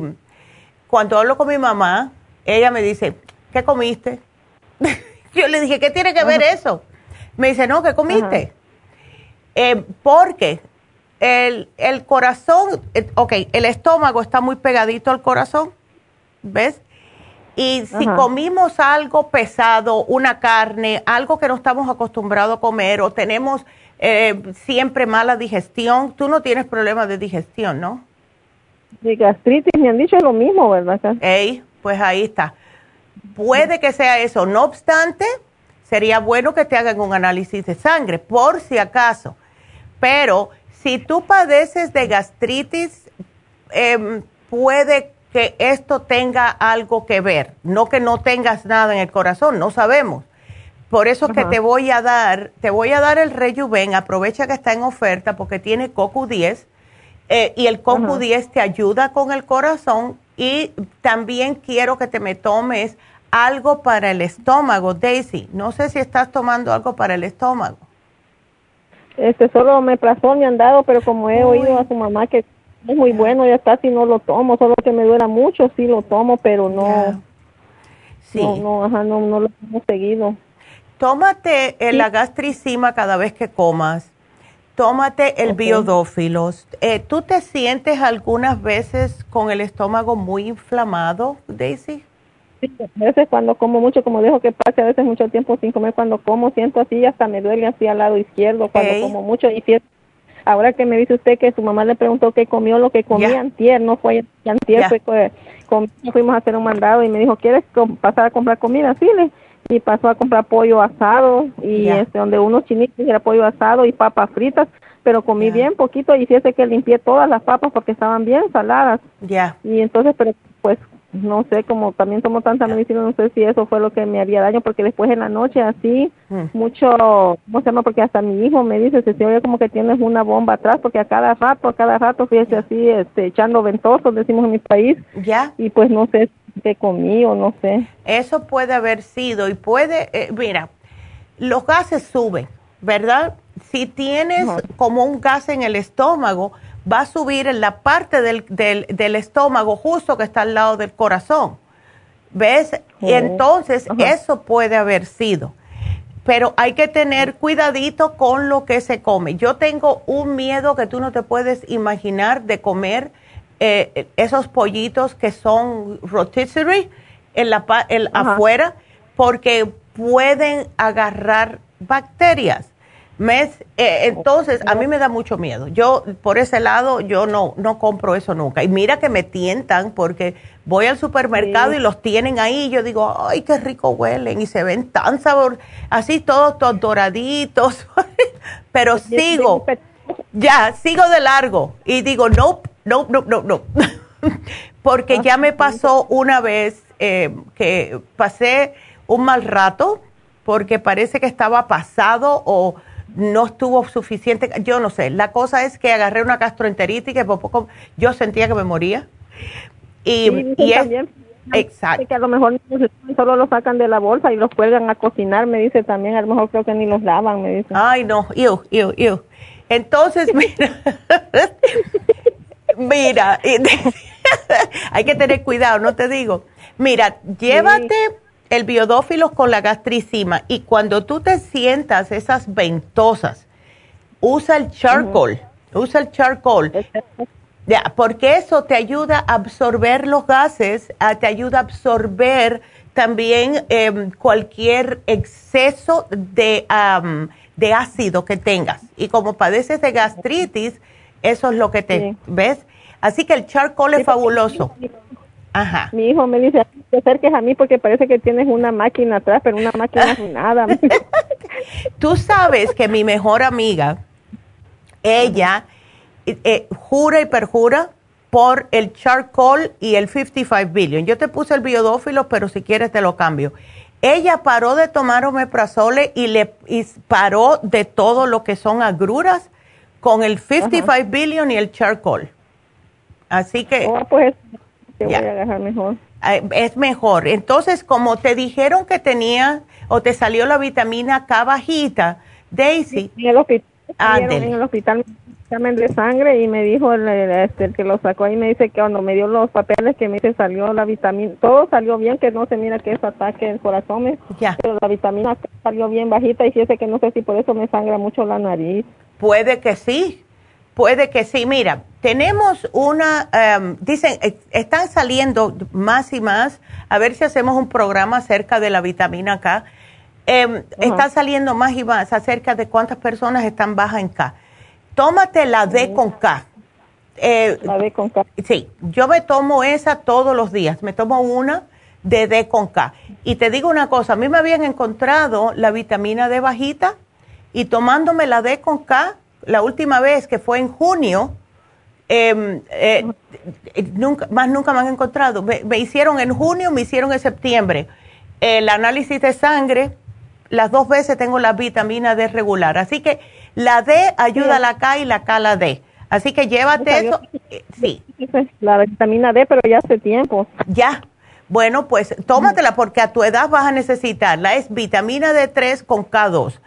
cuando hablo con mi mamá, ella me dice, ¿qué comiste? Yo le dije, ¿qué tiene que ver eso? Me dice, no, ¿qué comiste? Eh, porque el, el corazón, eh, ok, el estómago está muy pegadito al corazón, ¿ves? Y si comimos algo pesado, una carne, algo que no estamos acostumbrados a comer o tenemos eh, siempre mala digestión, tú no tienes problemas de digestión, ¿no? de gastritis, me han dicho lo mismo, ¿verdad? Ey, pues ahí está. Puede que sea eso. No obstante, sería bueno que te hagan un análisis de sangre, por si acaso. Pero si tú padeces de gastritis, em, puede que esto tenga algo que ver. No que no tengas nada en el corazón, no sabemos. Por eso que te voy a dar, te voy a dar el Rejuven, aprovecha que está en oferta porque tiene Coco 10 eh, y el Coco 10 te ayuda con el corazón y también quiero que te me tomes algo para el estómago, Daisy. No sé si estás tomando algo para el estómago. Este, solo me plazó, me han dado, pero como he oído a su mamá que es muy bueno, ya está, si no lo tomo, solo que me duela mucho, sí lo tomo, pero no, sí. no, no, no, no lo hemos seguido. Tómate la gastricima cada vez que comas Tómate el biodófilos. Eh, ¿Tú te sientes algunas veces con el estómago muy inflamado, Daisy? A veces cuando como mucho, como dejo que pase a veces mucho tiempo sin comer, cuando como siento así, hasta me duele así al lado izquierdo, cuando como mucho. Y ahora que me dice usted que su mamá le preguntó qué comió, lo que comía antier, no fue antier, fue fuimos a hacer un mandado y me dijo, ¿quieres pasar a comprar comida? Sí, le y pasó a comprar pollo asado y este donde unos chinitos era pollo asado y papas fritas pero comí bien poquito y fíjese que limpié todas las papas porque estaban bien saladas. Ya. Y entonces pero pues no sé como también tomo tanta medicina no sé si eso fue lo que me había daño porque después en la noche así mm. mucho cómo se llama porque hasta mi hijo me dice se oye como que tienes una bomba atrás porque a cada rato a cada rato fíjese así este echando ventosos decimos en mi país ya y pues no sé que comí o no sé. Eso puede haber sido y puede, eh, mira, los gases suben, ¿verdad? Si tienes como un gas en el estómago, va a subir en la parte del, del, del estómago justo que está al lado del corazón. ¿Ves? Y entonces eso puede haber sido. Pero hay que tener cuidadito con lo que se come. Yo tengo un miedo que tú no te puedes imaginar de comer eh, esos pollitos que son rotisserie en la el afuera porque pueden agarrar bacterias. Mes, eh, entonces a mí me da mucho miedo. Yo por ese lado yo no no compro eso nunca. Y mira que me tientan porque voy al supermercado y los tienen ahí y yo digo, "Ay, qué rico huelen" y se ven tan sabor, así todos, todos doraditos. Pero sigo. Ya, sigo de largo y digo, "Nope, nope, nope, nope, no." porque ya me pasó una vez eh, que pasé un mal rato porque parece que estaba pasado o no estuvo suficiente, yo no sé. La cosa es que agarré una gastroenteritis que por poco yo sentía que me moría. Y, y es, exacto. Que a lo mejor solo lo sacan de la bolsa y los cuelgan a cocinar, me dice también, a lo mejor creo que ni los lavan, me dice. Ay, no, yo, yo, yo. Entonces, mira, mira, hay que tener cuidado, no te digo. Mira, llévate el biodófilo con la gastricima y cuando tú te sientas esas ventosas, usa el charcoal, usa el charcoal. Porque eso te ayuda a absorber los gases, te ayuda a absorber también em, cualquier exceso de, de ácido que tengas. Y como padeces de gastritis, eso es lo que te, ¿ves? Así que el charcoal es fabuloso. Ajá. Mi hijo me dice, te acerques a mí porque parece que tienes una máquina atrás, pero una máquina sin nada. Tú sabes que mi mejor amiga, ella eh, jura y perjura por el charcoal y el 55 billion. Yo te puse el biodófilo, pero si quieres te lo cambio. Ella paró de tomar omeprazole y le y paró de todo lo que son agruras con el 55 billion y el charcoal. Así que... Oh, pues voy a dejar mejor. Es mejor. Entonces, como te dijeron que tenía o te salió la vitamina K bajita, Daisy. en el hospital, en el hospital examen de sangre y me dijo este, el, que lo sacó ahí me dice que cuando me dio los papeles que me dice salió la vitamina, todo salió bien, que no se mira que es ataque del corazón, ya. pero la vitamina salió bien bajita y fíjese que no sé si por eso me sangra mucho la nariz. Puede que sí, puede que sí. Mira, tenemos una, em, dicen, eh, están saliendo más y más, a ver si hacemos un programa acerca de la vitamina K. Eh, Están saliendo más y más acerca de cuántas personas están bajas en K. Tómate la D con K. Eh, la D con K. Sí, yo me tomo esa todos los días. Me tomo una de D con K. Y te digo una cosa, a mí me habían encontrado la vitamina D bajita y tomándome la D con K, la última vez que fue en junio, Em, eh, nunca, más nunca me han encontrado. Me, hicieron en junio, me hicieron en septiembre. El análisis de sangre, las dos veces tengo la vitamina D regular. Así que la D ayuda a la K y la K a la D. Así que llévate eso. Eh, sí. La vitamina D, pero ya hace tiempo. Ya. Bueno, pues tómatela porque a tu edad vas a necesitarla. Es vitamina D3 con K2.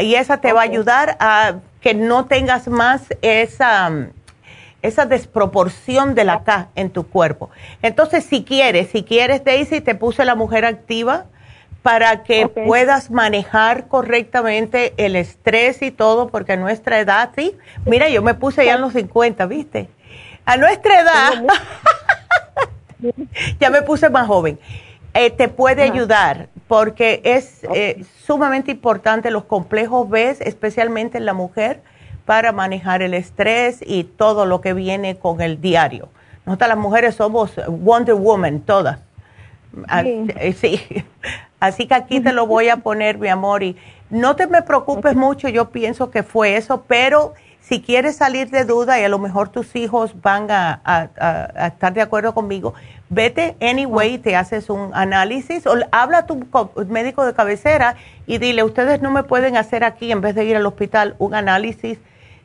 Y esa te va a ayudar a que no tengas más esa esa desproporción de la K en tu cuerpo. Entonces, si quieres, si quieres, Daisy, te puse la mujer activa para que puedas manejar correctamente el estrés y todo, porque a nuestra edad, sí, mira, yo me puse ya en los 50, ¿viste? A nuestra edad, ya me puse más joven. Eh, te puede ayudar porque es eh, sumamente importante los complejos B, especialmente en la mujer para manejar el estrés y todo lo que viene con el diario. Nosotras las mujeres somos Wonder Woman, todas. Sí. Así, que aquí te lo voy a poner, mi amor, y no te me preocupes mucho, yo pienso que fue eso, pero si quieres salir de duda y a lo mejor tus hijos van a, estar de acuerdo conmigo, vete anyway, te haces un análisis o habla a tu médico de cabecera y dile, ustedes no me pueden hacer aquí, en vez de ir al hospital, un análisis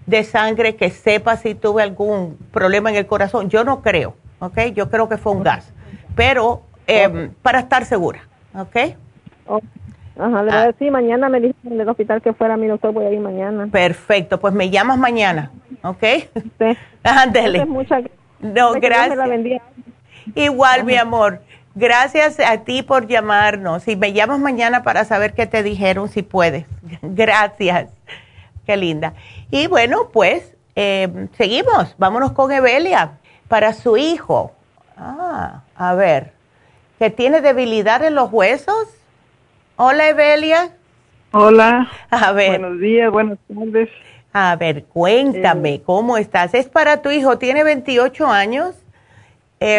de sangre que sepa si tuve algún problema en el corazón. Yo no creo, ¿ok? Yo creo que fue un gas, pero eh, para estar segura, ¿ok? Ajá, le voy a decir, mañana me dijeron del hospital que fuera mi doctor, voy a ir mañana. Perfecto, pues me llamas mañana, ¿ok? Sí. Ándele. Muchas No, gracias. Igual, mi amor. Gracias a ti por llamarnos. Y me llamas mañana para saber qué te dijeron, si puedes. Gracias. Qué linda. Y bueno, pues eh, seguimos. Vámonos con Evelia para su hijo. Ah, a ver, que tiene debilidad en los huesos. Hola, Evelia. Hola. A ver. Buenos días, buenas tardes. A ver, cuéntame, eh, ¿cómo estás? ¿Es para tu hijo? ¿Tiene 28 años?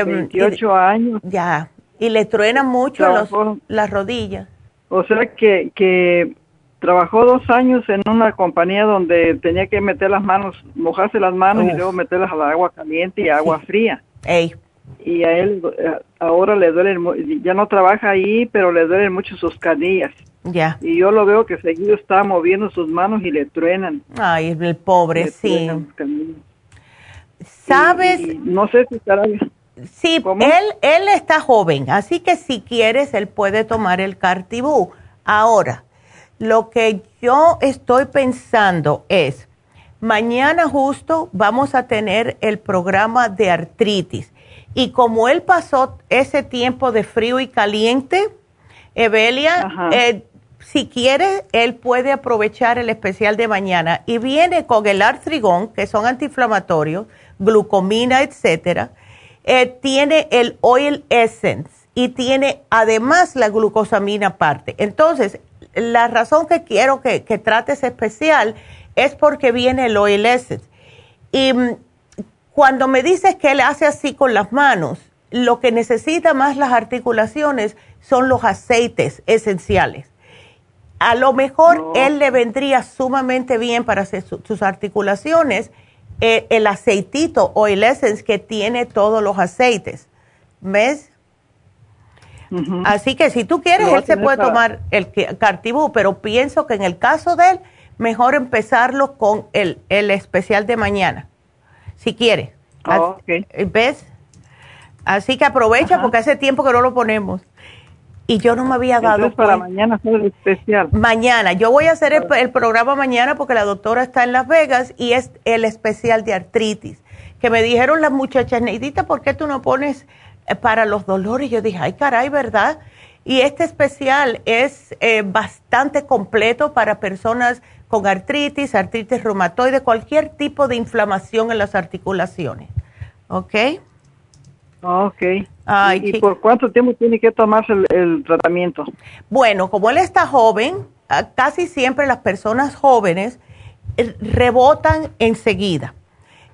28 em, años. Ya. ¿Y le truenan mucho las rodillas? O sea que, que trabajó dos años en una compañía donde tenía que meter las manos, mojarse las manos y luego meterlas al agua caliente y agua fría. Ey. Y a él eh, ahora le duelen, ya no trabaja ahí, pero le duelen mucho sus canillas. Ya. Y yo lo veo que seguido está moviendo sus manos y le truenan. Ay, el pobre, sí. ¿Sabes? no sé si estará Sí, él, él está joven, así que si quieres, él puede tomar el Cartibú. Ahora, lo que yo estoy pensando es, mañana justo vamos a tener el programa de artritis. Y como él pasó ese tiempo de frío y caliente, Evelia, eh, si quiere, él puede aprovechar el especial de mañana y viene con el artrigón, que son antiinflamatorios, glucomina, etcétera. Eh, tiene el oil essence y tiene además la glucosamina aparte. Entonces, la razón que quiero que, trates especial es porque viene el oil essence. Y mm, cuando me dices que él hace así con las manos, lo que necesita más las articulaciones son los aceites esenciales. A lo mejor él le vendría sumamente bien para hacer sus articulaciones eh, el aceitito oil essence que tiene todos los aceites. ¿Ves? Así que si tú quieres, él se puede tomar el Cartibú, pero pienso que en el caso de él, mejor empezarlo con el, el especial de mañana, si quiere. Oh, ¿Ves? Así que aprovecha porque hace tiempo que no lo ponemos. Y yo no me había dado Entonces, para mañana hacer el especial. Mañana. Yo voy a hacer el, el, programa mañana porque la doctora está en Las Vegas y es el especial de artritis. Que me dijeron las muchachas, Neidita, ¿por qué tú no pones eh, para los dolores. Yo dije, ay caray, ¿verdad? Y este especial es eh, bastante completo para personas con artritis, artritis reumatoide, cualquier tipo de inflamación en las articulaciones. ¿Ok? Ok. ¿Y, por cuánto tiempo tiene que tomarse el, tratamiento? Bueno, como él está joven, ah, casi siempre las personas jóvenes eh, rebotan enseguida.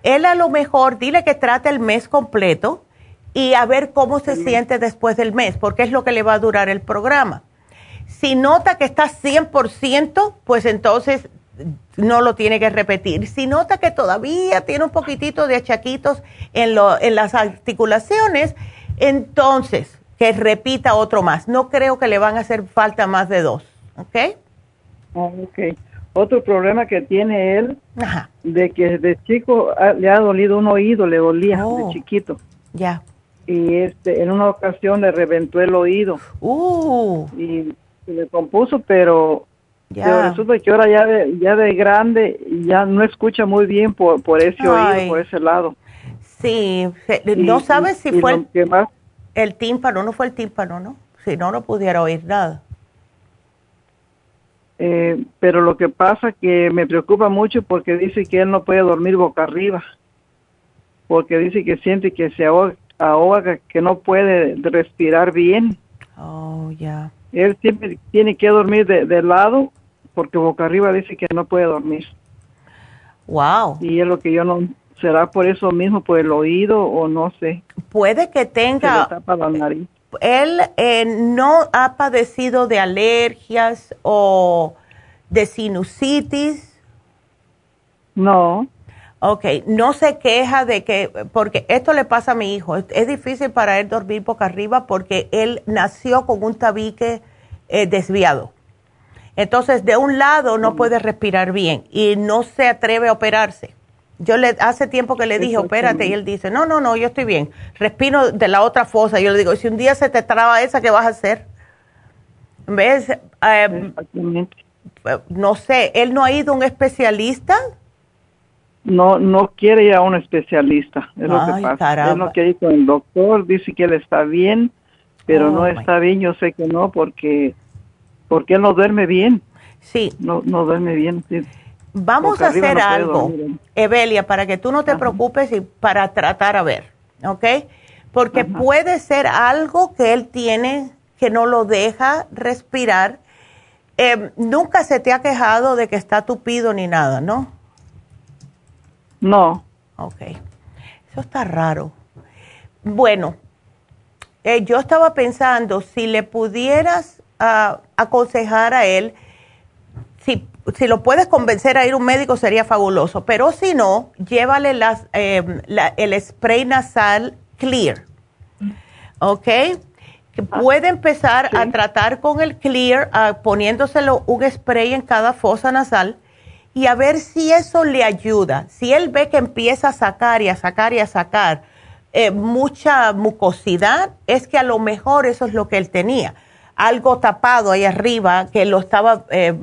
Él a lo mejor, dile que trate el mes completo y a ver cómo se siente después del mes, porque es lo que le va a durar el programa. Si nota que está 100%, pues entonces no lo tiene que repetir. Si nota que todavía tiene un poquitito de achaquitos en, lo, en las articulaciones, entonces que repita otro más. No creo que le van a hacer falta más de dos. ¿Ok? Ah, ok. Otro problema que tiene él, de que de chico le ha dolido un oído, le dolía de oh. chiquito. Ya y este en una ocasión le reventó el oído. Uh. Y se le compuso, pero, resulta que ahora ya de, ya de grande ya no escucha muy bien por, por ese oído, por ese lado. Sí, no sabes si fue el, más, el tímpano, no fue el tímpano, ¿no? Si no, no pudiera oír nada. Eh, pero lo que pasa que me preocupa mucho porque dice que él no puede dormir boca arriba, porque dice que siente que se ahoga, ahoga, que no puede respirar bien. Oh, ya. Él siempre tiene que dormir de, lado porque boca arriba dice que no puede dormir. Wow. Y es lo que yo no será por eso mismo, por el oído o no sé. Puede que tenga. Él eh, no ha padecido de alergias o de sinusitis. No. Ok, no se queja de que, porque esto le pasa a mi hijo, es, difícil para él dormir boca arriba porque él nació con un tabique eh, desviado. Entonces, de un lado no puede respirar bien y no se atreve a operarse. Yo le hace tiempo que le dije, opérate, y él dice, no, no, no, yo estoy bien. Respiro de la otra fosa. Yo le digo, si un día se te traba esa, ¿qué vas a hacer? ¿Ves? Eh, no sé, él no ha ido a un especialista no no quiere ir a un especialista, es lo que pasa. Él no quiere ir con el doctor, dice que él está bien, pero no oh, está bien, yo sé que no, porque, porque él no duerme bien. Sí. No, no duerme bien. Vamos a hacer algo, Evelia, para que tú no te preocupes y para tratar a ver, ¿ok? Porque puede ser algo que él tiene que no lo deja respirar eh, nunca se te ha quejado de que está tupido ni nada, ¿no? No. Ok. Eso está raro. Bueno, eh, yo estaba pensando si le pudieras ah, aconsejar a él, si, lo puedes convencer a ir a un médico sería fabuloso, pero si no, llévale las, em, el spray nasal clear. ¿Ok? Que ah, puede empezar a tratar con el clear ah, poniéndoselo un spray en cada fosa nasal y a ver si eso le ayuda. Si él ve que empieza a sacar y a sacar y a sacar eh, mucha mucosidad, es que a lo mejor eso es lo que él tenía. Algo tapado ahí arriba que lo estaba eh,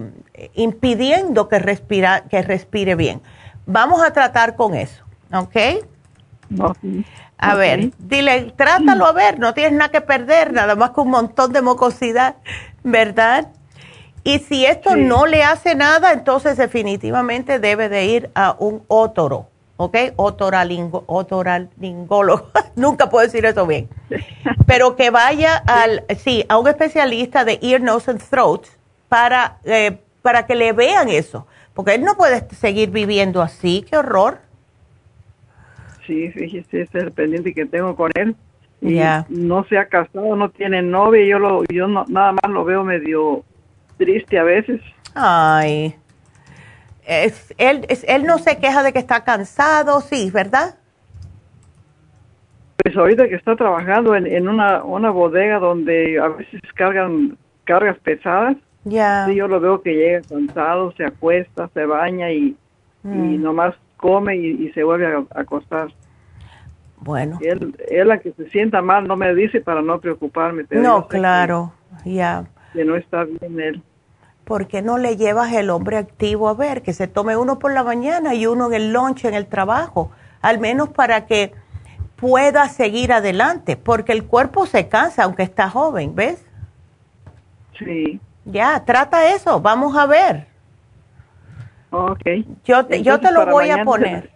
impidiendo que, respira, que respire bien. Vamos a tratar con eso, ¿ok? A ver, dile, trátalo a ver, no tienes nada que perder, nada más que un montón de mucosidad, ¿verdad? Y si esto no le hace nada, entonces definitivamente debe de ir a un otoro. ¿ok? Otoralingo, otoralingólogo, nunca puedo decir eso bien, pero que vaya al, sí, a un especialista de ear, nose and throat para, eh, para que le vean eso, porque él no puede seguir viviendo así, qué horror. Sí, fíjese, es el pendiente que tengo con él. Y no se ha casado, no tiene novia, yo lo, yo no, nada más lo veo medio triste a veces. Ay, él, él no se queja de que está cansado, sí, ¿verdad? Pues ahorita que está trabajando en, una, una bodega donde a veces cargan cargas pesadas, ya. Sí, yo lo veo que llega cansado, se acuesta, se baña y, mm. nomás come y, se vuelve a, acostar. Bueno. Él, él, a que se sienta mal, no me dice para no preocuparme. no, claro, ya. Que no está bien él. ¿por qué no le llevas el hombre activo a ver que se tome uno por la mañana y uno en el lunch en el trabajo? Al menos para que pueda seguir adelante, porque el cuerpo se cansa aunque está joven, ¿ves? Sí. Ya, trata eso, vamos a ver. Ok. Yo te, yo te lo voy a poner.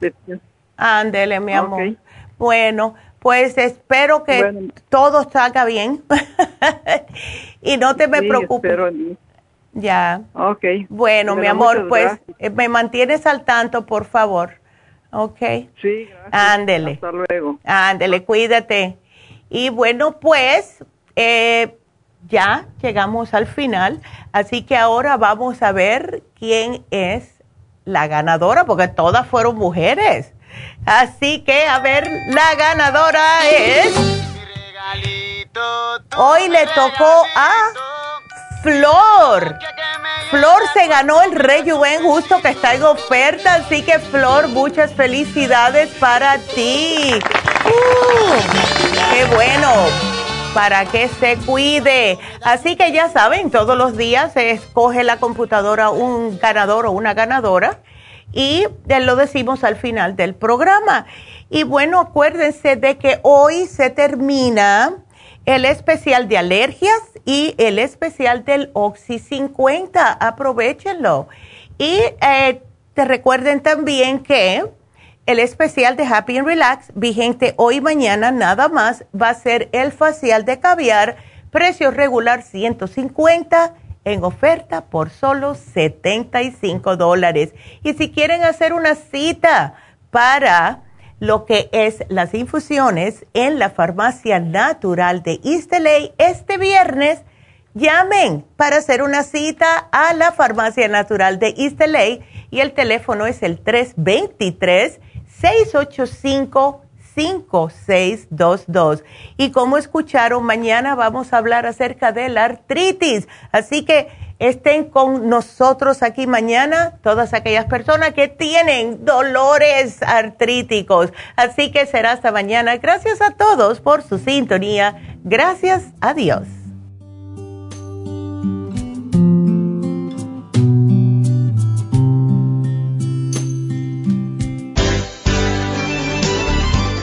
Ándele, mi amor. Bueno, pues espero que todo salga bien y no te me preocupes. Ya. Ok. Bueno, mi amor, pues eh, me mantienes al tanto, por favor. Ok. Sí, gracias. Ándele. Hasta luego. Ándele, cuídate. Y bueno, pues eh, ya llegamos al final, así que ahora vamos a ver quién es la ganadora, porque todas fueron mujeres. Así que, a ver, la ganadora es... Hoy le tocó a Flor. Flor se ganó el Rey Juven justo que está en oferta, así que Flor, muchas felicidades para ti. Uh, ¡Qué bueno! Para que se cuide. Así que ya saben, todos los días se escoge la computadora un ganador o una ganadora y lo decimos al final del programa. Y bueno, acuérdense de que hoy se termina el especial de alergias y el especial del Oxy 50. Aprovechenlo. Y eh, te recuerden también que el especial de Happy and Relax, vigente hoy y mañana nada más, va a ser el facial de caviar, precio regular 150 en oferta por solo 75 dólares. Y si quieren hacer una cita para lo que es las infusiones en la farmacia natural de East este viernes. Llamen para hacer una cita a la farmacia natural de East y el teléfono es el 323-685-5622. Y como escucharon, mañana vamos a hablar acerca de la artritis. Así que estén con nosotros aquí mañana todas aquellas personas que tienen dolores artríticos. Así que será hasta mañana. Gracias a todos por su sintonía. Gracias a Dios.